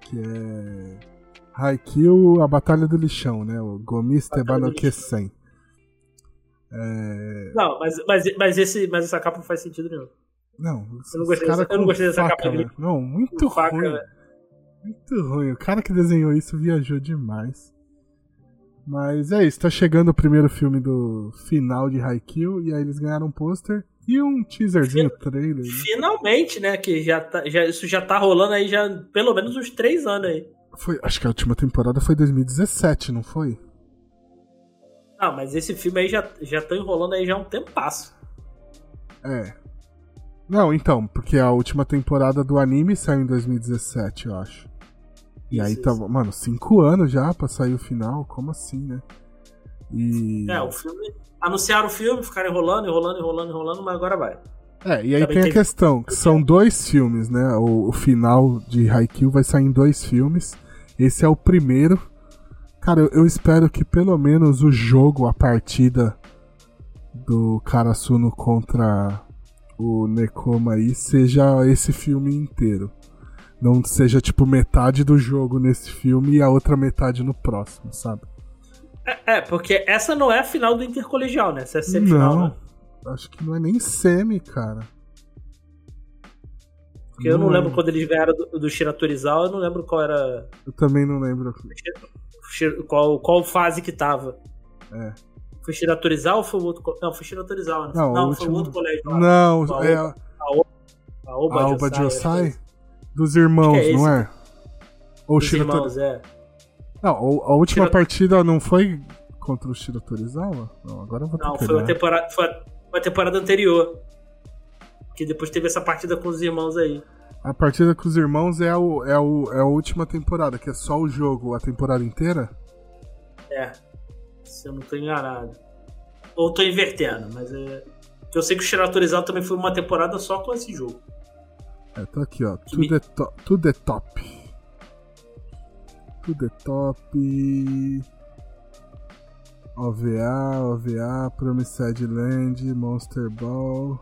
Que é. Haikyuu, a Batalha do Lixão, né? O Gomis Batalha Tebano do Lixão. Kesen. É... Não, mas, mas, mas, esse, mas essa capa não faz sentido nenhum. Não, Eu não os gostei dessa- eu não com gostei dessa faca, capa, né? Não, muito Faca, ruim. né? Muito ruim. O cara que desenhou isso viajou demais. Mas é isso, tá chegando o primeiro filme do final de Haikyuu e aí eles ganharam um pôster e um teaserzinho, trailer. né? Finalmente, né? Que já tá, já, isso já tá rolando aí já pelo menos uns três anos aí. Foi, acho que a última temporada foi 2017, não foi? Ah, mas esse filme aí já, já tá enrolando aí já há um tempo passo. É. Não, então, porque a última temporada do anime saiu em 2017, eu acho. E aí Isso, tava, mano, cinco anos já pra sair o final, como assim, né? E. É, o filme. Anunciaram o filme, ficaram enrolando, enrolando, enrolando, enrolando, mas agora vai. É, e aí Também tem a tem- questão, que são dois filmes, né? O, o final de Haikyuu vai sair em dois filmes. Esse é o primeiro. Cara, eu, eu espero que pelo menos o jogo, a partida do Karasuno contra o Nekoma aí, seja esse filme inteiro. Não seja tipo metade do jogo nesse filme e a outra metade no próximo, sabe? É, é, porque essa não é a final do Intercolegial, né? Essa é a semifinal, Não, né? acho que não é nem semi, cara. Porque eu não é. lembro quando eles ganharam do, do Shiratorizawa, eu não lembro qual era. Eu também não lembro. Qual, qual fase que tava. É. Foi Shiratorizawa ou foi o outro. Não, foi Shiratorizawa, né? Não, Não, foi o último- outro colégio lá. Não, A é Oba- a A Oba, Alba Josai, Josai acho dos irmãos, é não é? Ou Os Shiratori... irmãos, é. Não, a última Shira- partida não foi contra o Shiratorizawa? Não, agora eu vou ter Não, que foi uma temporada, foi uma temporada anterior. Que depois teve essa partida com os irmãos aí. A partida com os irmãos é, o, é, o, é a última temporada, que é só o jogo, a temporada inteira? É. Se eu não tô enganado. Ou tô invertendo, mas é. Eu sei que o Shiratorizawa também foi uma temporada só com esse jogo. É, tô aqui, ó. To me- the, to to the top. To the top. OVA, OVA, Promised Land, Monster Ball.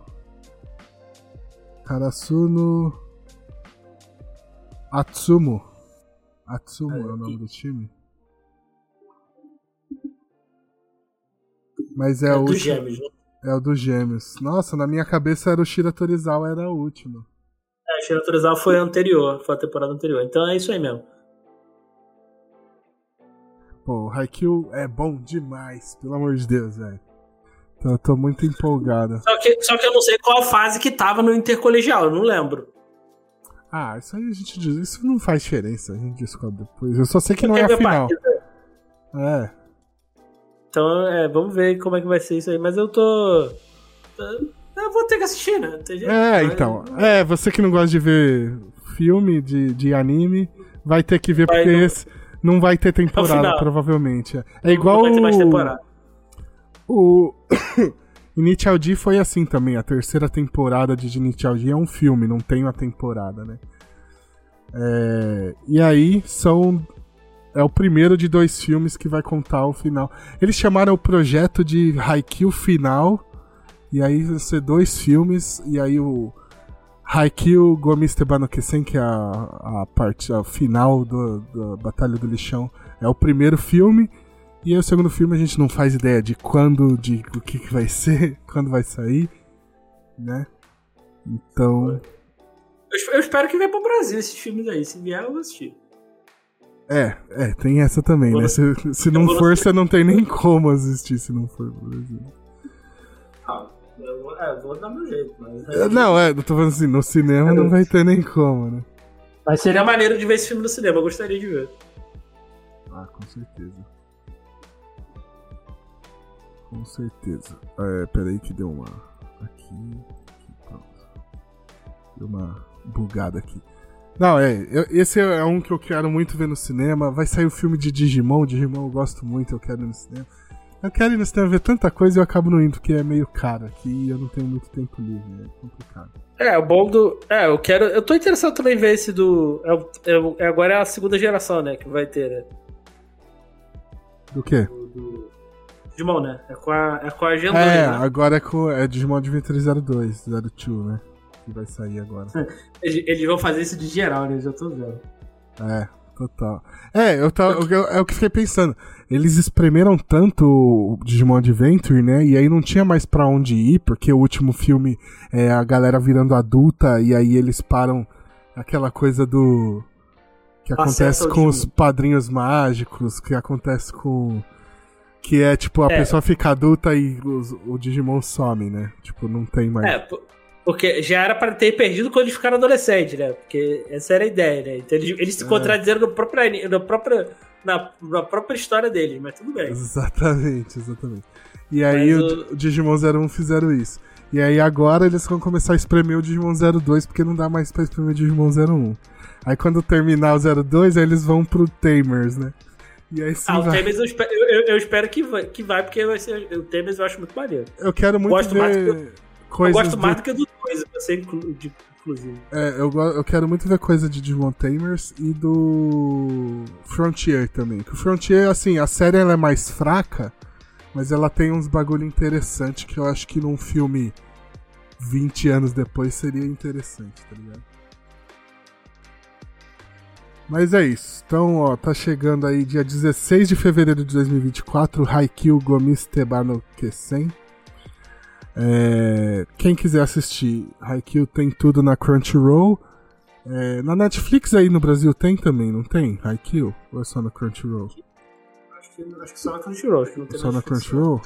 Karasuno. Atsumo. Atsumo é, É, o nome e- do time? Mas é, É, o dos último. gêmeos, né? É o dos gêmeos. Nossa, na minha cabeça era o Shira Torizawa, era o último. É, o Shiratorizawa foi a anterior, foi a temporada anterior. Então é isso aí mesmo. Pô, o Haikyuu é bom demais, pelo amor de Deus, velho. Então eu tô muito empolgado. Só que, só que eu não sei qual a fase que tava no intercolegial, eu não lembro. Ah, isso aí a gente diz. Isso não faz diferença, a gente descobre depois. Eu só sei que não é a final. partida. É. Então, é, vamos ver como é que vai ser isso aí. Mas eu tô. Eu vou ter que assistir, né? Não. É, então. É, você que não gosta de ver filme, de, de anime, vai ter que ver, Vai porque no- esse não vai ter temporada, final. provavelmente. É, é Não igual vai ter mais o- temporada. O Initial D foi assim também. A terceira temporada de Initial D é um filme, não tem uma temporada, né? É, E aí são. É o primeiro de dois filmes que vai contar o final. Eles chamaram o projeto de Haikyuu Final. E aí ser dois filmes. E aí o Haikyuu Gomi Stebano Kesen, que é a, a parte a final do, da Batalha do Lixão, é o primeiro filme. E aí, o segundo filme a gente não faz ideia de quando, de o que, que vai ser, quando vai sair, né? Então. Eu, eu espero que venha pro Brasil esses filmes aí. Se vier, eu vou assistir. É, é, tem essa também, né? Se, se não for, você não tem nem como assistir se não for pro Brasil. Vou, é, vou dar meu jeito, mas. É, Não, é, eu tô falando assim, no cinema não vai ter nem como, né? Mas seria maneiro de ver esse filme no cinema, eu gostaria de ver. Ah, com certeza. Com certeza. É, peraí que deu uma. Aqui. aqui pronto. Deu uma bugada aqui. Não, é. eu- esse é um que eu quero muito ver no cinema. Vai sair o filme de Digimon. Digimon eu gosto muito, eu quero ir no cinema. Eu quero ir no cinema ver tanta coisa e eu acabo não indo, porque é meio caro aqui e eu não tenho muito tempo livre. É complicado. É, o bom do. É, eu quero. Eu tô interessado também em ver esse do. É, é é agora é a segunda geração, né? Que vai ter, né? Do quê? Do. do... Digimon, né? É com a, é com a Gen 2, É, né? agora é com é Digimon Adventure 02, 02, né? Que vai sair agora. Eles vão fazer isso de geral, né? Eu já tô vendo. É, total. É, eu tava, eu- é o que fiquei pensando. Eles espremeram tanto o Digimon Adventure, né? E aí não tinha mais pra onde ir, porque o último filme é a galera virando adulta e aí eles param aquela coisa do. Que acontece com os padrinhos mágicos, que acontece com. Que é tipo, a É. pessoa fica adulta e os- o Digimon some, né? Tipo, não tem mais. É, porque já era pra ter perdido quando eles ficaram adolescentes, né? Porque essa era a ideia, né? Então eles, eles se É. contradizeram no próprio, no próprio, na, na própria história deles, mas tudo bem. Exatamente, exatamente. E aí Mas o, o Digimon 01 fizeram isso. E aí agora eles vão começar a espremer o Digimon 02, porque não dá mais pra espremer o Digimon 01. Aí quando terminar o 02, aí eles vão pro Tamers, né? E aí sim Ah, o vai. Temes eu espero, eu, eu- eu espero que, vai, que vai, porque vai ser, o Temes eu acho muito maneiro. Eu quero muito gosto mais ver Eu coisas gosto do- mais do que do 2, você inclu, de- inclusive. É, eu, eu quero muito ver coisa de Digimon Tamers e do Frontier também. Que o Frontier, assim, a série ela é mais fraca, mas ela tem uns bagulho interessante que eu acho que num filme 20 anos depois seria interessante, tá ligado? Mas é isso. Então, ó, tá chegando aí dia 16 de fevereiro de 2024, Haikyuu Gomis Tebano Kesen. É, quem quiser assistir Haikyuu tem tudo na Crunchyroll. É, na Netflix aí no Brasil tem também, não tem? Haikyuu? Ou é só na Crunchyroll? Acho que, acho que só na Crunchyroll, acho que não tem Só na Netflix, Crunchyroll?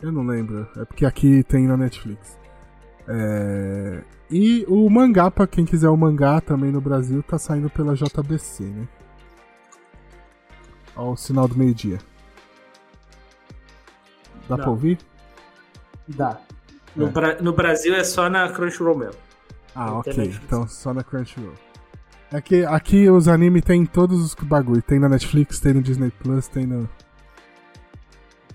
Eu não lembro. É porque aqui tem na Netflix. É, E o mangá, pra quem quiser o mangá também no Brasil, tá saindo pela JBC, né? Ó, o sinal do meio-dia. Dá Dá. pra ouvir? Dá. No, É. Bra- no Brasil é só na Crunchyroll mesmo. Ah, Não ok. Netflix. Então só na Crunchyroll. É que aqui os animes tem todos os bagulho. Tem na Netflix, tem no Disney Plus, tem no,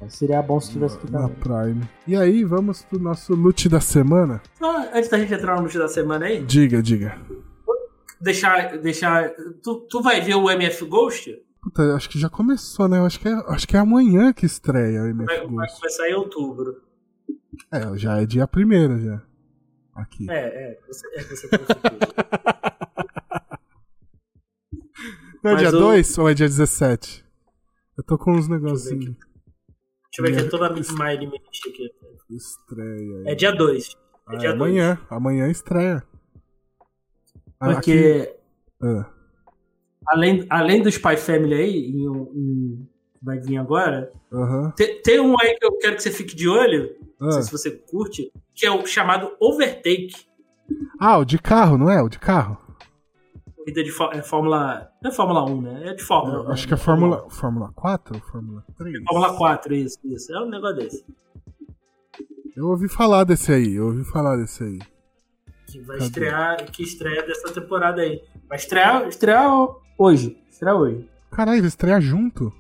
Seria bom se tivesse aqui na. Prime. E aí, vamos pro nosso loot da semana? Ah, antes da gente entrar no noite da semana aí, Diga, diga. deixar. deixar tu, tu vai ver o MF Ghost? Puta, acho que já começou, né? Acho que é, acho que é amanhã que estreia o Vai, MF vai Ghost. começar em outubro. É, já é dia primeiro já. Aqui. É, é. Você, é você tem certeza. Não é mas dia o- 2 ou é dia 17? Eu tô com uns negocinhos. Deixa eu ver aqui, é toda a My Limit aqui. Estreia. É dia 2. Ah, É dia 2. amanhã. Amanhã estreia. Ah, Porque, Ah, além, além do Spy Family aí, em, um- vai vir agora, Aham. tem, tem um aí que eu quero que você fique de olho, não Ah. sei se você curte, que é o chamado Overtake. Ah, o de carro, não é? O de carro? Corrida de é Fórmula. Não é Fórmula 1, né? É de Fórmula. Né? acho que é Fórmula, Fórmula 4 ou Fórmula 3? Fórmula 4, isso, isso. É um negócio desse. Eu ouvi falar desse aí, eu ouvi falar desse aí. Que vai Cadê? estrear, que estreia dessa temporada aí. Vai estrear, estrear hoje. Estrear hoje. Caralho, vai estrear junto?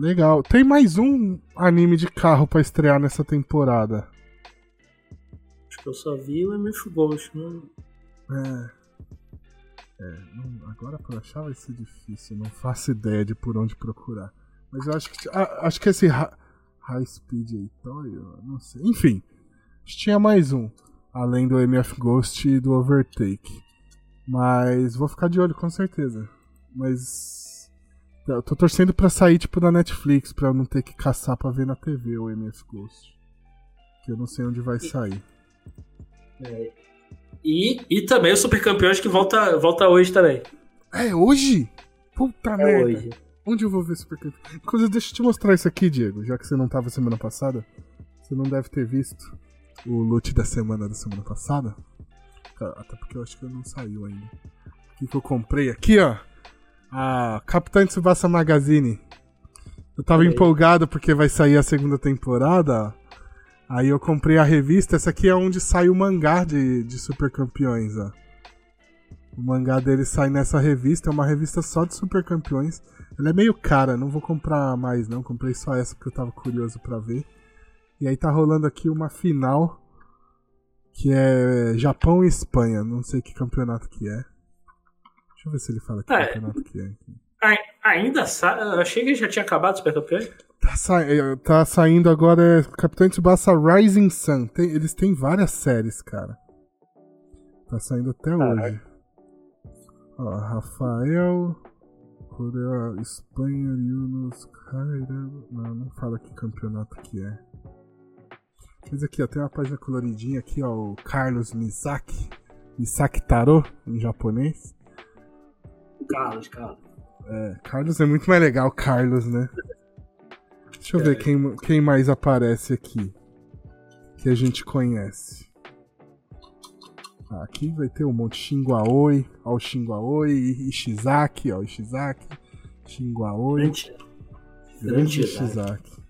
Legal. Tem mais um anime de carro pra estrear nessa temporada. Acho que eu só vi o MF Ghost. Não... É. É, não- agora pra achar vai ser difícil, não faço ideia de por onde procurar. Mas eu acho que. ah, acho que esse Hi- High Speed eu não sei. Enfim, acho que tinha mais um. Além do MF Ghost e do Overtake. Mas vou ficar de olho com certeza. Mas. Eu tô torcendo pra sair tipo da Netflix, pra eu não ter que caçar pra ver na TV o MF Ghost. Que eu não sei onde vai sair. É. E, e também o Super Campeões que volta, volta hoje também. É hoje? Puta É merda. hoje. Onde eu vou ver Super Campeões? Inclusive, deixa eu te mostrar isso aqui, Diego. Já que você não tava semana passada. Você não deve ter visto o loot da semana da semana passada. Até porque eu acho que não saiu ainda. O que, que eu comprei aqui, ó? A Capitã Tsubasa Magazine. Eu tava Olha aí. empolgado porque vai sair a segunda temporada. Aí eu comprei a revista. Essa aqui é onde sai o mangá de, de Super Campeões, ó. O mangá dele sai nessa revista, é uma revista só de Super Campeões. Ela é meio cara, não vou comprar mais não, comprei só essa porque eu tava curioso pra ver. E aí tá rolando aqui uma final que é Japão e Espanha, não sei que campeonato que é. Deixa eu ver se ele fala que é. campeonato que é. Ai- ainda sai. Eu achei que já tinha acabado o Super Campeões. Tá, sa- eh, tá saindo agora é Capitão Tsubasa Rising Sun. Tem- eles têm várias séries, cara. Tá saindo até Caraca. hoje. Ó, Rafael, Coreia, Espanha, Yunus, caramba. Não, não fala que campeonato que é. Mas aqui, ó, tem uma página coloridinha aqui, ó, o Carlos Misaki. Misaki Taro, em japonês. Carlos, Carlos. É, Carlos é muito mais legal, Carlos, né? Deixa eu ver quem, quem mais aparece aqui. Que a gente conhece. Ah, aqui vai ter um monte. Shingo Aoi. Ó, o Shingo Aoi. Ishizaki, ó, Ishizaki. Shingo Aoi. Grande, Ishizaki.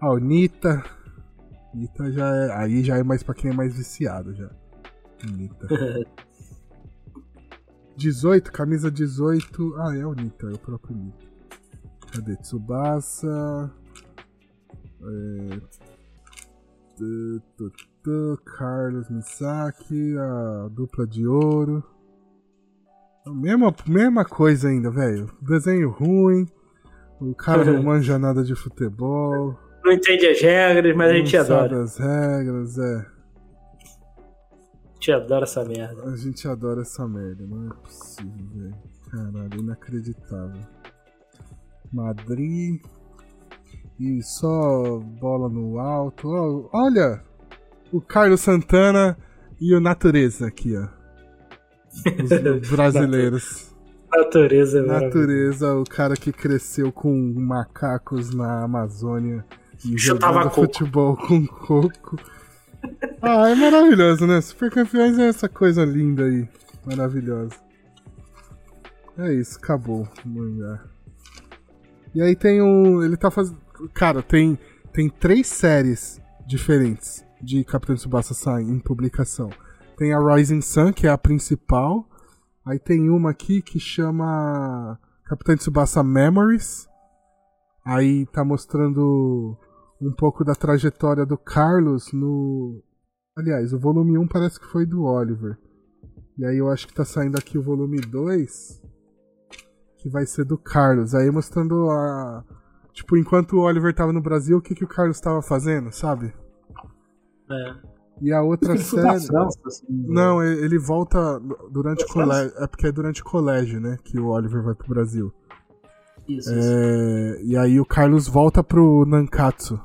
Ah, o Nita. Nita já é. Aí já é mais pra quem é mais viciado já. Nita. 18, camisa 18. Ah, é o Nita, é o próprio Nita. Cadê? Tsubasa. É... Carlos Misaki, a dupla de ouro. A Mesma, mesma coisa ainda, velho. Desenho ruim. O cara não manja nada de futebol. Não entende as regras, mas a gente não sabe adora. as regras, é. A gente adora essa merda. A gente adora essa merda, não é possível, velho. Caralho, inacreditável. Madrid. E só bola no alto. Ó, olha! O Carlos Santana e o Natureza aqui, ó. Os brasileiros. Natureza, é maravilhosa. Natureza, o cara que cresceu com macacos na Amazônia e Chutava jogando coco. futebol com coco. Ah, é maravilhoso, né? Super campeões é essa coisa linda aí. Maravilhosa. É isso, acabou o mangá. E aí tem um. Ele tá fazendo. Cara, tem, tem três séries diferentes de Capitão Tsubasa Sai em publicação. Tem a Rising Sun, que é a principal. Aí tem uma aqui que chama Capitão Tsubasa Memories. Aí tá mostrando um pouco da trajetória do Carlos no. Aliás, o volume 1 parece que foi do Oliver. E aí eu acho que tá saindo aqui o volume 2. Que vai ser do Carlos. Aí mostrando a. Tipo, enquanto o Oliver tava no Brasil, o que, que o Carlos tava fazendo, sabe? É. E a outra Isso série. França, assim, Não, ele volta durante colégio. É porque é durante o colégio, né? Que o Oliver vai pro Brasil. Isso, isso. É, e aí o Carlos volta pro Nankatsu.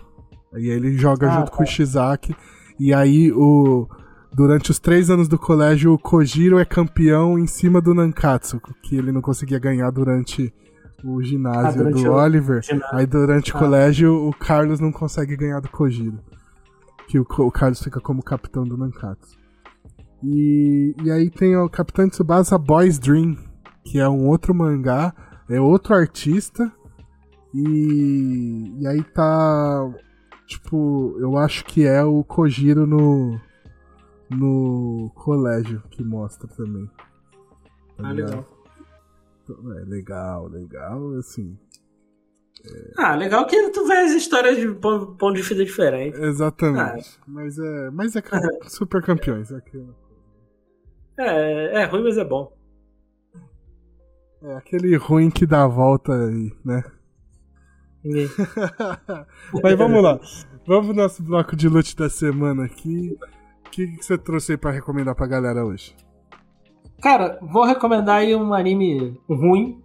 E ele joga Ah, junto tá. com o Shizaki. E aí o. Durante os três anos do colégio, o Kojiro é campeão em cima do Nankatsu, que ele não conseguia ganhar durante o ginásio Ah, do o Oliver. ginásio. Aí durante o Ah. colégio, o Carlos não consegue ganhar do Kojiro. Que o, o Carlos fica como capitão do Nankatsu. E, e aí tem o Capitão Tsubasa Boys Dream, que é um outro mangá, é outro artista. E, e aí tá. Tipo, eu acho que é o Kojiro no. No colégio que mostra também. Tá Ah, legal. É legal, legal, assim. Ah, legal que tu vê as histórias de ponto, de vista diferente. Exatamente. Mas é. Mas é super campeões. É. É, é ruim, mas é bom. é aquele ruim que dá a volta aí, né? Ninguém- Mas vamos lá. Vamos pro nosso bloco de loot da semana aqui. que, que você trouxe aí pra recomendar pra galera hoje? Cara, vou recomendar aí um anime ruim,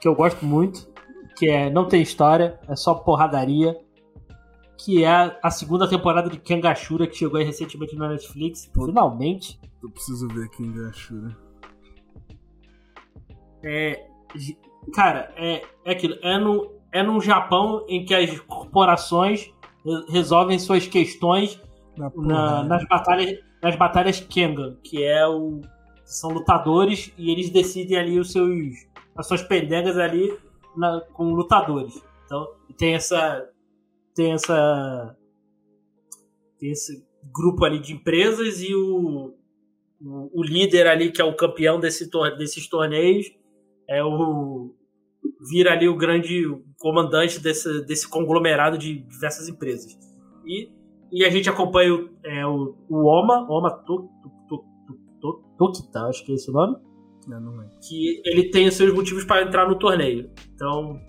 que eu gosto muito, que é Não Tem História, é só porradaria, que é a segunda temporada de Kengashura, que chegou aí recentemente na Netflix, finalmente. Eu preciso ver Kengashura. É, cara, é, é aquilo, é no, é num Japão em que as corporações resolvem suas questões Na na- nas batalhas nas batalhas Kengan, que é o são lutadores e eles decidem ali os seus as suas pendengas ali na- com lutadores. Então tem essa tem essa tem esse grupo ali de empresas e o o, o líder ali que é o campeão desse tor- desses torneios é o vira ali o grande comandante desse, desse conglomerado de diversas empresas. E, e a gente acompanha o, é, o, o Oma, Oma To- To- To- To- To- Tokita, acho que é esse o nome, Eu não lembro. que ele tem os seus motivos para entrar no torneio. Então,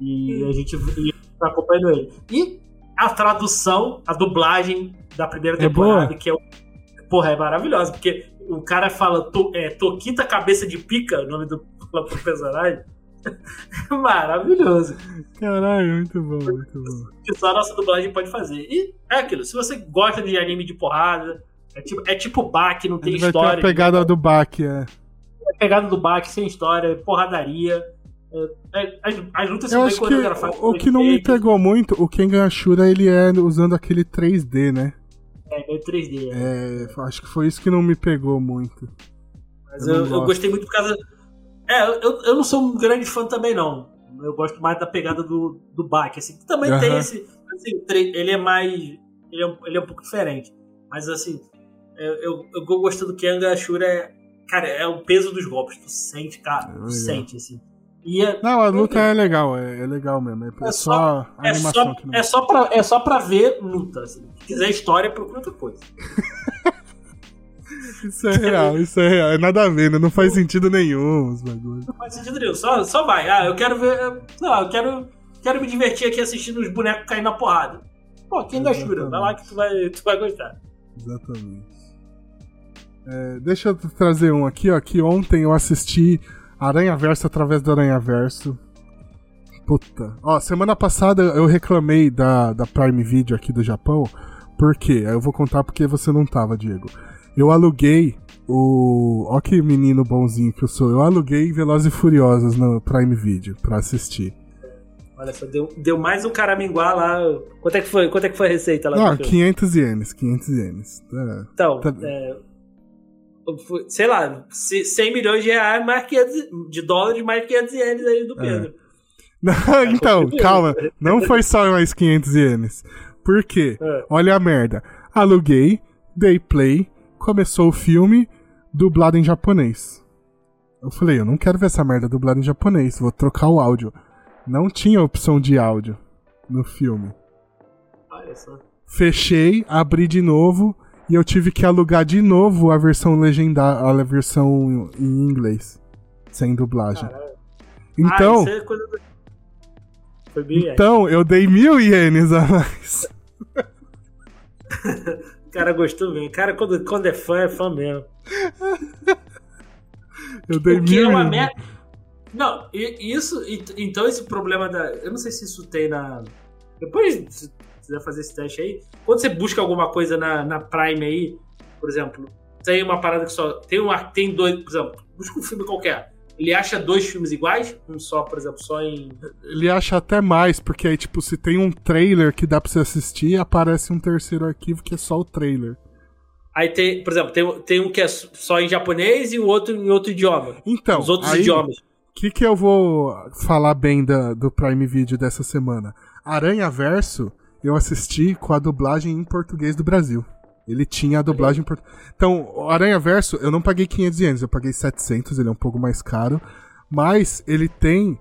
e a gente e tá acompanhando ele. E a tradução, a dublagem da primeira É temporada, boa? que é o Porra, é maravilhosa, porque o cara fala to, é, Toquita Cabeça de Pica, o nome do, É maravilhoso. Caralho, muito bom, muito bom. Que só a nossa dublagem pode fazer. E é aquilo, se você gosta de anime de porrada, é tipo, é tipo Bach, não tem Ele vai ter a história. pegada do Bach, é. É pegada do Bach, sem história, porradaria. É, é, as, as lutas Eu acho que o, o que não me pegou muito, o Kengan Ashura, ele é usando aquele 3D, né? É meio 3D. né? É, acho que foi isso que não me pegou muito. Mas eu eu, eu gostei muito por causa. É, eu, eu não sou um grande fã também, não. Eu gosto mais da pegada do, do Bach. Assim, que também Aham. tem esse. assim, ele é mais. Ele é, um- ele é um pouco diferente. Mas assim, eu, eu, eu gosto do Kenga Ashura. É, cara, é o peso dos golpes. Tu sente, cara. É Tu sente, assim. E é, Não, a luta é legal, é, é legal mesmo. É, É só a é, animação só, não. é, só pra, é só pra ver luta. Assim. Se quiser história, procura outra coisa. Isso é real, isso é real. É nada a ver, né? Não faz sentido nenhum os bagulhos. Não faz sentido nenhum. Só, só vai. Ah, eu quero ver. Não, eu quero, quero me divertir aqui assistindo os bonecos caindo na porrada. Pô, quem da Shura? Vai lá que tu vai, tu vai gostar. Exatamente. É, deixa eu trazer um aqui, ó. Que ontem eu assisti Aranha Verso através do Aranha Verso. Puta. Ó, semana passada eu reclamei da, da Prime Video aqui do Japão. Por quê? Aí eu vou contar porque você não tava, Diego. Eu aluguei o. Ó, que menino bonzinho que eu sou. Eu aluguei Velozes e Furiosos no Prime Video pra assistir. Olha só, deu, deu mais um caraminguá lá. Quanto é que foi, quanto é que foi a receita lá? Não, do filme? 500 ienes, 500 ienes. É. Então, tá- é, sei lá, se- 100 milhões de reais, mais 500, de dólares, mais 500 ienes aí do Pedro. Não, então, contribuindo. calma. Não foi só mais 500 ienes. Por quê? É. Olha a merda. Aluguei, dei play, começou o filme, dublado em japonês. Eu falei, eu não quero ver essa merda dublada em japonês, vou trocar o áudio. Não tinha opção de áudio no filme. Olha só. Fechei, abri de novo e eu tive que alugar de novo a versão legendada, a versão em inglês, sem dublagem. Caralho. Então, Ah, isso é coisa do... Foi bem, é. então eu dei mil ienes a mais. Cara gostou mesmo. O cara, quando, quando é fã, é fã mesmo. Eu dei O que é uma merda. Não, e- isso. Então, esse problema da. Eu não sei se isso tem na. Depois, se quiser fazer esse teste aí. Quando você busca alguma coisa na, na Prime aí, por exemplo, tem uma parada que só. Tem, uma, tem dois. Por exemplo, busca um filme qualquer. Ele acha dois filmes iguais? Um só, por exemplo, só em. Ele acha até mais, porque aí, tipo, se tem um trailer que dá pra você assistir, aparece um terceiro arquivo que é só o trailer. Aí tem, por exemplo, tem, tem um que é só em japonês e o outro em outro idioma. Então, Os outros aí, idiomas. O que, que eu vou falar bem da, do Prime Video dessa semana? Aranha Verso, eu assisti com a dublagem em português do Brasil. Ele tinha a dublagem em português. Então, o Aranha Verso, eu não paguei 500 ienes, eu paguei 700, ele é um pouco mais caro. Mas ele tem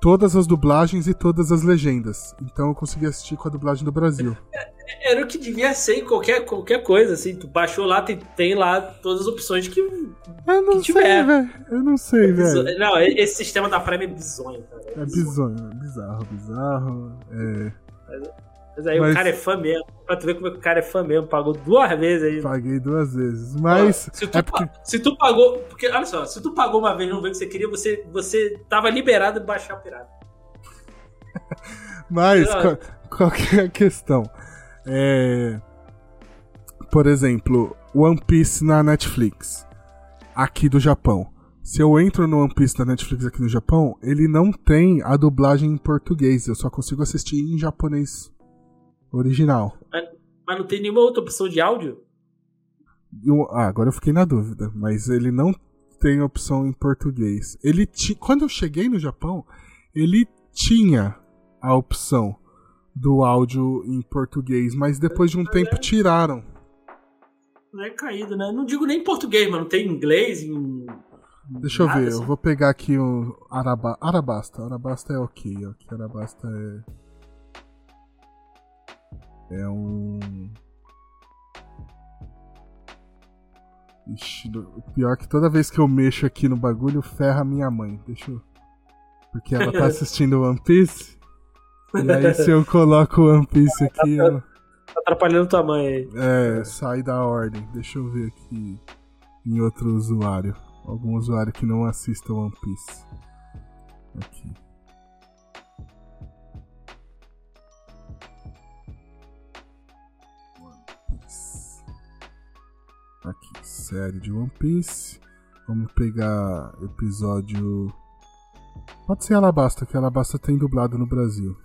todas as dublagens e todas as legendas. Então eu consegui assistir com a dublagem do Brasil. Era o que devia ser em qualquer, qualquer coisa, assim. Tu baixou lá, tem, tem lá todas as opções que. Eu não Que sei, velho. Eu não sei, velho. Não, esse sistema da Prime é bizonho, cara. É bizonho, é bizarro, bizarro. É. Mas aí Mas- o cara é fã mesmo. Pra tu ver como é que o cara é fã mesmo. Pagou duas vezes aí. Paguei duas vezes. Mas se, tu, é porque. se tu pagou. Porque, olha só, se tu pagou uma vez e não veio o que você queria, você, você tava liberado de baixar o pirata. Mas qual, qual que é a questão? É, por exemplo, One Piece na Netflix, aqui do Japão. Se eu entro no One Piece da Netflix aqui no Japão, ele não tem a dublagem em português. Eu só consigo assistir em japonês original. Mas não tem nenhuma outra opção de áudio? E um- ah, agora eu fiquei na dúvida, mas ele não tem opção em português. Ele ti, quando eu cheguei no Japão, ele tinha a opção do áudio em português, mas depois de um tempo tiraram. Não é caído, né? Não digo nem em português, mano. Tem em inglês, em. Deixa eu ver, assim. eu vou pegar aqui o Araba, Arabasta. Arabasta é ok, ok. Arabasta é. É um. Ixi, o pior é que toda vez que eu mexo aqui no bagulho, ferra a minha mãe. Deixa eu. Porque ela tá assistindo One Piece. E aí se eu coloco o One Piece aqui. Tá atrapalhando tua mãe aí. É, sai da ordem. Deixa eu ver aqui em outro usuário. Algum usuário que não assista One Piece. Aqui. Série de One Piece. Vamos pegar episódio. Pode ser Alabasta, que Alabasta tem dublado no Brasil.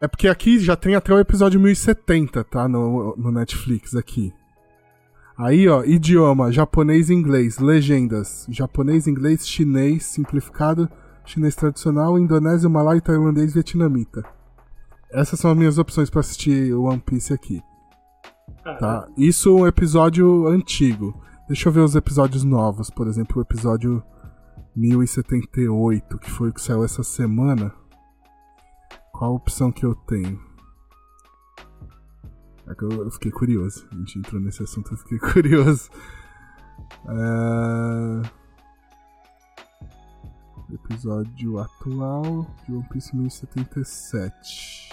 É porque aqui já tem até o episódio 1070, tá? No, no Netflix aqui. Aí, ó, idioma, japonês e inglês, legendas, japonês, inglês, chinês, simplificado, chinês tradicional, indonésio, malai, tailandês, vietnamita. Essas são as minhas opções pra assistir One Piece aqui, tá? Isso é um episódio antigo. Deixa eu ver os episódios novos, por exemplo, o episódio 1078, que foi o que saiu essa semana. Qual a opção que eu tenho? É que eu fiquei curioso. A gente entrou nesse assunto, eu fiquei curioso. É... Episódio atual de One Piece 1077.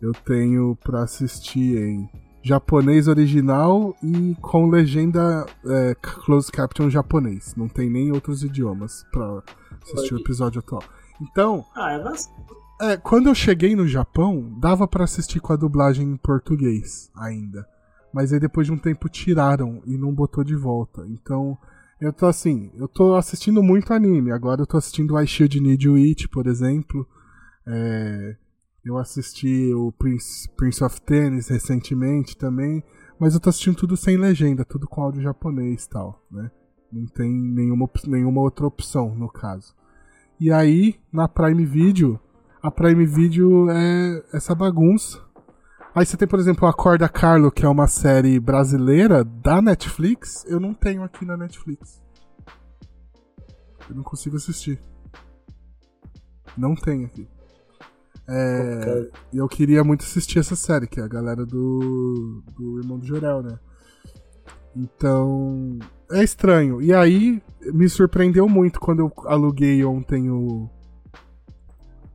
Eu tenho pra assistir em japonês original e com legenda é, closed caption japonês. Não tem nem outros idiomas pra assistir o episódio atual. Então, Ah, é vacilo. é, quando eu cheguei no Japão, dava pra assistir com a dublagem em português ainda. Mas aí depois de um tempo tiraram e não botou de volta. Então, eu tô assim, eu tô assistindo muito anime. Agora eu tô assistindo I Shield Need You Eat, por exemplo. É, eu assisti o Prince, Prince of Tennis recentemente também. Mas eu tô assistindo tudo sem legenda, tudo com áudio japonês e tal, né? Não tem nenhuma, nenhuma outra opção, no caso. E aí, na Prime Video, a Prime Video é essa bagunça. Aí você tem, por exemplo, Acorda Carlo, que é uma série brasileira da Netflix. Eu não tenho aqui na Netflix. Eu não consigo assistir. Não tem aqui. É, eu queria muito assistir essa série, que é a galera do, do Irmão do Jorel, né? Então, é estranho. E aí, me surpreendeu muito quando eu aluguei ontem o,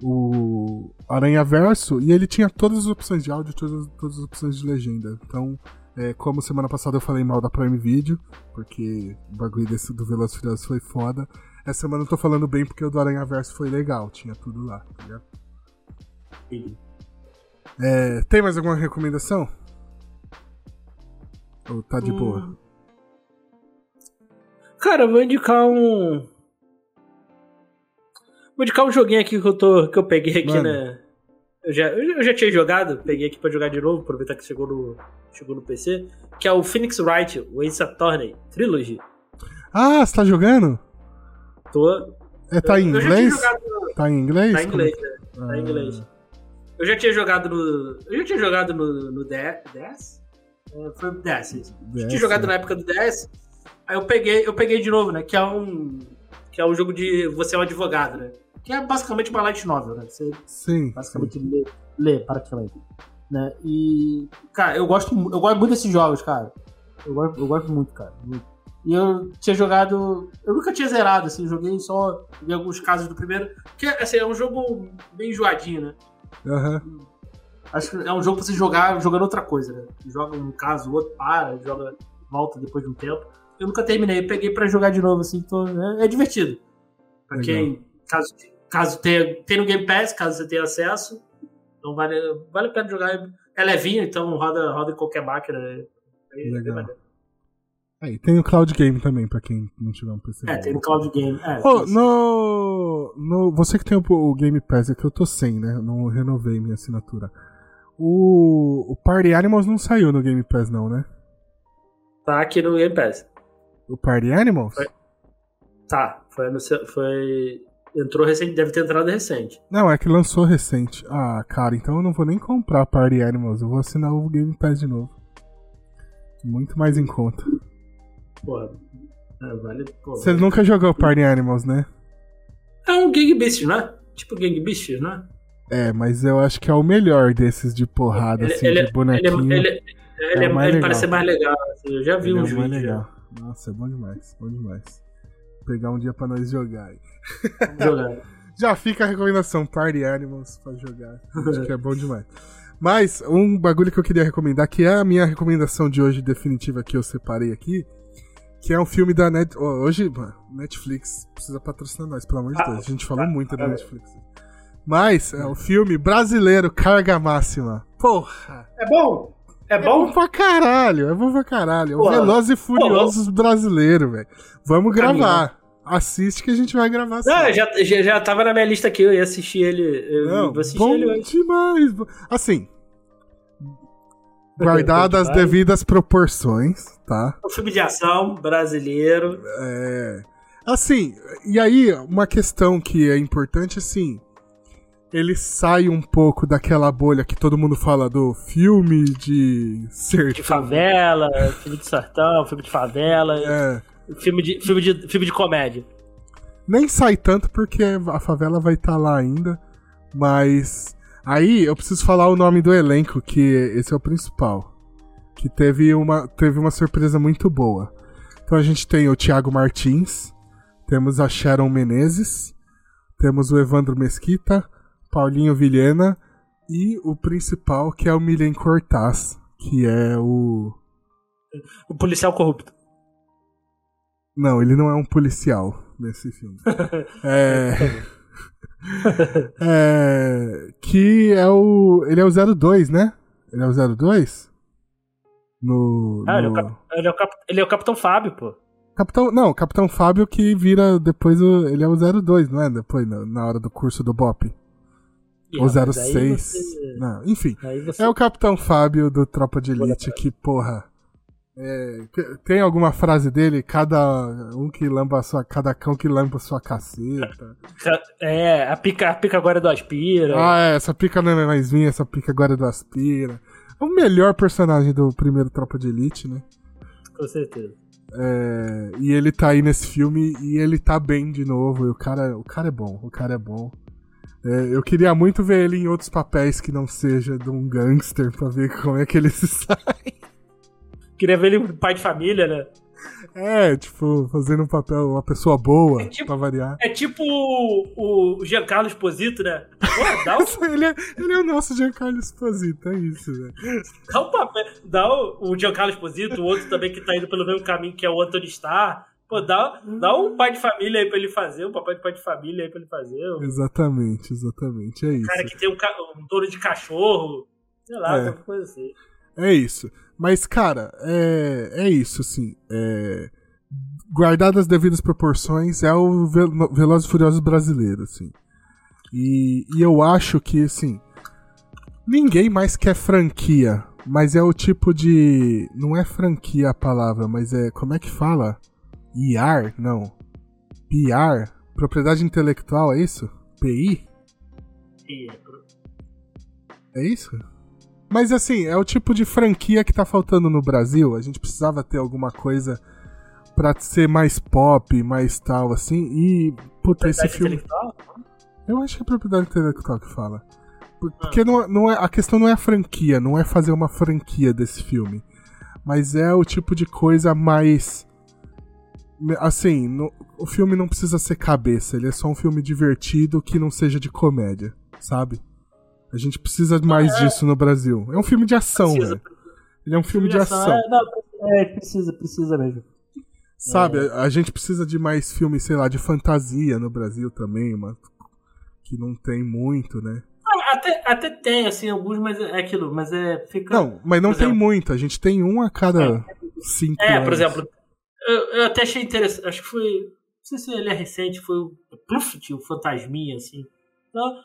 o Aranha Verso e ele tinha todas as opções de áudio, todas, todas as opções de legenda. Então, é, como semana passada eu falei mal da Prime Video, porque o bagulho desse do Velozes Furiosos foi foda. Essa semana eu tô falando bem porque o do Aranha Verso foi legal, tinha tudo lá, tá ligado? É, tem mais alguma recomendação? Ou tá de Hum. boa? Cara, eu vou indicar um. Vou indicar um joguinho aqui que eu, tô, que eu peguei aqui, Mano. né? Eu já, eu já- tinha jogado, peguei aqui pra jogar de novo, aproveitar que chegou no, chegou no PC, que é o Phoenix Wright, o Ace Attorney Trilogy. Ah, você tá jogando? Tô, É, tá em eu inglês? jogado. Tá em inglês? Tá em inglês, Como- né? Tá Ah. em inglês. Eu já tinha jogado no. Eu já tinha jogado no, no 10. 10? É, foi o 10, isso. Eu tinha jogado né? na época do 10. Aí eu peguei, eu peguei de novo, né? Que é um. Que é um jogo de. Você é um advogado, né? Que é basicamente uma light novel, né? Você Sim. basicamente lê, lê praticamente. Né? E. Cara, eu gosto, eu gosto muito desses jogos, cara. Eu gosto, eu gosto muito, cara. muito. E eu tinha jogado. Eu nunca tinha zerado, assim, joguei só em alguns casos do primeiro. Porque, assim, é um jogo bem enjoadinho, né? Aham. Acho que é um jogo pra você jogar jogando outra coisa, né? Joga um caso, o outro para, joga, volta depois de um tempo. Eu nunca terminei, eu peguei pra jogar de novo, assim, então é, é divertido. Pra Legal. quem, caso, caso tenha, tenha no Game Pass, caso você tenha acesso, então vale, vale a pena jogar. É levinho, então roda, roda em qualquer máquina. né? É, Legal. é. Aí, tem o Cloud Game também, pra quem não tiver um PC. É, tem no Cloud Game. É, isso. no, no. Você que tem o, o Game Pass, é que eu tô sem, né? Eu não renovei minha assinatura. O, o Party Animals não saiu no Game Pass, não, né? Tá aqui no Game Pass. O Party Animals? Foi. Tá, foi, anunci- foi. Entrou recente, deve ter entrado recente. Não, é que lançou recente. Ah, cara, então eu não vou nem comprar Party Animals, eu vou assinar o Game Pass de novo. Muito mais em conta. Porra. É, vale. Pô, Você nunca jogou Party Animals, né? É um Gang Beast, não é? Tipo Gang Beast, não é? É, mas eu acho que é o melhor desses de porrada, Ele, assim, ele, de bonequinho. ele, ele, ele, É mais ele parece mais legal. assim, eu já vi Ele é mais vídeos. legal. Nossa, é bom demais, bom demais. Vou pegar um dia pra nós jogar aí. já. Jogar. Já fica a recomendação, Party Animals pra jogar. Acho que é bom demais. Mas, um bagulho que eu queria recomendar, que é a minha recomendação de hoje definitiva que eu separei aqui, que é um filme da Net... hoje, mano, Netflix precisa patrocinar nós, pelo amor de Ah, Deus. A gente falou tá, muito da tá. Netflix. Mas, é o filme brasileiro Carga Máxima. Porra! É bom? É É bom bom? pra caralho, é bom pra caralho. É o Pô, Velozes e Furiosos brasileiro, velho. Vamos Caminho. gravar. Assiste que a gente vai gravar. Não, já, já, já tava na minha lista aqui, eu ia assistir ele. Eu Não, vou assistir bom ele hoje. demais. Assim, guardadas as devidas proporções, tá? Um filme de ação brasileiro. É, assim, e aí uma questão que é importante, assim, ele sai um pouco daquela bolha que todo mundo fala do filme de sertão. De favela, filme de sertão, filme de favela, É, filme, de, filme, de, filme de comédia. nem sai tanto porque a favela vai estar lá ainda, mas aí eu preciso falar o nome do elenco, que esse é o principal, que teve uma, teve uma surpresa muito boa. Então a gente tem o Thiago Martins, temos a Sharon Menezes, temos o Evandro Mesquita, Paulinho Vilhena e o principal que é o Milen Cortaz, que é o O policial corrupto. Não, ele não é um policial nesse filme. é... é... Que é o. Ele é o 02, né? Ele é o 02? No. Ah, ele, é o no- cap- ele, é o cap- ele é o Capitão Fábio, pô. Capitão. Não, Capitão Fábio que vira depois o. Ele é o 02, não é? Depois, na, na hora do curso do BOP. Ou Ah, mas aí 06. você- Não, enfim. É o Capitão Fábio do Tropa de Elite que, porra. É, tem alguma frase dele? Cada um que lamba sua. Cada cão que lamba sua caceta. É, a pica, a pica agora é do Aspira. Ah, é, essa pica não é mais minha, essa pica agora é do Aspira. É o melhor personagem do primeiro Tropa de Elite, né? Com certeza. É, e ele tá aí nesse filme e ele tá bem de novo. E o cara, o cara é bom, o cara é bom. É, eu queria muito ver ele em outros papéis que não seja de um gangster pra ver como é que ele se sai. Queria ver ele pai de família, né? É, tipo, fazendo um papel, uma pessoa boa, É tipo- pra variar. É tipo o, o Giancarlo Esposito, né? Pô, dá, um, ele, é, ele é o nosso Giancarlo Esposito, é isso, velho. dá um papel. Dá o, o Giancarlo Esposito, o outro também que tá indo pelo mesmo caminho que é o Anthony Starr. Pô, dá, dá um pai de família aí pra ele fazer, um papai de pai de família aí pra ele fazer. Um Exatamente, exatamente, é isso. cara que tem um, um dono de cachorro. Sei lá, É. qualquer coisa assim. É isso. Mas, cara, é, é isso, assim. É, guardado as devidas proporções, é o Vel- Velozes e Furiosos brasileiro, assim. E, e eu acho que, assim, ninguém mais quer franquia, mas é o tipo de... Não é franquia a palavra, mas é... Como é que fala? IAR? Não. PR? Propriedade intelectual, é isso? PI? E, É isso? Mas assim, é o tipo de franquia que tá faltando no Brasil. A gente precisava ter alguma coisa pra ser mais pop, mais tal, assim. E, puta, esse filme. Eu acho que é propriedade intelectual que fala. Por- Porque não, é- não é, a questão não é a franquia, não é fazer uma franquia desse filme. Mas é o tipo de coisa mais. Assim, no, o filme não precisa ser cabeça, ele é só um filme divertido que não seja de comédia, sabe? A gente precisa mais é, disso no Brasil. É um filme de ação, velho. Ele é um filme, filme de ação. ação. É, não, é, precisa, precisa mesmo. Sabe, é. a gente precisa de mais filmes, sei lá, de fantasia no Brasil também, mano. Que não tem muito, né? Ah, até, até tem, assim, alguns, mas é aquilo, mas é. Fica, não, mas não tem exemplo, muito, a gente tem um a cada é, cinco É, anos. por exemplo, eu, eu, até achei interessante, acho que foi. Não sei se ele é recente, foi o Pluft, o Fantasminha, assim. Então,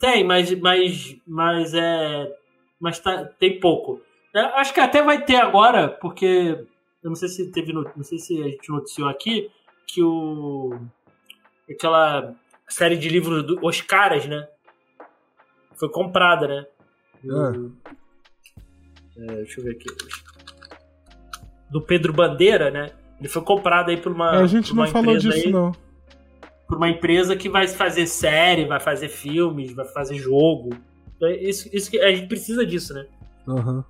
tem, mas, mas, mas é. Mas tá, tem pouco. Eu acho que até vai ter agora, porque eu não sei se teve. Não sei se a gente noticiou aqui que o. Aquela série de livros do Os Caras, né? Foi comprada, né? Ah. É, deixa eu ver aqui. Do Pedro Bandeira, né? Ele foi comprado aí por uma. É, a gente não falou disso, aí, não. Por uma empresa que vai fazer série, vai fazer filmes, vai fazer jogo. Então, isso, isso a gente precisa disso, né? Aham. Uhum.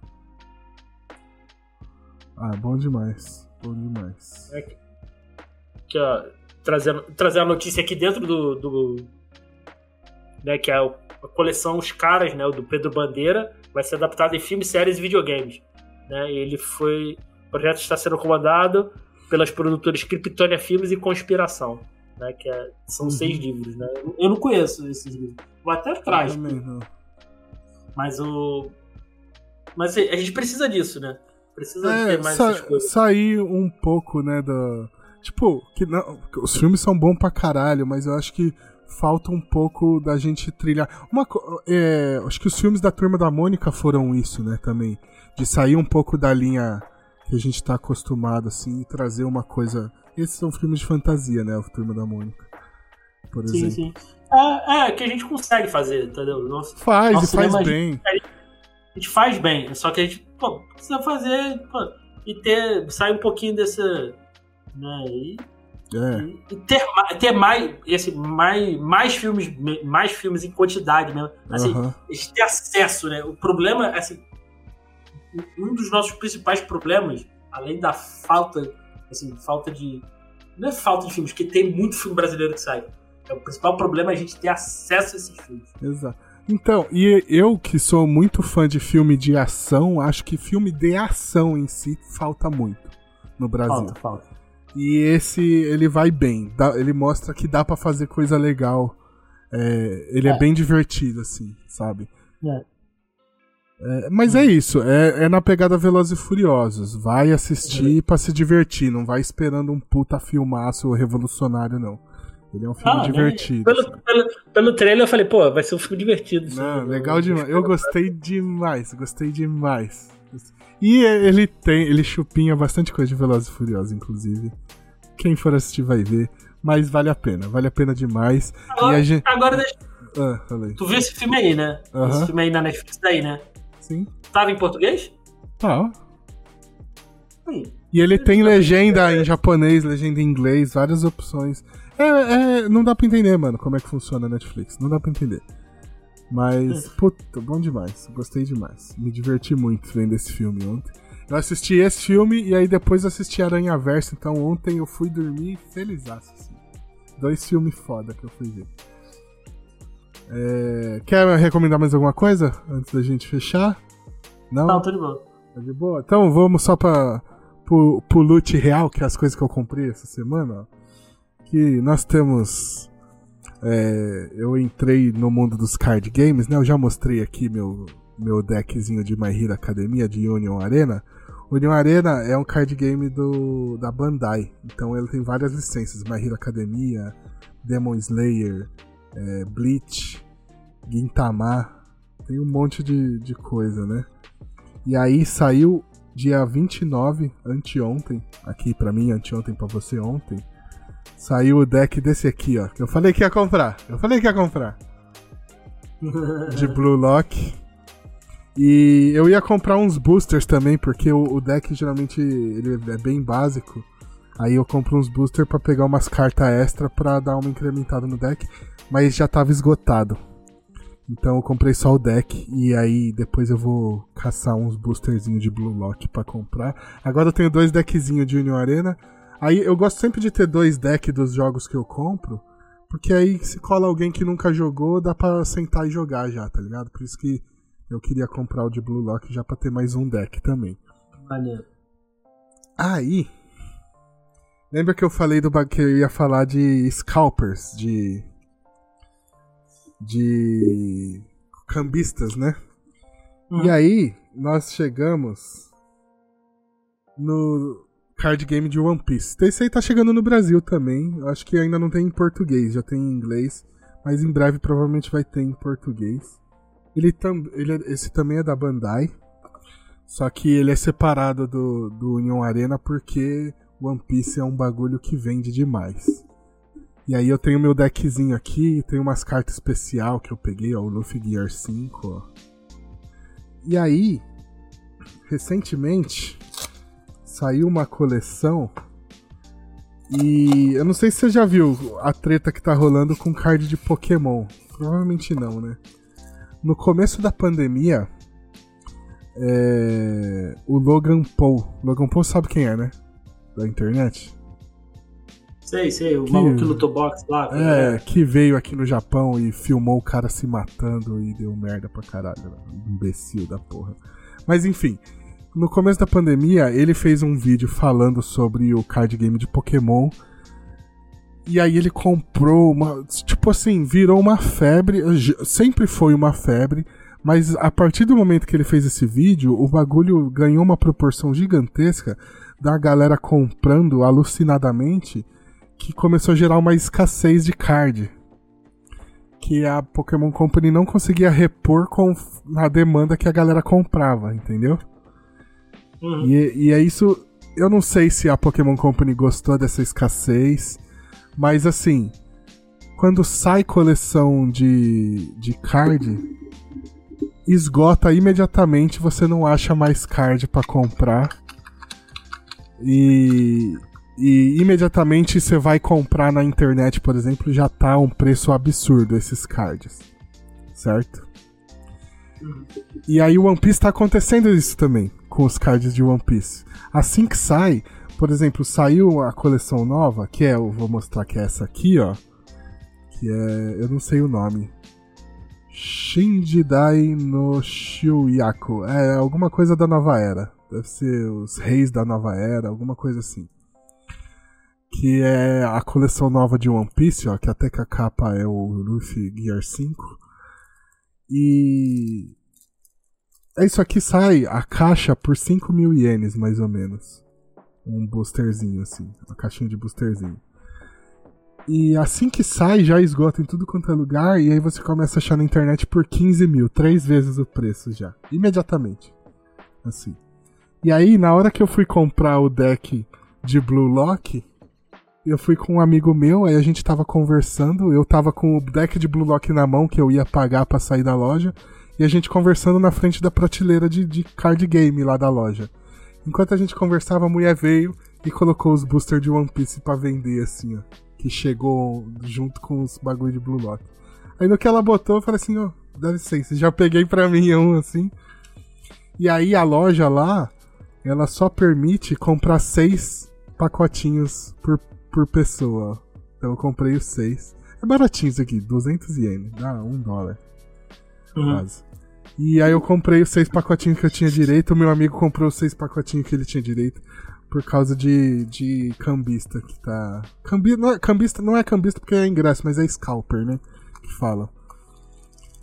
Ah, bom demais. Bom demais. Aqui, aqui ó, trazer, trazer a notícia aqui dentro do. do né, que é a, a coleção Os Caras, né, do Pedro Bandeira, vai ser adaptado em filmes, séries e videogames. Né, ele foi. O projeto está sendo comandado pelas produtoras Kryptonia Filmes e Conspiração. Né, que é, são uhum. seis livros. Né? Eu não conheço esses livros. Vou até atrás. Mas o. Mas a gente precisa disso, né? Precisa é, ter mais sa essas coisas. Sair um pouco, né, da. Tipo, que não, os filmes são bons pra caralho, mas eu acho que falta um pouco da gente trilhar. Uma, é, acho que os filmes da Turma da Mônica foram isso, né, também. De sair um pouco da linha que a gente tá acostumado, assim, e trazer uma coisa. Esses são filmes de fantasia, né, o Turma da Mônica. Por exemplo. Sim, sim. É, é que a gente consegue fazer, entendeu? Nosso, faz, nosso e faz bem. A gente, a gente faz bem, só que a gente pô, precisa fazer pô, e ter, sair um pouquinho dessa. Né, e, é. e ter, ter mais, esse, mais, mais filmes mais filmes em quantidade mesmo. Assim, uhum. a gente ter acesso, né? O problema, assim, um dos nossos principais problemas, além da falta, assim, falta de. Não é falta de filmes, porque tem muito filme brasileiro que sai. É, o principal problema é a gente ter acesso a esses filmes. Exato. Então, e eu que sou muito fã de filme de ação, acho que filme de ação em si falta muito no Brasil. Falta, falta. E esse, ele vai bem. Dá, ele mostra que dá para fazer coisa legal. É, ele é. é. bem divertido, assim, sabe? É. É, mas é isso, é, é, na pegada Velozes e Furiosos. Vai assistir para se divertir, não vai esperando um puta filmaço revolucionário, não. Ele é um filme ah, divertido. Pelo, assim. pelo, pelo trailer eu falei, pô, vai ser um filme divertido. Não, legal demais. Eu gostei demais, gostei demais. E ele tem, ele chupinha bastante coisa de Velozes e Furiosos, inclusive. Quem for assistir vai ver. Mas vale a pena, vale a pena demais. Agora, e a gente... agora deixa... Ah. Tu viu esse filme aí, né? Esse filme aí na Netflix daí, né? Sim. Tava em português? Tá. E ele tem legenda em japonês, legenda em inglês, várias opções. É, é, não dá pra entender, mano, como é que funciona a Netflix. Não dá pra entender. Mas, puta, bom demais. Gostei demais. Me diverti muito vendo esse filme ontem. Eu assisti esse filme e aí depois assisti Aranha Verso. Então ontem eu fui dormir feliz. Assim. Dois filmes foda que eu fui ver. É... Quer recomendar mais alguma coisa antes da gente fechar? Não? Não, tô de boa. Tá de boa? Então vamos só pra, pro, pro loot real, que é as coisas que eu comprei essa semana. Que nós temos. É, eu entrei no mundo dos card games, né? Eu já mostrei aqui meu, meu deckzinho de My Hero Academia de Union Arena. Union Arena é um card game do, da Bandai, então ele tem várias licenças: My Hero Academia, Demon Slayer, é, Bleach, Gintama, tem um monte de, de coisa, né? E aí saiu dia 29, anteontem, aqui para mim, anteontem para você ontem, Saiu o deck desse aqui, ó. Que eu falei que ia comprar. Eu falei que ia comprar. De Blue Lock. E eu ia comprar uns boosters também, porque o, o deck geralmente ele é bem básico. Aí eu compro uns boosters para pegar umas cartas extra para dar uma incrementada no deck, mas já tava esgotado. Então eu comprei só o deck e aí depois eu vou caçar uns boosterzinhos de Blue Lock para comprar. Agora eu tenho dois deckzinhos de Union Arena Aí eu gosto sempre de ter dois decks dos jogos que eu compro, porque aí se cola alguém que nunca jogou, dá pra sentar e jogar já, tá ligado? Por isso que eu queria comprar o de Blue Lock já pra ter mais um deck também. Maneiro. Aí. Lembra que eu falei do que eu ia falar de scalpers, de. de. cambistas, né? Uhum. E aí, nós chegamos no card game de One Piece. Esse aí tá chegando no Brasil também. Eu acho que ainda não tem em português, já tem em inglês. Mas em breve provavelmente vai ter em português. Ele, tam, ele esse também é da Bandai. Só que ele é separado do, do Union Arena porque One Piece é um bagulho que vende demais. E aí eu tenho meu deckzinho aqui, tem umas cartas especial que eu peguei, ó, o Luffy Gear 5, ó. E aí, recentemente, saiu uma coleção e eu não sei se você já viu a treta que tá rolando com card de Pokémon. Provavelmente não, né? No começo da pandemia, é, o Logan Paul. Logan Paul sabe quem é, né? Da internet. Sei, sei, o Que- maluco que lutou boxe lá. É, que veio aqui no Japão e filmou o cara se matando e deu merda pra caralho. né? Imbecil da porra. Mas enfim, no começo da pandemia, ele fez um vídeo falando sobre o card game de Pokémon. E aí ele comprou uma. Tipo assim, virou uma febre. Sempre foi uma febre. Mas a partir do momento que ele fez esse vídeo, o bagulho ganhou uma proporção gigantesca da galera comprando alucinadamente que começou a gerar uma escassez de card. Que a Pokémon Company não conseguia repor com a demanda que a galera comprava, entendeu? Uhum. E, e é isso. Eu não sei se a Pokémon Company gostou dessa escassez, mas assim, quando sai coleção de, de card, esgota imediatamente, você não acha mais card pra comprar. E, e imediatamente você vai comprar na internet, por exemplo, já tá um preço absurdo esses cards. Certo? E aí o One Piece tá acontecendo isso também, com os cards de One Piece. Assim que sai, por exemplo, saiu a coleção nova, que é, eu vou mostrar que é essa aqui, ó. Que é, eu não sei o nome. Shinjidai no Shuyaku. É alguma coisa da nova era. Deve ser os reis da nova era, alguma coisa assim. Que é a coleção nova de One Piece, ó, que até que a capa é o Luffy Gear 5. E. É isso aqui sai a caixa por 5 mil ienes, mais ou menos. Um boosterzinho, assim. Uma caixinha de boosterzinho. E assim que sai, já esgota em tudo quanto é lugar. E aí você começa a achar na internet por 15 mil. Três vezes o preço já. Imediatamente. Assim. E aí, na hora que eu fui comprar o deck de Blue Lock, eu fui com um amigo meu, aí a gente tava conversando, eu tava com o deck de Blue Lock na mão que eu ia pagar pra sair da loja, e a gente conversando na frente da prateleira de, de card game lá da loja. Enquanto a gente conversava, a mulher veio e colocou os boosters de One Piece pra vender, assim, ó. Que chegou junto com os bagulho de Blue Lock. Aí no que ela botou, eu falei assim, ó, dá licença, já peguei pra mim um, assim. E aí a loja lá, ela só permite comprar seis pacotinhos por, por pessoa. Então eu comprei os seis. É baratinho isso aqui, 200 ienes, dá um dólar Uhum. quase. E aí eu comprei os seis pacotinhos que eu tinha direito, o meu amigo comprou os seis pacotinhos que ele tinha direito. Por causa de, de cambista que tá. Cambi, não, é, cambista não é cambista porque é ingresso, mas é scalper, né? Que fala.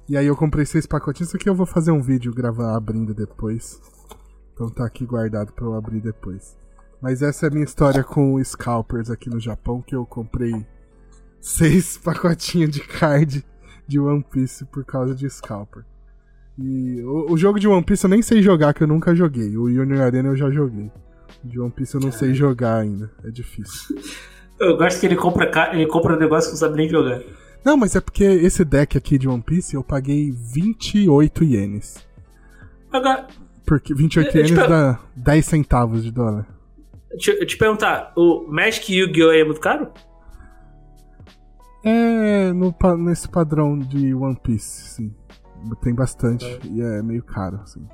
E aí eu comprei seis pacotinhos, isso aqui eu vou fazer um vídeo gravar abrindo depois. Então tá aqui guardado pra eu abrir depois. Mas essa é a minha história com scalpers aqui no Japão, que eu comprei seis pacotinhos de card de One Piece por causa de scalper. E o, o jogo de One Piece eu nem sei jogar, que eu nunca joguei. O Union Arena eu já joguei. De One Piece eu não sei jogar ainda. É difícil. Eu gosto que ele compra, ele compra um negócio que não sabe nem jogar. Não, mas é porque esse deck aqui de One Piece eu paguei 28 ienes. Agora, Porque 28 Eu- eu per- dá 10 centavos de dólar. deixa eu te perguntar, o Magic Yu-Gi-Oh! é muito caro? É no, nesse padrão de One Piece, sim. Tem bastante e é meio caro, assim.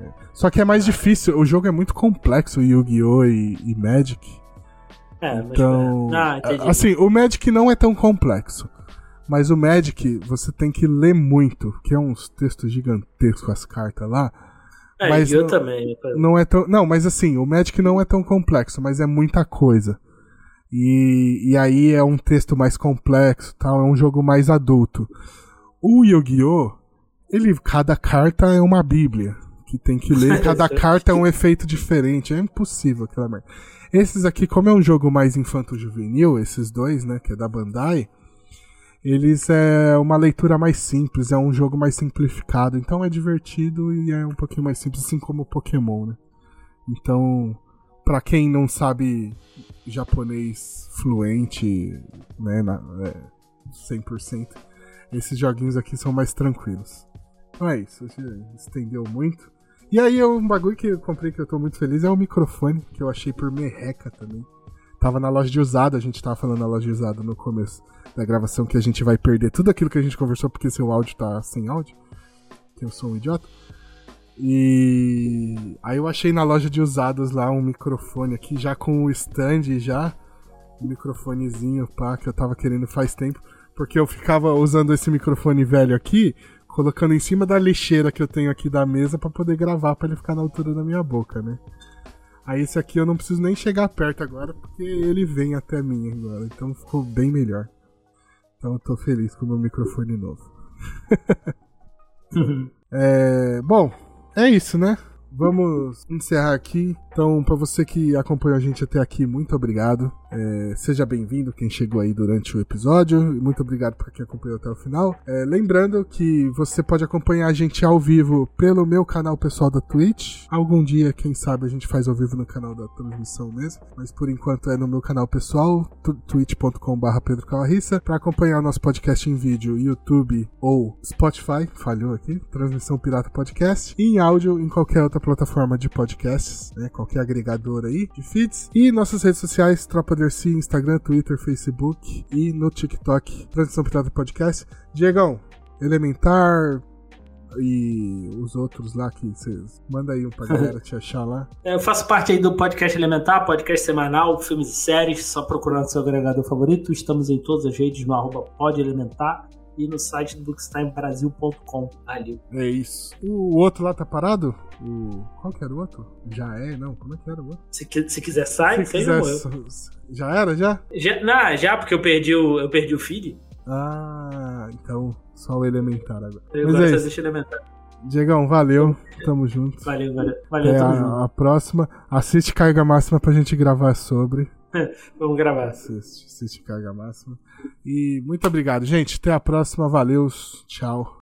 É. Só que é mais difícil, o jogo é muito complexo, Yu-Gi-Oh! E, e Magic. É, mas Então, Ah, entendi. assim, o Magic não é tão complexo. Mas o Magic, você tem que ler muito, que é uns textos gigantescos as cartas lá. É, mas eu não- também. Não é tão. Não, mas assim, o Magic não é tão complexo, mas é muita coisa. E, e aí é um texto mais complexo, tal, é um jogo mais adulto. O Yu-Gi-Oh! Ele, cada carta é uma bíblia. Que tem que ler, cada carta é um efeito diferente. É impossível aquela merda. Esses aqui, como é um jogo mais infanto-juvenil, esses dois, né, que é da Bandai, eles é uma leitura mais simples, é um jogo mais simplificado, então é divertido e é um pouquinho mais simples, assim como o Pokémon, né? Então, pra quem não sabe japonês fluente, né, na, é, 100%, esses joguinhos aqui são mais tranquilos. Então é isso, estendeu muito. E aí, um bagulho que eu comprei que eu tô muito feliz é o microfone, que eu achei por merreca também. Tava na loja de usado, a gente tava falando na loja de usado no começo da gravação que a gente vai perder tudo aquilo que a gente conversou porque seu áudio tá sem áudio. Que eu sou um idiota. E aí eu achei na loja de usados lá um microfone aqui, já com o stand já. Um microfonezinho, pá, que eu tava querendo faz tempo. Porque eu ficava usando esse microfone velho aqui, colocando em cima da lixeira que eu tenho aqui da mesa pra poder gravar, pra ele ficar na altura da minha boca, né? Aí esse aqui eu não preciso nem chegar perto agora, porque ele vem até mim agora. Então ficou bem melhor. Então eu tô feliz com o meu microfone novo. É, bom, é isso, né? Vamos encerrar aqui. Então, pra você que acompanhou a gente até aqui, muito obrigado. É, seja bem-vindo quem chegou aí durante o episódio. Muito obrigado pra quem acompanhou até o final. É, lembrando que você pode acompanhar a gente ao vivo pelo meu canal pessoal da Twitch. Algum dia, quem sabe, a gente faz ao vivo no canal da transmissão mesmo. Mas por enquanto é no meu canal pessoal, twitch.com.br Pedro Calarissa. Pra acompanhar o nosso podcast em vídeo, YouTube ou Spotify, falhou aqui, Transmissão Pirata Podcast. E em áudio em qualquer outra plataforma de podcasts, né? Qualquer agregador aí de feeds. E nossas redes sociais, Tropa Dercy, Instagram, Twitter, Facebook e no TikTok, Transmissão Pirata Podcast. Diegão, Elementar e os outros lá que vocês. Manda aí um pra galera te achar lá. Eu faço parte aí do podcast Elementar, podcast semanal, filmes e séries, só procurando seu agregador favorito. Estamos em todas as redes no arroba podelementar e no site do bookstimebrasil.com. Ali. É isso. O outro lá tá parado? O... Qual que era o outro? Já é, não? Como é que era o outro? Se, se quiser sai, Se quiser, Já era, já? Já, não, já porque eu perdi o, eu perdi o feed. Ah, então só o elementar agora. Eu Mas agora é existe Elementar. Diegão, valeu. Tamo junto. Valeu, valeu. Valeu, Até tamo junto. a, a próxima. Assiste Carga Máxima pra gente gravar sobre. Vamos gravar. Assiste, assiste Carga Máxima. E muito obrigado, gente. Até a próxima. Valeu. Tchau.